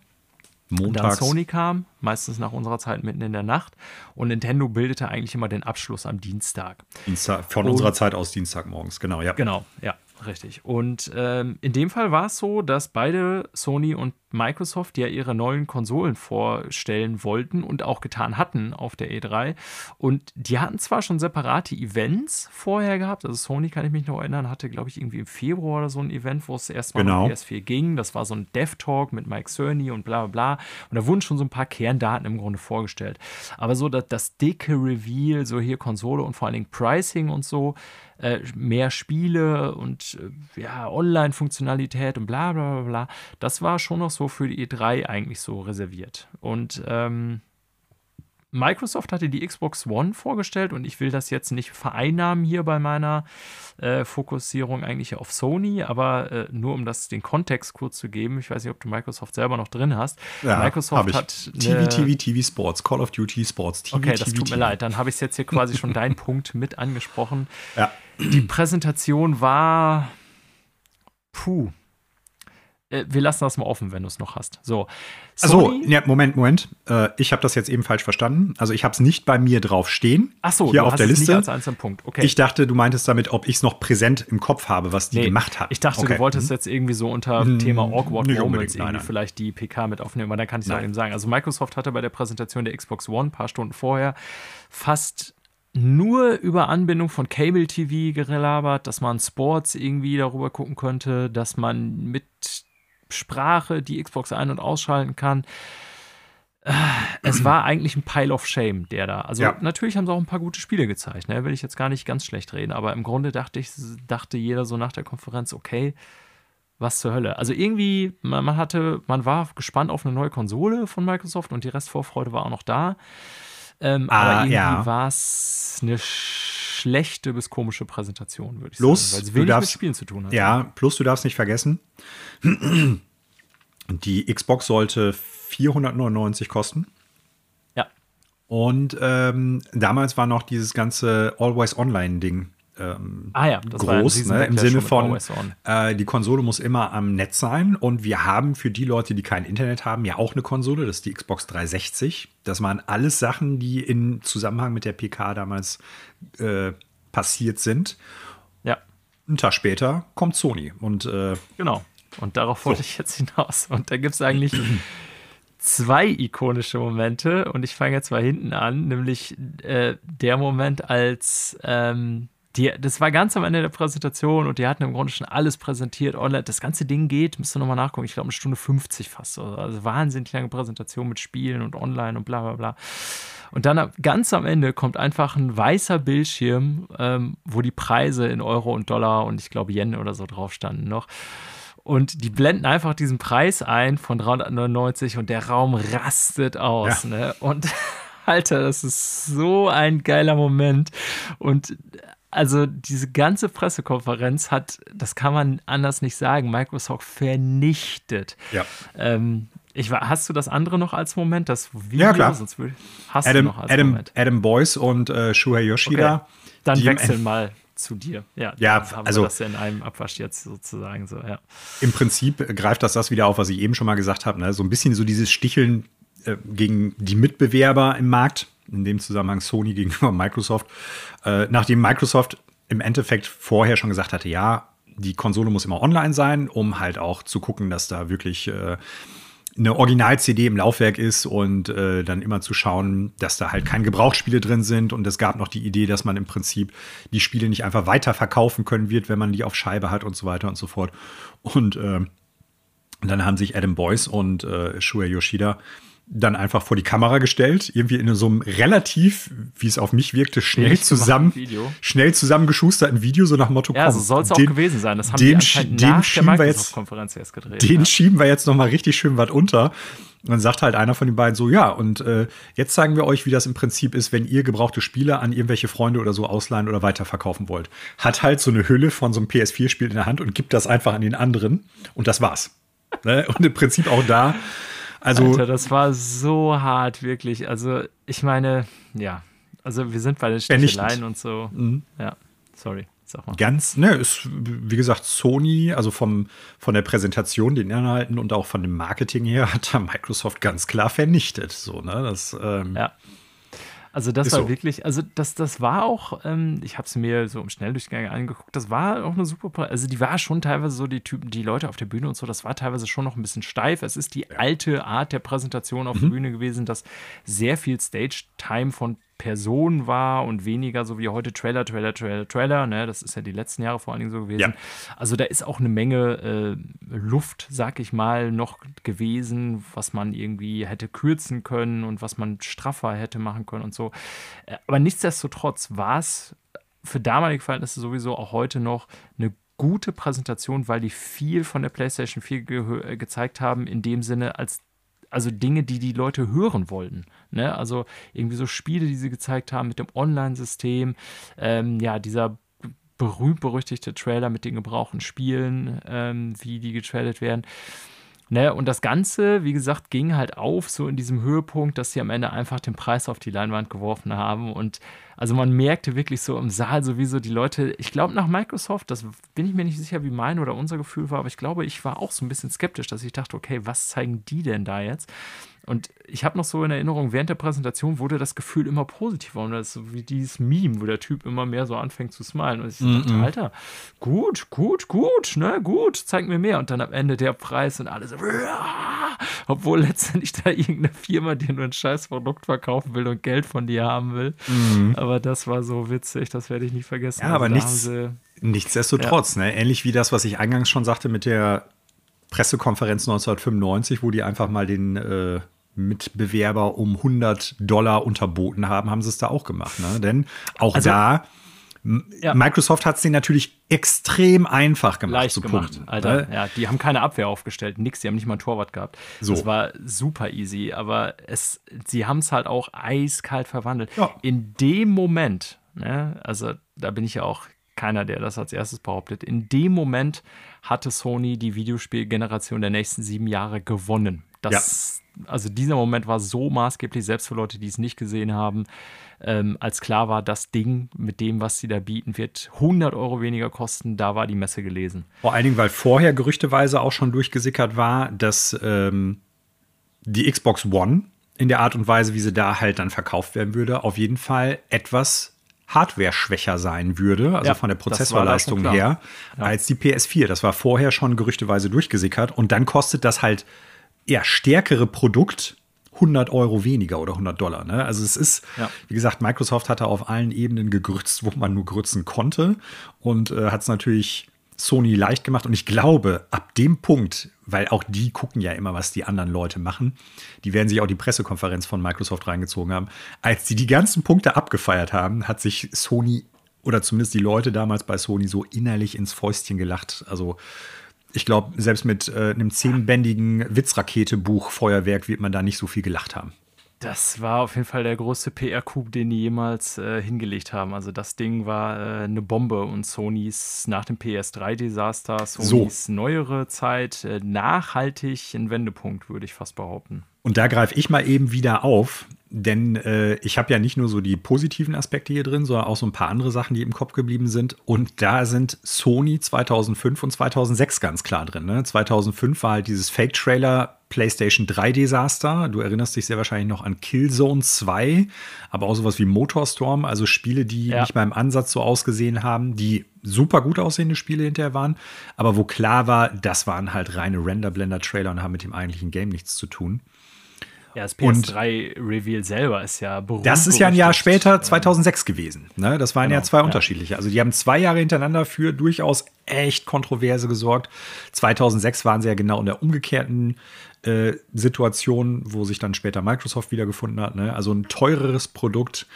Montags. Dann Sony kam, meistens nach unserer Zeit mitten in der Nacht. Und Nintendo bildete eigentlich immer den Abschluss am Dienstag. Dienstag von und, unserer Zeit aus Dienstagmorgens, genau, ja. Genau, ja. Richtig. Und ähm, in dem Fall war es so, dass beide Sony und Microsoft ja ihre neuen Konsolen vorstellen wollten und auch getan hatten auf der E3. Und die hatten zwar schon separate Events vorher gehabt. Also Sony, kann ich mich noch erinnern, hatte, glaube ich, irgendwie im Februar oder so ein Event, wo es erstmal genau. um PS4 ging. Das war so ein Dev-Talk mit Mike Cerny und bla bla bla. Und da wurden schon so ein paar Kerndaten im Grunde vorgestellt. Aber so das, das dicke Reveal, so hier Konsole und vor allen Dingen Pricing und so, äh, mehr Spiele und äh, ja, Online-Funktionalität und bla bla bla bla. Das war schon noch so für die E3 eigentlich so reserviert. Und ähm, Microsoft hatte die Xbox One vorgestellt und ich will das jetzt nicht vereinnahmen hier bei meiner äh, Fokussierung eigentlich auf Sony, aber äh, nur um das den Kontext kurz zu geben, ich weiß nicht, ob du Microsoft selber noch drin hast. Ja, Microsoft hat TV, TV, TV Sports, Call of Duty Sports, TV, Okay, das TV, tut mir leid, dann habe ich es jetzt hier quasi schon deinen Punkt mit angesprochen. Ja. Die Präsentation war puh, äh, wir lassen das mal offen, wenn du es noch hast. So. Also, ja, Moment, Moment. Äh, ich habe das jetzt eben falsch verstanden. Also, ich habe es nicht bei mir drauf stehen. Ach so, hier auf der Liste. als einzelnen Punkt. Okay. Ich dachte, du meintest damit, ob ich es noch präsent im Kopf habe, was die nee, gemacht hat. Ich dachte, okay. du wolltest mhm. jetzt irgendwie so unter mhm. Thema Awkward nee, Moments nein, irgendwie nein. vielleicht die PK mit aufnehmen, weil dann kann ich es auch eben sagen. Also, Microsoft hatte bei der Präsentation der Xbox One ein paar Stunden vorher fast nur über Anbindung von Cable TV gelabert, dass man Sports irgendwie darüber gucken könnte, dass man mit Sprache die Xbox ein- und ausschalten kann. Äh, es war eigentlich ein Pile of Shame, der da. Also Ja. natürlich haben sie auch ein paar gute Spiele gezeigt, ne? will ich jetzt gar nicht ganz schlecht reden, aber im Grunde dachte ich, dachte jeder so nach der Konferenz, okay, was zur Hölle. Also irgendwie, man, man hatte, man war gespannt auf eine neue Konsole von Microsoft und die Restvorfreude war auch noch da. Ähm, Ah, aber irgendwie ja. war es eine schlechte bis komische Präsentation, würde ich Bloß, sagen. Weil es wenig darfst- mit Spielen zu tun hat. Ja, plus du darfst nicht vergessen, die Xbox sollte 499 kosten. Ja. Und ähm, damals war noch dieses ganze Always Online-Ding ähm, Ah ja, ein groß, ne? im Sinne von, äh, die Konsole muss immer am Netz sein. Und wir haben für die Leute, die kein Internet haben, ja auch eine Konsole, das ist die Xbox 360. Das waren alles Sachen, die in Zusammenhang mit der PK damals äh, passiert sind. Ja, Einen Tag später kommt Sony und äh, genau. Und darauf wollte ich jetzt hinaus. Und da gibt es eigentlich zwei ikonische Momente. Und ich fange jetzt mal hinten an, nämlich äh, der Moment, als ähm, die, das war ganz am Ende der Präsentation und die hatten im Grunde schon alles präsentiert. Online. Das ganze Ding geht, müsst ihr nochmal nachgucken, ich glaube eine Stunde 50 fast. Also wahnsinnig lange Präsentation mit Spielen und online und bla bla bla. Und dann ganz am Ende kommt einfach ein weißer Bildschirm, ähm, wo die Preise in Euro und Dollar und ich glaube Yen oder so drauf standen noch. Und die blenden einfach diesen Preis ein von 399 und der Raum rastet aus. Ja. Ne? Und Alter, das ist so ein geiler Moment. Und also diese ganze Pressekonferenz hat, das kann man anders nicht sagen, Microsoft vernichtet. ja. Ähm, ich, war- hast du das andere noch als Moment? Das Video? Ja, klar. Sonst will, hast du Adam, noch als Adam, Moment. Adam Boyce und äh, Shuhei Yoshida. Okay. Dann wechseln mal zu dir. Ja, Ja, also- wir das ja in einem Abwasch jetzt sozusagen so, ja. Im Prinzip greift das das wieder auf, was ich eben schon mal gesagt habe. Ne? So ein bisschen so dieses Sticheln äh, gegen die Mitbewerber im Markt, in dem Zusammenhang Sony gegenüber Microsoft. Äh, nachdem Microsoft im Endeffekt vorher schon gesagt hatte, ja, die Konsole muss immer online sein, um halt auch zu gucken, dass da wirklich äh, eine Original-CD im Laufwerk ist und äh, dann immer zu schauen, dass da halt keine Gebrauchsspiele drin sind. Und es gab noch die Idee, dass man im Prinzip die Spiele nicht einfach weiter verkaufen können wird, wenn man die auf Scheibe hat und so weiter und so fort. Und äh, dann haben sich Adam Boyce und äh, Shuei Yoshida dann einfach vor die Kamera gestellt, irgendwie in so einem relativ, wie es auf mich wirkte, schnell zusammen, schnell zusammengeschusterten Video, so nach Motto. Ja, komm, so soll es auch gewesen sein. Das haben den, die den der Microsoft-Konferenz erst gedreht. Den ja. schieben wir jetzt noch mal richtig schön was unter. Und dann sagt halt einer von den beiden so, ja, und äh, jetzt zeigen wir euch, wie das im Prinzip ist, wenn ihr gebrauchte Spiele an irgendwelche Freunde oder so ausleihen oder weiterverkaufen wollt. Hat halt so eine Hülle von so einem PS4-Spiel in der Hand und gibt das einfach an den anderen. Und das war's. ne? Und im Prinzip auch da also, Alter, das war so hart, wirklich. Also, ich meine, ja. Also, wir sind bei den Sticheleien und so. Mhm. Ja, sorry. Ganz, ne, ist, wie gesagt, Sony, also vom, von der Präsentation, den Inhalten und auch von dem Marketing her, hat da Microsoft ganz klar vernichtet. So, ne? Das, ähm, ja. Also das ist war so. wirklich, also das, das war auch, ähm, ich habe es mir so im Schnelldurchgang angeguckt, das war auch eine super, also die war schon teilweise so, die Typen, die Leute auf der Bühne und so, das war teilweise schon noch ein bisschen steif. Es ist die alte Art der Präsentation auf mhm. der Bühne gewesen, dass sehr viel Stage-Time von Person war und weniger so wie heute Trailer, Trailer, Trailer, Trailer. Ne? Das ist ja die letzten Jahre vor allen Dingen so gewesen. Ja. Also da ist auch eine Menge äh, Luft, sag ich mal, noch gewesen, was man irgendwie hätte kürzen können und was man straffer hätte machen können und so. Äh, aber nichtsdestotrotz war es für damalige Verhältnisse sowieso auch heute noch eine gute Präsentation, weil die viel von der PlayStation 4 ge äh, gezeigt haben, in dem Sinne, als also Dinge, die die Leute hören wollten. Ne? Also irgendwie so Spiele, die sie gezeigt haben mit dem Online-System, ähm, ja, dieser berühmt-berüchtigte Trailer mit den gebrauchten Spielen, ähm, wie die getradet werden. Ne, und das Ganze, wie gesagt, ging halt auf, so in diesem Höhepunkt, dass sie am Ende einfach den Preis auf die Leinwand geworfen haben. Und also man merkte wirklich so im Saal sowieso die Leute, ich glaube nach Microsoft, das bin ich mir nicht sicher, wie mein oder unser Gefühl war, aber ich glaube, ich war auch so ein bisschen skeptisch, dass ich dachte, okay, was zeigen die denn da jetzt? Und ich habe noch so in Erinnerung, während der Präsentation wurde das Gefühl immer positiver. Und das ist so wie dieses Meme, wo der Typ immer mehr so anfängt zu smilen. Und ich mm -mm. dachte, Alter, gut, gut, gut, ne, gut, zeig mir mehr. Und dann am Ende der Preis und alles so, obwohl letztendlich da irgendeine Firma dir nur ein scheiß Produkt verkaufen will und Geld von dir haben will. Mm. Aber das war so witzig, das werde ich nie vergessen. Ja, also aber nichts, nichtsdestotrotz, ja. ne, ähnlich wie das, was ich eingangs schon sagte mit der Pressekonferenz 1995, wo die einfach mal den äh, Mitbewerber um 100 Dollar unterboten haben, haben sie es da auch gemacht. Ne? Denn auch also, da, ja. Microsoft hat es denen natürlich extrem einfach gemacht Leicht zu gemacht, punkten. Alter. Ne? Ja, die haben keine Abwehr aufgestellt, nix, die haben nicht mal ein Torwart gehabt. So. Das war super easy, aber es, sie haben es halt auch eiskalt verwandelt. Ja. In dem Moment, ne, also da bin ich ja auch keiner, der das als erstes behauptet. In dem Moment hatte Sony die Videospielgeneration der nächsten sieben Jahre gewonnen. Das, ja. Also dieser Moment war so maßgeblich, selbst für Leute, die es nicht gesehen haben, ähm, als klar war, das Ding mit dem, was sie da bieten, wird 100 Euro weniger kosten. Da war die Messe gelesen. Vor allen Dingen, weil vorher gerüchteweise auch schon durchgesickert war, dass ähm, die Xbox One in der Art und Weise, wie sie da halt dann verkauft werden würde, auf jeden Fall etwas Hardware-schwächer sein würde, also ja, von der Prozessorleistung her, ja. als die PS4. Das war vorher schon gerüchteweise durchgesickert und dann kostet das halt eher stärkere Produkt 100 Euro weniger oder 100 Dollar. Ne? Also es ist, ja. wie gesagt, Microsoft hatte auf allen Ebenen gegrützt, wo man nur grützen konnte und äh, hat es natürlich Sony leicht gemacht. Und ich glaube, ab dem Punkt, weil auch die gucken ja immer, was die anderen Leute machen, die werden sich auch die Pressekonferenz von Microsoft reingezogen haben. Als die die ganzen Punkte abgefeiert haben, hat sich Sony oder zumindest die Leute damals bei Sony so innerlich ins Fäustchen gelacht. Also ich glaube, selbst mit äh, einem zehnbändigen Witzrakete-Buch Feuerwerk wird man da nicht so viel gelacht haben. Das war auf jeden Fall der größte PR-Coup, den die jemals äh, hingelegt haben. Also das Ding war äh, eine Bombe und Sonys nach dem PS3-Desaster, Sonys so. neuere Zeit, äh, nachhaltig ein Wendepunkt, würde ich fast behaupten. Und da greife ich mal eben wieder auf, denn äh, ich habe ja nicht nur so die positiven Aspekte hier drin, sondern auch so ein paar andere Sachen, die im Kopf geblieben sind. Und da sind Sony 2005 und 2006 ganz klar drin. Ne? 2005 war halt dieses Fake-Trailer PlayStation 3 Desaster. Du erinnerst dich sehr wahrscheinlich noch an Killzone 2, aber auch sowas wie Motorstorm, also Spiele, die ja. nicht mal im Ansatz so ausgesehen haben, die super gut aussehende Spiele hinterher waren, aber wo klar war, das waren halt reine Render-Blender-Trailer und haben mit dem eigentlichen Game nichts zu tun. Ja, das PS3-Reveal selber ist ja berühmt. Das ist ja ein Jahr später, 2006 gewesen. Ne? Das waren genau, ja zwei unterschiedliche. Also die haben zwei Jahre hintereinander für durchaus echt Kontroverse gesorgt. 2006 waren sie ja genau in der umgekehrten äh, Situation, wo sich dann später Microsoft wiedergefunden hat. Ne? Also ein teureres Produkt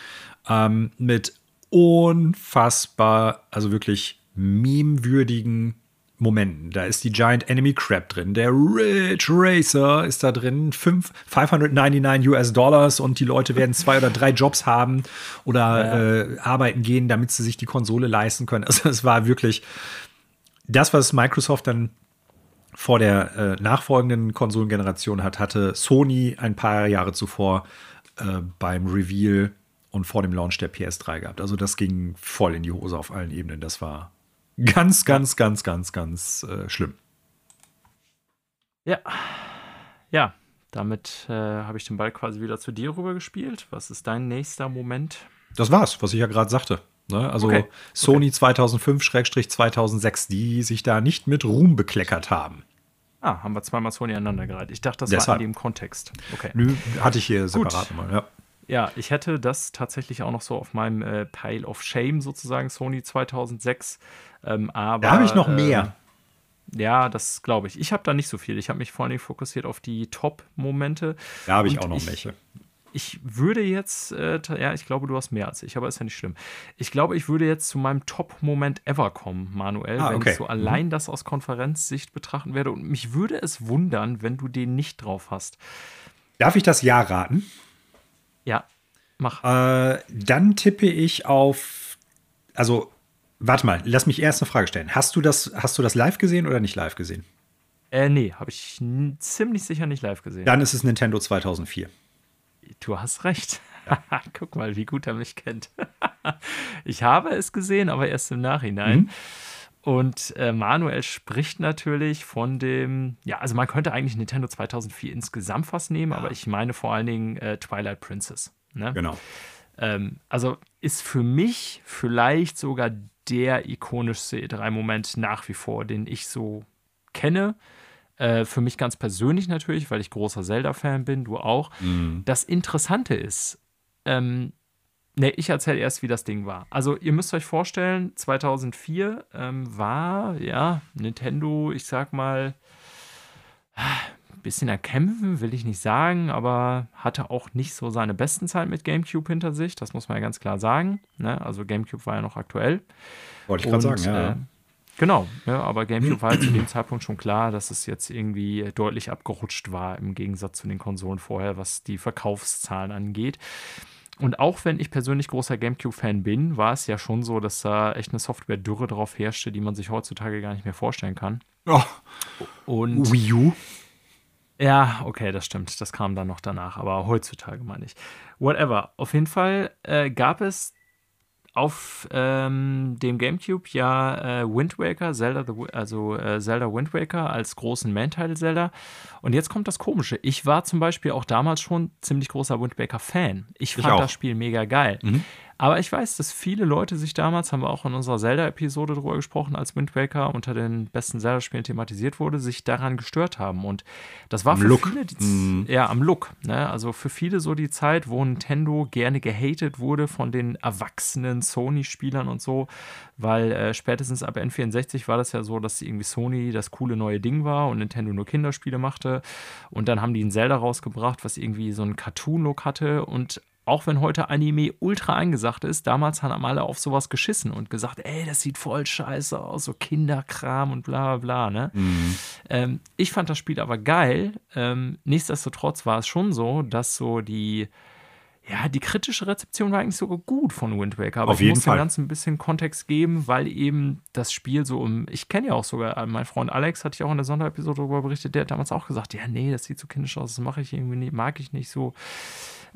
ähm, mit unfassbar, also wirklich memewürdigen Momenten. Da ist die Giant Enemy Crab drin. Der Rich Racer ist da drin. 5, 599 US Dollars und die Leute werden zwei oder drei Jobs haben oder ja. äh, arbeiten gehen, damit sie sich die Konsole leisten können. Also es war wirklich das, was Microsoft dann vor der äh, nachfolgenden Konsolengeneration hat, hatte Sony ein paar Jahre zuvor äh, beim Reveal und vor dem Launch der PS3 gehabt. Also das ging voll in die Hose auf allen Ebenen. Das war Ganz, ganz, ganz, ganz, ganz äh, schlimm. Ja. Ja, damit äh, habe ich den Ball quasi wieder zu dir rüber gespielt. Was ist dein nächster Moment? Das war's, was ich ja gerade sagte. Ne? Also okay. Sony okay. 2005-2006, die sich da nicht mit Ruhm bekleckert haben. Ah, haben wir zweimal Sony aneinander gereiht. Ich dachte, das Deshalb. war in dem Kontext. Okay. Nö, hatte ich hier separat Gut. mal, ja. Ja, ich hätte das tatsächlich auch noch so auf meinem äh, Pile of Shame sozusagen, Sony 2006. Ähm, aber, da habe ich noch mehr. Ähm, ja, das glaube ich. Ich habe da nicht so viel. Ich habe mich vor allem fokussiert auf die Top-Momente. Da habe ich auch noch ich, welche. Ich würde jetzt, äh, ja, ich glaube, du hast mehr als ich, aber ist ja nicht schlimm. Ich glaube, ich würde jetzt zu meinem Top-Moment ever kommen, Manuel, ah, wenn okay. ich so allein das aus Konferenzsicht betrachten werde. Und mich würde es wundern, wenn du den nicht drauf hast. Darf ich das Ja raten? Ja, mach. Äh, dann tippe ich auf, also warte mal, lass mich erst eine Frage stellen. Hast du das, hast du das live gesehen oder nicht live gesehen? Äh, nee, habe ich ziemlich sicher nicht live gesehen. Dann ist es Nintendo 2004. Du hast recht. Ja. Guck mal, wie gut er mich kennt. ich habe es gesehen, aber erst im Nachhinein. Mhm. Und äh, Manuel spricht natürlich von dem, ja, also man könnte eigentlich Nintendo 2004 insgesamt fast nehmen, ja. aber ich meine vor allen Dingen äh, Twilight Princess. Ne? Genau. Ähm, also ist für mich vielleicht sogar der ikonischste E3-Moment nach wie vor, den ich so kenne. Äh, für mich ganz persönlich natürlich, weil ich großer Zelda-Fan bin, du auch. Mhm. Das Interessante ist, ähm, Ne, ich erzähle erst, wie das Ding war. Also, ihr müsst euch vorstellen, 2004 ähm, war, ja, Nintendo, ich sag mal, bisschen erkämpfen, will ich nicht sagen, aber hatte auch nicht so seine besten Zeit mit GameCube hinter sich. Das muss man ja ganz klar sagen. Ne? Also, GameCube war ja noch aktuell. Wollte ich gerade sagen, ja. Äh, Genau, ja, aber GameCube war zu dem Zeitpunkt schon klar, dass es jetzt irgendwie deutlich abgerutscht war im Gegensatz zu den Konsolen vorher, was die Verkaufszahlen angeht. Und auch wenn ich persönlich großer GameCube-Fan bin, war es ja schon so, dass da echt eine Software-Dürre drauf herrschte, die man sich heutzutage gar nicht mehr vorstellen kann. Oh. Und Wii U? Ja, okay, das stimmt. Das kam dann noch danach, aber heutzutage meine ich. Whatever. Auf jeden Fall äh, gab es auf ähm, dem GameCube ja äh, Wind Waker, Zelda, the, also äh, Zelda Wind Waker als großen Main-Title Zelda. Und jetzt kommt das Komische. Ich war zum Beispiel auch damals schon ziemlich großer Wind Waker Fan. Ich fand ich das Spiel mega geil. Mhm. Aber ich weiß, dass viele Leute sich damals, haben wir auch in unserer Zelda-Episode drüber gesprochen, als Wind Waker unter den besten Zelda-Spielen thematisiert wurde, sich daran gestört haben. Und das war am für Look. viele, die, mm. ja, am Look. Ne? Also für viele so die Zeit, wo Nintendo gerne gehatet wurde von den erwachsenen Sony-Spielern und so, weil äh, spätestens ab N64 war das ja so, dass irgendwie Sony das coole neue Ding war und Nintendo nur Kinderspiele machte. Und dann haben die ein Zelda rausgebracht, was irgendwie so einen Cartoon-Look hatte und auch wenn heute Anime ultra eingesagt ist, damals haben alle auf sowas geschissen und gesagt, ey, das sieht voll scheiße aus, so Kinderkram und bla bla, ne? Mhm. Ähm, ich fand das Spiel aber geil. Ähm, nichtsdestotrotz war es schon so, dass so die, ja, die kritische Rezeption war eigentlich sogar gut von Wind Waker. Aber Auf ich muss dem Ganzen ein bisschen Kontext geben, weil eben das Spiel so um. Ich kenne ja auch sogar, äh, mein Freund Alex hatte ich auch in der Sonderepisode darüber berichtet, der hat damals auch gesagt, ja, nee, das sieht so kindisch aus, das mache ich irgendwie nicht, mag ich nicht so.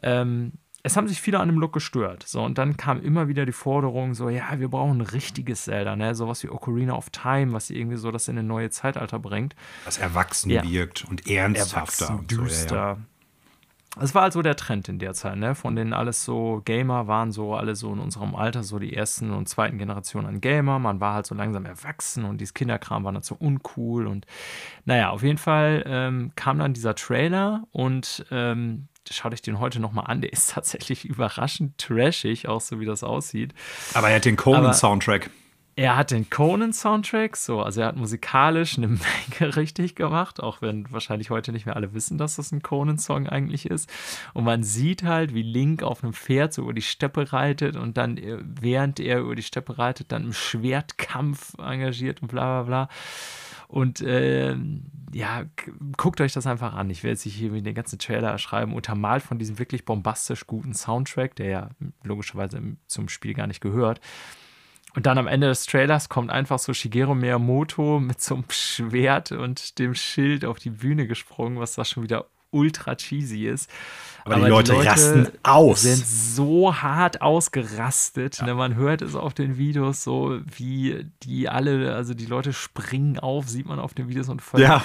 Ähm, es haben sich viele an dem Look gestört. So, und dann kam immer wieder die Forderung, so, ja, wir brauchen ein richtiges Zelda, ne? Sowas wie Ocarina of Time, was irgendwie so das in ein neue Zeitalter bringt. Was erwachsen ja. wirkt und ernsthafter. Erwachsen, und düster. So, ja, ja. es war also der Trend in der Zeit, ne? Von denen alles so Gamer waren so alle so in unserem Alter, so die ersten und zweiten Generationen an Gamer. Man war halt so langsam erwachsen und dieses Kinderkram war dann so uncool. Und naja, auf jeden Fall ähm, kam dann dieser Trailer und ähm, schaut euch den heute nochmal an. Der ist tatsächlich überraschend trashig, auch so wie das aussieht. Aber er hat den Conan-Soundtrack. Er hat den Conan-Soundtrack, so, also er hat musikalisch eine Menge richtig gemacht, auch wenn wahrscheinlich heute nicht mehr alle wissen, dass das ein Conan-Song eigentlich ist. Und man sieht halt, wie Link auf einem Pferd so über die Steppe reitet und dann, äh, während er über die Steppe reitet, dann im Schwertkampf engagiert und bla bla bla. Und äh, ja, guckt euch das einfach an. Ich werde jetzt hier den ganzen Trailer schreiben, untermalt von diesem wirklich bombastisch guten Soundtrack, der ja logischerweise zum Spiel gar nicht gehört. Und dann am Ende des Trailers kommt einfach so Shigeru Miyamoto mit so einem Schwert und dem Schild auf die Bühne gesprungen, was da schon wieder ultra cheesy ist. Aber, Aber die, Leute die, Leute rasten aus. sind so hart ausgerastet. Ja. Ne? Man hört es auf den Videos so, wie die alle, also die Leute springen auf, sieht man auf den Videos und voll. Ja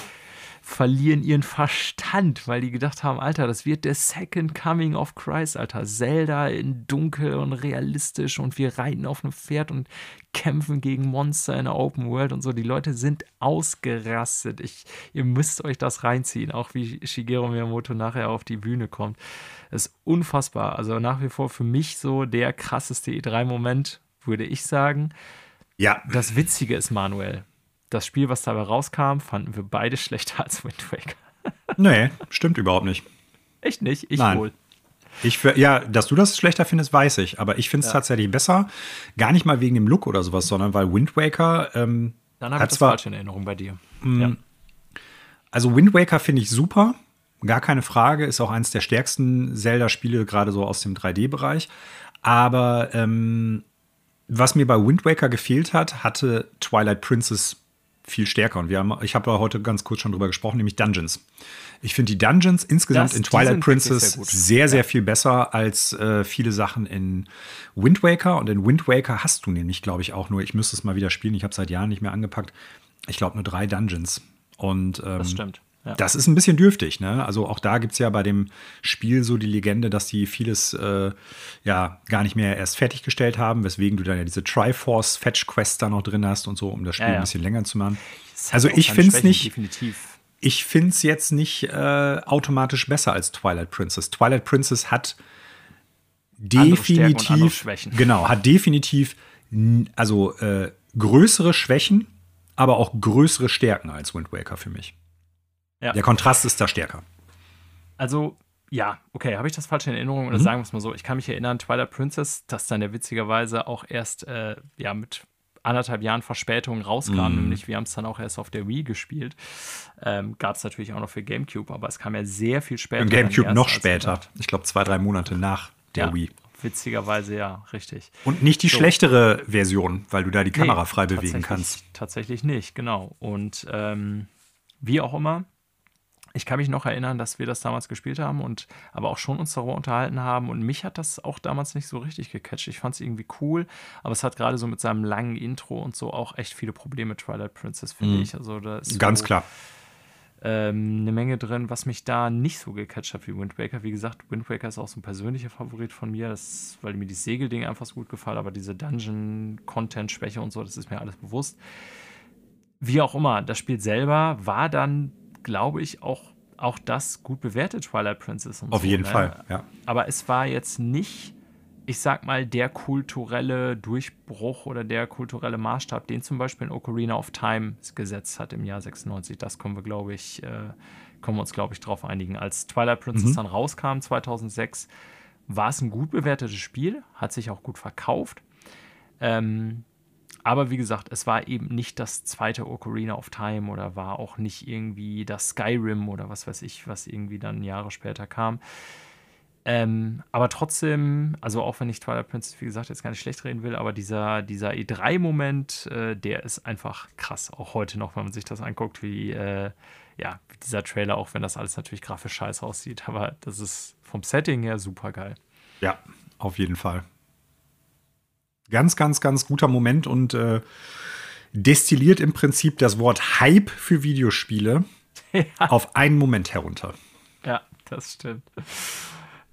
verlieren ihren Verstand, weil die gedacht haben, Alter, das wird der Second Coming of Christ, Alter. Zelda in dunkel und realistisch und wir reiten auf einem Pferd und kämpfen gegen Monster in der Open World und so. Die Leute sind ausgerastet. Ich, ihr müsst euch das reinziehen, auch wie Shigeru Miyamoto nachher auf die Bühne kommt. Das ist unfassbar. Also nach wie vor für mich so der krasseste E3-Moment, würde ich sagen. Ja. Das Witzige ist, Manuel, das Spiel, was dabei rauskam, fanden wir beide schlechter als Wind Waker. nee, stimmt überhaupt nicht. Echt nicht? Ich Nein. wohl. Ich, ja, dass du das schlechter findest, weiß ich. Aber ich finde es ja. tatsächlich besser. Gar nicht mal wegen dem Look oder sowas, sondern weil Wind Waker. Ähm, Dann habe ich das zwar, falsch in Erinnerung bei dir. Mh, ja. Also Wind Waker finde ich super. Gar keine Frage. Ist auch eines der stärksten Zelda-Spiele, gerade so aus dem 3D-Bereich. Aber ähm, was mir bei Wind Waker gefehlt hat, hatte Twilight Princess viel stärker. Und wir haben, ich habe da heute ganz kurz schon drüber gesprochen, nämlich Dungeons. Ich finde die Dungeons insgesamt das, in Twilight Princess sehr, sehr, sehr, viel besser als äh, viele Sachen in Wind Waker. Und in Wind Waker hast du nämlich, glaube ich, auch nur, ich müsste es mal wieder spielen, ich habe seit Jahren nicht mehr angepackt, ich glaube nur drei Dungeons. Und ähm, das stimmt. Ja. Das ist ein bisschen dürftig, ne? Also auch da gibt es ja bei dem Spiel so die Legende, dass die vieles äh, ja gar nicht mehr erst fertiggestellt haben, weswegen du dann ja diese Triforce Fetch Quest da noch drin hast und so, um das Spiel ja, ja. ein bisschen länger zu machen. Also ich finde es nicht. Definitiv. Ich finde es jetzt nicht äh, automatisch besser als Twilight Princess. Twilight Princess hat definitiv, genau, hat definitiv also äh, größere Schwächen, aber auch größere Stärken als Wind Waker für mich. Ja. Der Kontrast ist da stärker. Also, ja, okay, habe ich das falsch in Erinnerung? Oder mhm. sagen wir es mal so, ich kann mich erinnern, Twilight Princess, das dann ja witzigerweise auch erst äh, ja, mit anderthalb Jahren Verspätung rauskam, mm. nämlich wir haben es dann auch erst auf der Wii gespielt. Ähm, Gab es natürlich auch noch für GameCube, aber es kam ja sehr viel später. Im GameCube noch später. Ich glaube, zwei, drei Monate nach der ja, Wii. Witzigerweise ja, richtig. Und nicht die so. schlechtere Version, weil du da die Kamera nee, frei bewegen kannst. Tatsächlich nicht, genau. Und ähm, wie auch immer, ich kann mich noch erinnern, dass wir das damals gespielt haben und aber auch schon uns darüber unterhalten haben. Und mich hat das auch damals nicht so richtig gecatcht. Ich fand es irgendwie cool, aber es hat gerade so mit seinem langen Intro und so auch echt viele Probleme, Twilight Princess, finde mhm. ich. Also da ist Ganz so, klar. Ähm, eine Menge drin, was mich da nicht so gecatcht hat wie Wind Waker. Wie gesagt, Wind Waker ist auch so ein persönlicher Favorit von mir, das, weil mir die Segeldinge einfach so gut gefallen, aber diese Dungeon-Content-Schwäche und so, das ist mir alles bewusst. Wie auch immer, das Spiel selber war dann glaube ich, auch, auch das gut bewertet, Twilight Princess. Auf so, jeden ne? Fall, ja. Aber es war jetzt nicht, ich sag mal, der kulturelle Durchbruch oder der kulturelle Maßstab, den zum Beispiel in Ocarina of Time gesetzt hat im Jahr 96. Das können wir, glaube ich, äh, können wir uns, glaube ich, darauf einigen. Als Twilight Princess mhm. dann rauskam, 2006, war es ein gut bewertetes Spiel, hat sich auch gut verkauft. Ähm, aber wie gesagt, es war eben nicht das zweite Ocarina of Time oder war auch nicht irgendwie das Skyrim oder was weiß ich, was irgendwie dann Jahre später kam. Ähm, aber trotzdem, also auch wenn ich Twilight Princess, wie gesagt, jetzt gar nicht schlecht reden will, aber dieser, dieser E3-Moment, äh, der ist einfach krass. Auch heute noch, wenn man sich das anguckt, wie, äh, ja, dieser Trailer, auch wenn das alles natürlich grafisch scheiße aussieht. Aber das ist vom Setting her super geil. Ja, auf jeden Fall. Ganz, ganz, ganz guter Moment und äh, destilliert im Prinzip das Wort Hype für Videospiele ja. auf einen Moment herunter. Ja, das stimmt.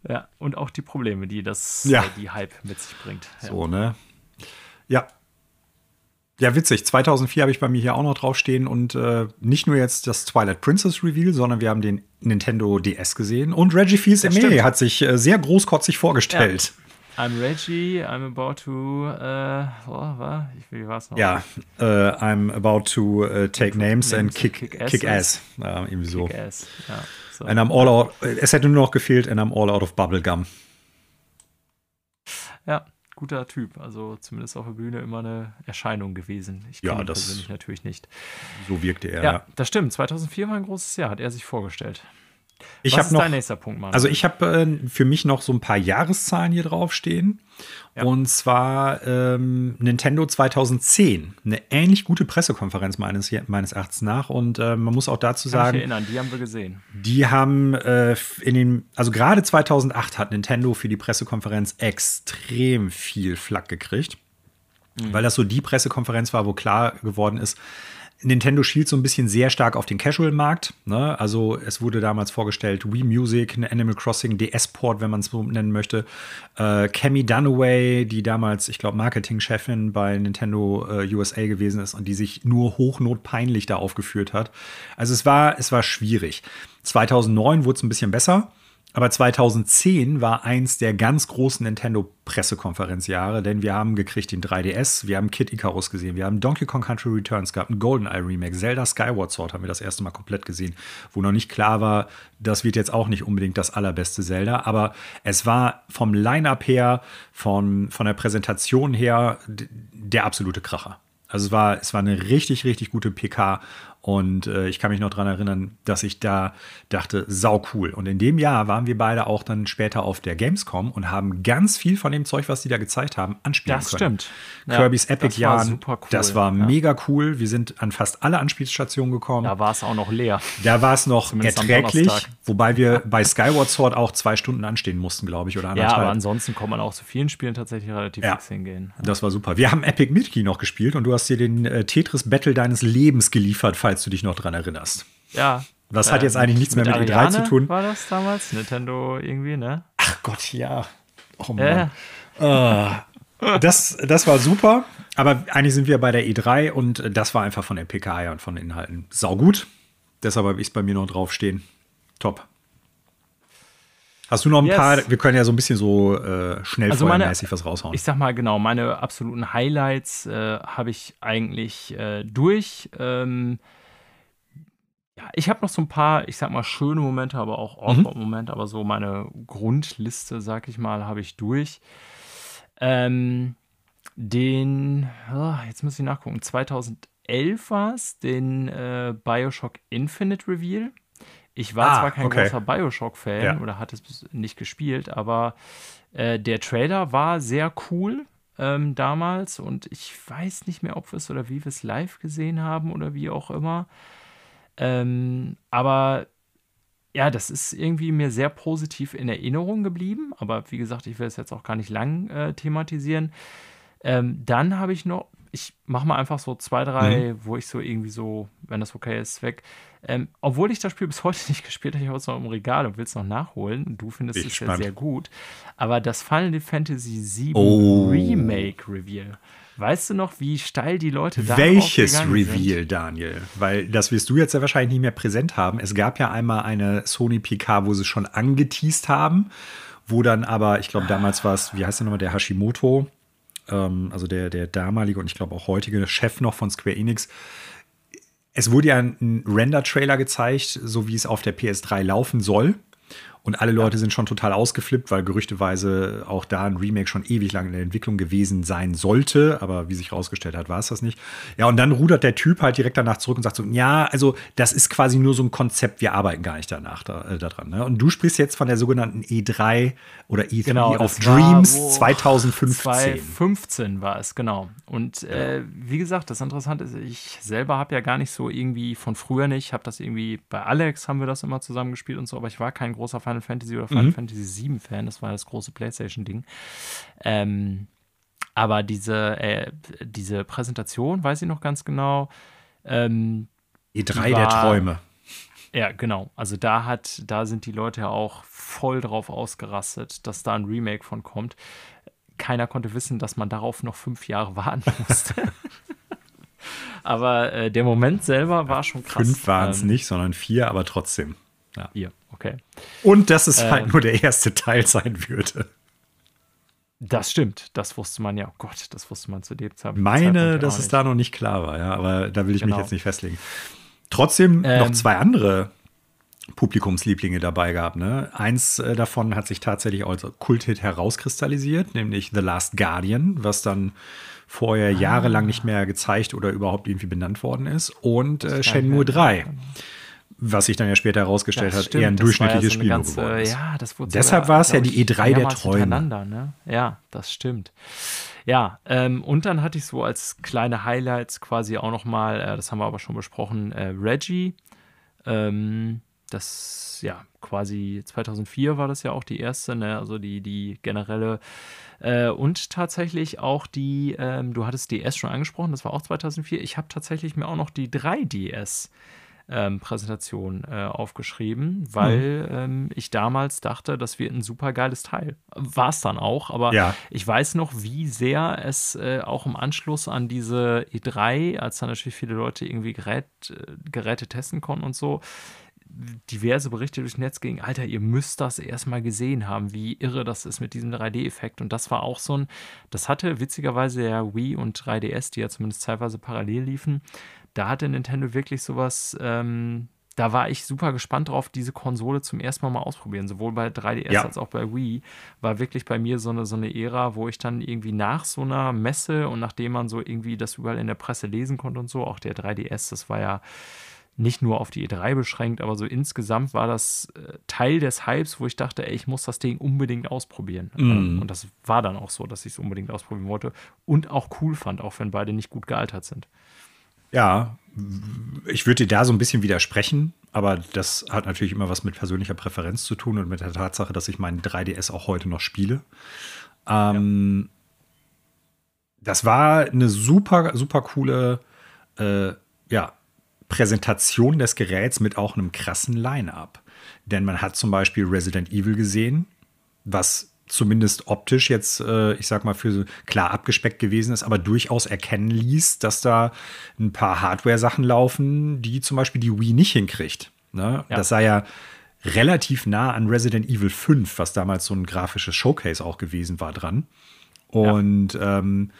Ja, und auch die Probleme, die das, Ja. äh, die Hype mit sich bringt. Ja. So, ne? Ja. Ja, witzig. 2004 habe ich bei mir hier auch noch draufstehen und äh, nicht nur jetzt das Twilight Princess Reveal, sondern wir haben den Nintendo DS gesehen und Reggie Fils-Aimé hat sich äh, sehr großkotzig vorgestellt. I'm Reggie, I'm about to, äh, oh, was? Ich, wie war's noch? Ja, äh, I'm about to äh, take names and Names kick, and kick, kick ass. ass. Ja, irgendwie so. Kick-Ass. Ja, so. And I'm all out, es hätte nur noch gefehlt, and I'm all out of bubblegum. ja, guter Typ. Also zumindest auf der Bühne immer eine Erscheinung gewesen. Ich Ja, kenne ihn das- persönlich natürlich nicht. So wirkte er. Ja, Ja. das stimmt. 2004 war ein großes Jahr, hat er sich vorgestellt. Ich Was ist noch dein nächster Punkt, Mann? Also ich habe äh, für mich noch so ein paar Jahreszahlen hier draufstehen. Ja. Und zwar ähm, Nintendo 2010. Eine ähnlich gute Pressekonferenz meines, meines Erachtens nach. Und äh, man muss auch dazu Kann ich sagen, erinnern, die haben wir gesehen. die haben äh, in den, also gerade 2008 hat Nintendo für die Pressekonferenz extrem viel Flack gekriegt. Weil das so die Pressekonferenz war, wo klar geworden ist, Nintendo schielt so ein bisschen sehr stark auf den Casual-Markt. Ne? Also es wurde damals vorgestellt, Wii Music, ein Animal Crossing DS-Port, wenn man es so nennen möchte. Äh, Cammy Dunaway, die damals, ich glaube, Marketingchefin bei Nintendo äh, USA gewesen ist und die sich nur hochnotpeinlich da aufgeführt hat. Also es war, es war schwierig. 2009 wurde es ein bisschen besser. Aber 2010 war eins der ganz großen Nintendo-Pressekonferenzjahre, denn wir haben gekriegt den 3DS, wir haben Kid Icarus gesehen, wir haben Donkey Kong Country Returns gehabt, ein GoldenEye Remake, Zelda Skyward Sword haben wir das erste Mal komplett gesehen, wo noch nicht klar war, das wird jetzt auch nicht unbedingt das allerbeste Zelda, aber es war vom Line-Up her, von, von der Präsentation her der absolute Kracher. Also es war, es war eine richtig, richtig gute PK und äh, ich kann mich noch daran erinnern, dass ich da dachte, sau cool. Und in dem Jahr waren wir beide auch dann später auf der Gamescom und haben ganz viel von dem Zeug, was die da gezeigt haben, anspielen Das können. stimmt. Ja, Kirby's das Epic war Jahren, super cool. das war Ja. mega cool. Wir sind an fast alle Anspielstationen gekommen. Da war es auch noch leer. Da war es noch Zumindest erträglich, wobei wir bei Skyward Sword auch zwei Stunden anstehen mussten, glaube ich, oder Ja, anderthalb. aber ansonsten kann man auch zu vielen Spielen tatsächlich relativ Ja. fix hingehen. Das war super. Wir haben Epic Mickey noch gespielt und du hast dir den äh, Tetris Battle deines Lebens geliefert, falls du dich noch dran erinnerst. Ja. Das hat jetzt eigentlich nichts mehr mit E3 Ariane zu tun. War das damals? Nintendo irgendwie, ne? Ach Gott, ja. Oh Äh, Mann. Das, das war super, aber eigentlich sind wir bei der E3 und das war einfach von der PK her und von den Inhalten saugut. Deshalb habe ich es bei mir noch draufstehen. Top. Hast du noch ein Yes. paar? Wir können ja so ein bisschen so äh, schnell Also meine- was raushauen. Ich sag mal genau, meine absoluten Highlights äh, habe ich eigentlich äh, durch. Ähm, ja, ich habe noch so ein paar, ich sag mal, schöne Momente, aber auch Mhm. awkward Momente, aber so meine Grundliste, sag ich mal, habe ich durch. Ähm, den, ah, jetzt muss ich nachgucken, 2011 war es, den äh, Bioshock Infinite Reveal. Ich war Ah, zwar kein okay. großer Bioshock-Fan Ja. oder hatte es nicht gespielt, aber äh, der Trailer war sehr cool ähm, damals und ich weiß nicht mehr, ob wir es oder wie wir es live gesehen haben oder wie auch immer. Ähm, aber ja, das ist irgendwie mir sehr positiv in Erinnerung geblieben. Aber wie gesagt, ich will es jetzt auch gar nicht lang äh, thematisieren. Ähm, dann habe ich noch, ich mache mal einfach so zwei, drei, wo ich so irgendwie so, wenn das okay ist, weg. Ähm, obwohl ich das Spiel bis heute nicht gespielt habe, ich habe es noch im Regal und will es noch nachholen. Du findest Bin es ja sehr gut. Aber das Final Fantasy VII Oh. Remake Reveal. Weißt du noch, wie steil die Leute da Welches aufgegangen sind? Reveal, Daniel? Weil das wirst du jetzt ja wahrscheinlich nicht mehr präsent haben. Es gab ja einmal eine Sony PK, wo sie schon angeteased haben, wo dann aber, ich glaube, damals war es, wie heißt der nochmal, der Hashimoto, ähm, also der, der damalige und ich glaube auch heutige Chef noch von Square Enix. Es wurde ja ein Render-Trailer gezeigt, so wie es auf der PS3 laufen soll. Und alle Leute sind schon total ausgeflippt, weil gerüchteweise auch da ein Remake schon ewig lang in der Entwicklung gewesen sein sollte. Aber wie sich herausgestellt hat, war es das nicht. Ja, und dann rudert der Typ halt direkt danach zurück und sagt so: Ja, also das ist quasi nur so ein Konzept, wir arbeiten gar nicht danach da, äh, daran. Ne? Und du sprichst jetzt von der sogenannten E3 oder E3 Genau, of das war, Dreams wo- 2015. 2015 war es, genau. Und äh, wie gesagt, das Interessante ist, ich selber habe ja gar nicht so irgendwie von früher nicht, habe das irgendwie, bei Alex haben wir das immer zusammen gespielt und so, aber ich war kein großer Final Fantasy oder Final Fantasy VII Fan, das war das große Playstation-Ding. Ähm, aber diese, äh, diese Präsentation, weiß ich noch ganz genau, ähm, E3 Die der war- Träume. Ja, genau. Also da hat, da sind die Leute ja auch voll drauf ausgerastet, dass da ein Remake von kommt. Keiner konnte wissen, dass man darauf noch fünf Jahre warten musste. aber äh, der Moment selber war schon krass. Fünf waren es ähm, nicht, sondern vier, aber trotzdem. Ja. Vier, okay. Und dass es halt ähm, halt nur der erste Teil sein würde. Das stimmt, das wusste man ja. Oh Gott, das wusste man zu dem Zeitpunkt. Meine, dass es da noch nicht klar war, ja, aber da will ich genau. mich jetzt nicht festlegen. Trotzdem ähm, noch zwei andere Publikumslieblinge dabei gehabt. Ne? Eins äh, davon hat sich tatsächlich als Kulthit herauskristallisiert, nämlich The Last Guardian, was dann vorher ah. jahrelang nicht mehr gezeigt oder überhaupt irgendwie benannt worden ist. Und äh, Shenmue 3 was sich dann ja später herausgestellt hat, eher ein durchschnittliches ja so Spiel ganze, geworden ist. Ja, das wurde Deshalb war es ja die E3 der Träume. Ne? Ja, das stimmt. Ja, ähm, und dann hatte ich so als kleine Highlights quasi auch noch mal, äh, das haben wir aber schon besprochen, äh, Reggie. Ähm, das, ja, quasi 2004 war das ja auch die erste, ne? also die, die generelle. Äh, und tatsächlich auch die, ähm, du hattest DS schon angesprochen, das war auch 2004. Ich habe tatsächlich mir auch noch die 3DS ähm, Präsentation äh, aufgeschrieben, weil mhm. ähm, ich damals dachte, das wird ein super geiles Teil. War es dann auch, aber ja. ich weiß noch, wie sehr es äh, auch im Anschluss an diese E3, als dann natürlich viele Leute irgendwie Gerät, äh, Geräte testen konnten und so, diverse Berichte durchs Netz gingen, Alter, ihr müsst das erstmal gesehen haben, wie irre das ist mit diesem 3D-Effekt. Und das war auch so ein, das hatte witzigerweise ja Wii und 3DS, die ja zumindest teilweise parallel liefen, da hatte Nintendo wirklich sowas, ähm, da war ich super gespannt drauf, diese Konsole zum ersten Mal mal ausprobieren. Sowohl bei 3DS ja. als auch bei Wii war wirklich bei mir so eine, so eine Ära, wo ich dann irgendwie nach so einer Messe und nachdem man so irgendwie das überall in der Presse lesen konnte und so, auch der 3DS, das war ja nicht nur auf die E3 beschränkt, aber so insgesamt war das äh, Teil des Hypes, wo ich dachte, ey, ich muss das Ding unbedingt ausprobieren. Mm. und das war dann auch so, dass ich es unbedingt ausprobieren wollte und auch cool fand, auch wenn beide nicht gut gealtert sind. Ja, ich würde dir da so ein bisschen widersprechen, aber das hat natürlich immer was mit persönlicher Präferenz zu tun und mit der Tatsache, dass ich meinen 3DS auch heute noch spiele. Ähm, ja. Das war eine super, super coole äh, ja, Präsentation des Geräts mit auch einem krassen Line-up. Denn man hat zum Beispiel Resident Evil gesehen, was zumindest optisch jetzt, äh, ich sag mal, für klar abgespeckt gewesen ist, aber durchaus erkennen ließ, dass da ein paar Hardware-Sachen laufen, die zum Beispiel die Wii nicht hinkriegt. Ne? Ja. Das sei ja relativ nah an Resident Evil 5, was damals so ein grafisches Showcase auch gewesen war, dran. Und ja. ähm,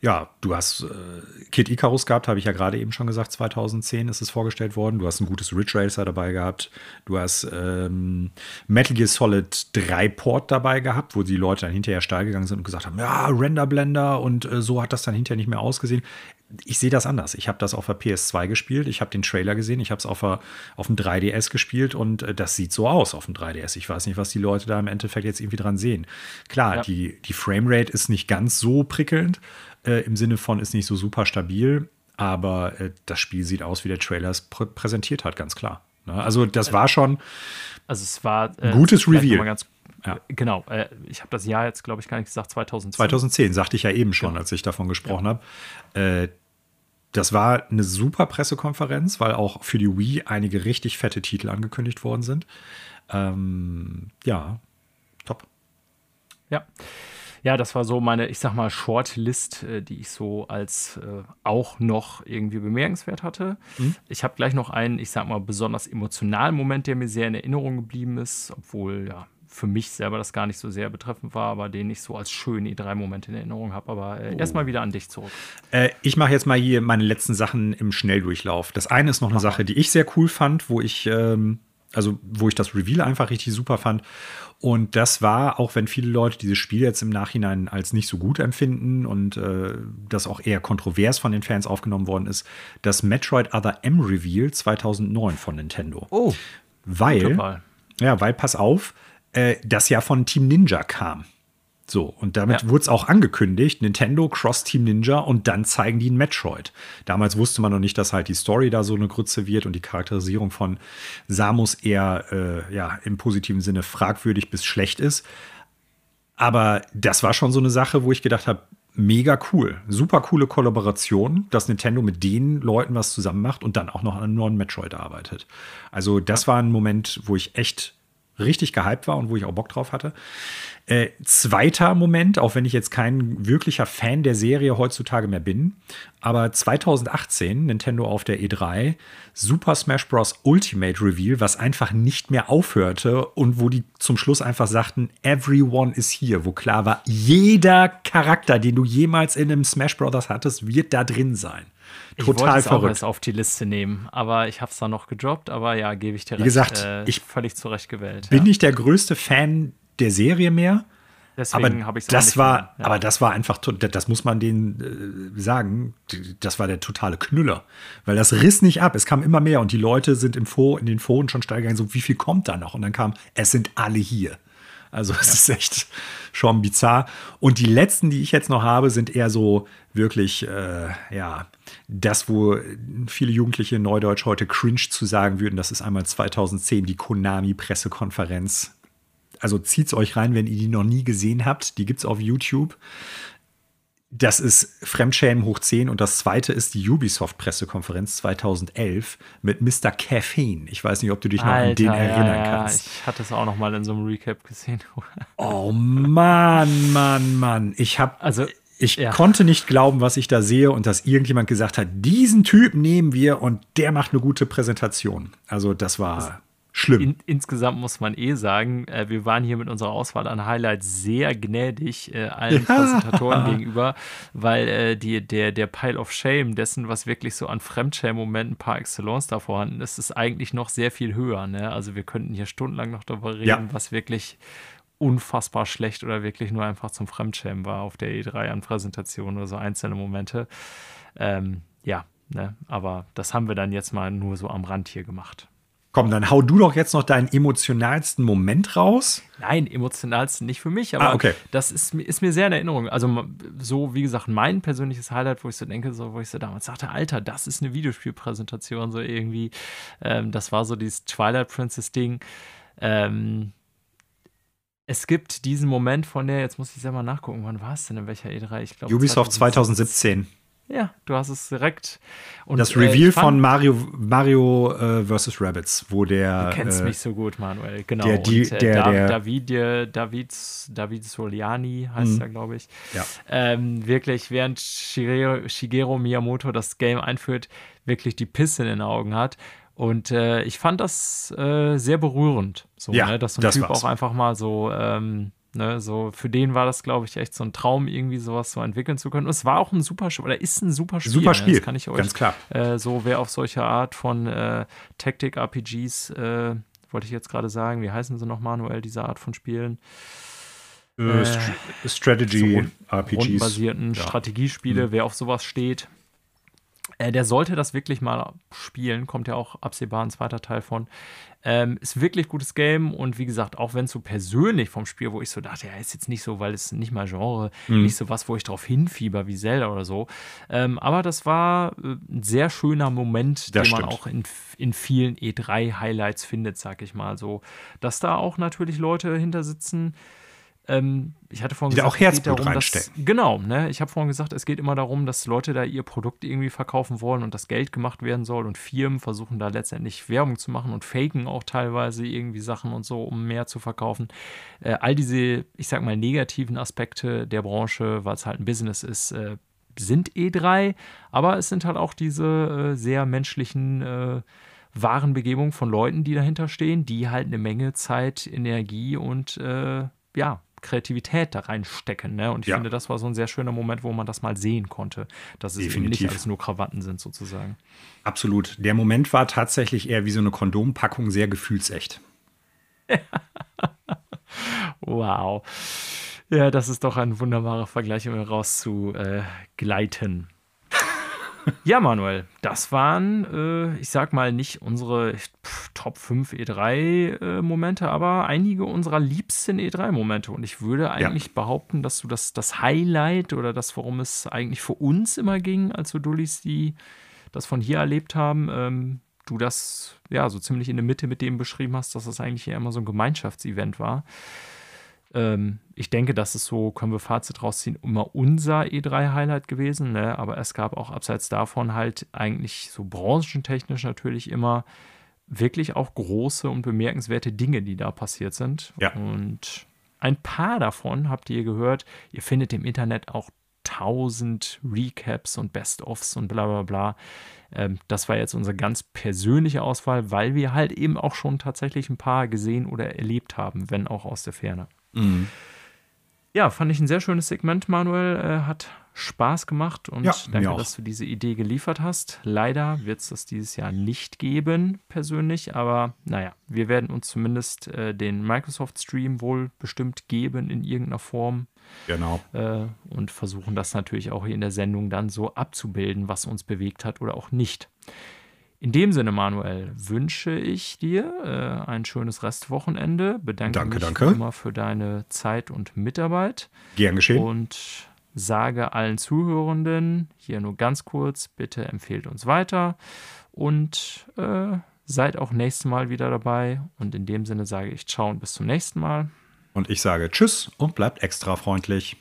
ja, du hast äh, Kid Icarus gehabt, habe ich ja gerade eben schon gesagt, 2010 ist es vorgestellt worden. Du hast ein gutes Ridge Racer dabei gehabt. Du hast ähm, Metal Gear Solid 3 Port dabei gehabt, wo die Leute dann hinterher steil gegangen sind und gesagt haben, ja, Render Blender und äh, so hat das dann hinterher nicht mehr ausgesehen. Ich sehe das anders. Ich habe das auf der PS2 gespielt, ich habe den Trailer gesehen, ich habe es auf, auf dem 3DS gespielt und äh, das sieht so aus auf dem 3DS. Ich weiß nicht, was die Leute da im Endeffekt jetzt irgendwie dran sehen. Klar, ja. die, die Framerate ist nicht ganz so prickelnd, äh, im Sinne von ist nicht so super stabil, aber äh, das Spiel sieht aus, wie der Trailer es prä präsentiert hat, ganz klar. Ne? Also das war schon also es war äh, gutes Reveal. Ganz, ja. Genau, äh, ich habe das Jahr jetzt, glaube ich, gar nicht gesagt, 2010. 2010, sagte ich ja eben schon, genau. als ich davon gesprochen ja. habe. Äh, das war eine super Pressekonferenz, weil auch für die Wii einige richtig fette Titel angekündigt worden sind. Ähm, ja, top. Ja ja, das war so meine, ich sag mal, Shortlist, äh, die ich so als äh, auch noch irgendwie bemerkenswert hatte. Mhm. Ich habe gleich noch einen, ich sag mal, besonders emotionalen Moment, der mir sehr in Erinnerung geblieben ist, obwohl ja für mich selber das gar nicht so sehr betreffend war, aber den ich so als schöne E3-Momente in Erinnerung habe. Aber äh, oh. erstmal wieder an dich zurück. Äh, ich mache jetzt mal hier meine letzten Sachen im Schnelldurchlauf. Das eine ist noch eine Aha. Sache, die ich sehr cool fand, wo ich, ähm, also wo ich das Reveal einfach richtig super fand. Und das war, auch wenn viele Leute dieses Spiel jetzt im Nachhinein als nicht so gut empfinden und äh, das auch eher kontrovers von den Fans aufgenommen worden ist, das Metroid Other M Reveal 2009 von Nintendo. Oh. Weil, ja, weil, pass auf, äh, das ja von Team Ninja kam. So, und damit ja. wurde es auch angekündigt, Nintendo Cross Team Ninja und dann zeigen die ein Metroid. Damals wusste man noch nicht, dass halt die Story da so eine Grütze wird und die Charakterisierung von Samus eher äh, ja, im positiven Sinne fragwürdig bis schlecht ist. Aber das war schon so eine Sache, wo ich gedacht habe, mega cool. Super coole Kollaboration, dass Nintendo mit den Leuten was zusammen macht und dann auch noch an einem neuen Metroid arbeitet. Also, das war ein Moment, wo ich echt richtig gehypt war und wo ich auch Bock drauf hatte. Äh, zweiter Moment, auch wenn ich jetzt kein wirklicher Fan der Serie heutzutage mehr bin, aber 2018 Nintendo auf der E3 Super Smash Bros. Ultimate Reveal, was einfach nicht mehr aufhörte und wo die zum Schluss einfach sagten, everyone is here, wo klar war, jeder Charakter, den du jemals in einem Smash Bros. hattest, wird da drin sein. Total ich wollte es auch auf die Liste nehmen, aber ich habe es dann noch gedroppt, aber ja, gebe ich dir Wie recht. gesagt, äh, ich völlig zurecht gewählt. Bin ja. nicht der größte Fan der Serie mehr. Deswegen habe ich das war, ja. aber das war einfach, das muss man denen äh, sagen, das war der totale Knüller, weil das riss nicht ab. Es kam immer mehr und die Leute sind im Vor, in den Foren schon steigern so, wie viel kommt da noch? Und dann kam, es sind alle hier. Also es ja. ist echt schon bizarr. Und die letzten, die ich jetzt noch habe, sind eher so wirklich, äh, ja, das, wo viele Jugendliche in Neudeutsch heute cringe zu sagen würden. Das ist einmal 2010 die Konami-Pressekonferenz also zieht es euch rein, wenn ihr die noch nie gesehen habt. Die gibt es auf YouTube. Das ist Fremdschämen hoch 10 und das zweite ist die Ubisoft-Pressekonferenz 2011 mit Mr. Caffeine. Ich weiß nicht, ob du dich noch Alter, an den ja, erinnern ja, kannst. Ich hatte es auch noch mal in so einem Recap gesehen. oh Mann, Mann, Mann. Ich habe also ich ja. konnte nicht glauben, was ich da sehe und dass irgendjemand gesagt hat, diesen Typ nehmen wir und der macht eine gute Präsentation. Also das war schlimm. In, insgesamt muss man eh sagen, äh, wir waren hier mit unserer Auswahl an Highlights sehr gnädig äh, allen ja. Präsentatoren gegenüber, weil äh, die, der, der Pile of Shame dessen, was wirklich so an Fremdschämen-Momenten par excellence da vorhanden ist, ist eigentlich noch sehr viel höher. Ne? Also wir könnten hier stundenlang noch darüber reden, ja. was wirklich unfassbar schlecht oder wirklich nur einfach zum Fremdschämen war auf der E3 an Präsentationen oder so einzelne Momente. Ähm, ja, ne? aber das haben wir dann jetzt mal nur so am Rand hier gemacht. Komm, dann hau du doch jetzt noch deinen emotionalsten Moment raus. Nein, emotionalsten nicht für mich, aber ah, okay. das ist, ist, mir sehr in Erinnerung. Also, so wie gesagt, mein persönliches Highlight, wo ich so denke, so, wo ich so damals sagte, Alter, das ist eine Videospielpräsentation, so irgendwie. Ähm, das war so dieses Twilight Princess-Ding. Ähm, es gibt diesen Moment von der, jetzt muss ich selber nachgucken, wann war es denn, in welcher E3? Ich glaube. Ubisoft 2017. 2017. Ja, du hast es direkt. Und, das Reveal äh, von Mario, Mario äh, vs. Rabbits, wo der. Du kennst äh, mich so gut, Manuel, genau. Der, die, und, äh, der, der, David, David, David Soliani heißt mhm. er, glaube ich. Ja. Ähm, wirklich, während Shigeru, Shigeru Miyamoto das Game einführt, wirklich die Pisse in den Augen hat. Und äh, ich fand das äh, sehr berührend, so, ja, ne? dass so ein Typ war's. auch einfach mal so. Ähm, Ne, so für den war das, glaube ich, echt so ein Traum, irgendwie sowas so entwickeln zu können. Und es war auch ein super Spiel, oder ist ein super Spiel. Super Spiel, ne? das kann ich euch, ganz klar. Äh, so, wer auf solche Art von äh, Tactic-RPGs, äh, wollte ich jetzt gerade sagen, wie heißen sie noch, Manuel, diese Art von Spielen? Äh, äh Strategy-RPGs. So basierten ja. Strategiespiele, mhm. wer auf sowas steht, äh, der sollte das wirklich mal spielen, kommt ja auch absehbar ein zweiter Teil von. Ähm, ist wirklich gutes Game und wie gesagt, auch wenn so persönlich vom Spiel, wo ich so dachte, ja, ist jetzt nicht so, weil es nicht mal Genre, mhm. nicht so was, wo ich drauf hinfieber wie Zelda oder so. Ähm, aber das war äh, ein sehr schöner Moment, das den man auch in, in vielen E3-Highlights findet, sag ich mal so. Dass da auch natürlich Leute hinter sitzen, ähm, ich hatte vorhin die gesagt, auch Herzblut darum, dass, genau, ne? Ich habe vorhin gesagt, es geht immer darum, dass Leute da ihr Produkt irgendwie verkaufen wollen und das Geld gemacht werden soll und Firmen versuchen da letztendlich Werbung zu machen und faken auch teilweise irgendwie Sachen und so, um mehr zu verkaufen. Äh, all diese, ich sag mal, negativen Aspekte der Branche, weil es halt ein Business ist, äh, sind E3, aber es sind halt auch diese äh, sehr menschlichen äh, wahren Begebungen von Leuten, die dahinter stehen, die halt eine Menge Zeit, Energie und äh, ja, Kreativität da reinstecken. Ne? Und ich ja. finde, das war so ein sehr schöner Moment, wo man das mal sehen konnte, dass es eben nicht alles nur Krawatten sind, sozusagen. Absolut. Der Moment war tatsächlich eher wie so eine Kondompackung, sehr gefühlsecht. wow. Ja, das ist doch ein wunderbarer Vergleich, um rauszugleiten. Ja, Manuel, das waren, äh, ich sag mal, nicht unsere pff, Top 5 E3-Momente, äh, aber einige unserer liebsten E3-Momente. Und ich würde eigentlich ja. behaupten, dass du das, das Highlight oder das, worum es eigentlich für uns immer ging, als wir Dullis, die das von hier erlebt haben, ähm, du das ja so ziemlich in der Mitte mit dem beschrieben hast, dass das eigentlich eher immer so ein Gemeinschaftsevent war. Ähm, ich denke, das ist so, können wir Fazit rausziehen, immer unser E3-Highlight gewesen. Ne? Aber es gab auch abseits davon halt eigentlich so branchentechnisch natürlich immer wirklich auch große und bemerkenswerte Dinge, die da passiert sind. Ja. Und ein paar davon habt ihr gehört. Ihr findet im Internet auch tausend Recaps und Best-ofs und bla bla bla. Ähm, das war jetzt unsere ganz persönliche Auswahl, weil wir halt eben auch schon tatsächlich ein paar gesehen oder erlebt haben, wenn auch aus der Ferne. Mhm. Ja, fand ich ein sehr schönes Segment, Manuel. Äh, hat Spaß gemacht und Ja, danke, dass du diese Idee geliefert hast. Leider wird es das dieses Jahr nicht geben, persönlich, aber naja, wir werden uns zumindest äh, den Microsoft-Stream wohl bestimmt geben in irgendeiner Form Genau. äh, und versuchen das natürlich auch hier in der Sendung dann so abzubilden, was uns bewegt hat oder auch nicht. In dem Sinne, Manuel, wünsche ich dir äh, ein schönes Restwochenende. Bedanke Danke, mich danke. immer für deine Zeit und Mitarbeit Gern geschehen. und sage allen Zuhörenden hier nur ganz kurz, bitte empfehlt uns weiter und äh, seid auch nächstes Mal wieder dabei. Und in dem Sinne sage ich ciao und bis zum nächsten Mal. Und ich sage Tschüss und bleibt extra freundlich.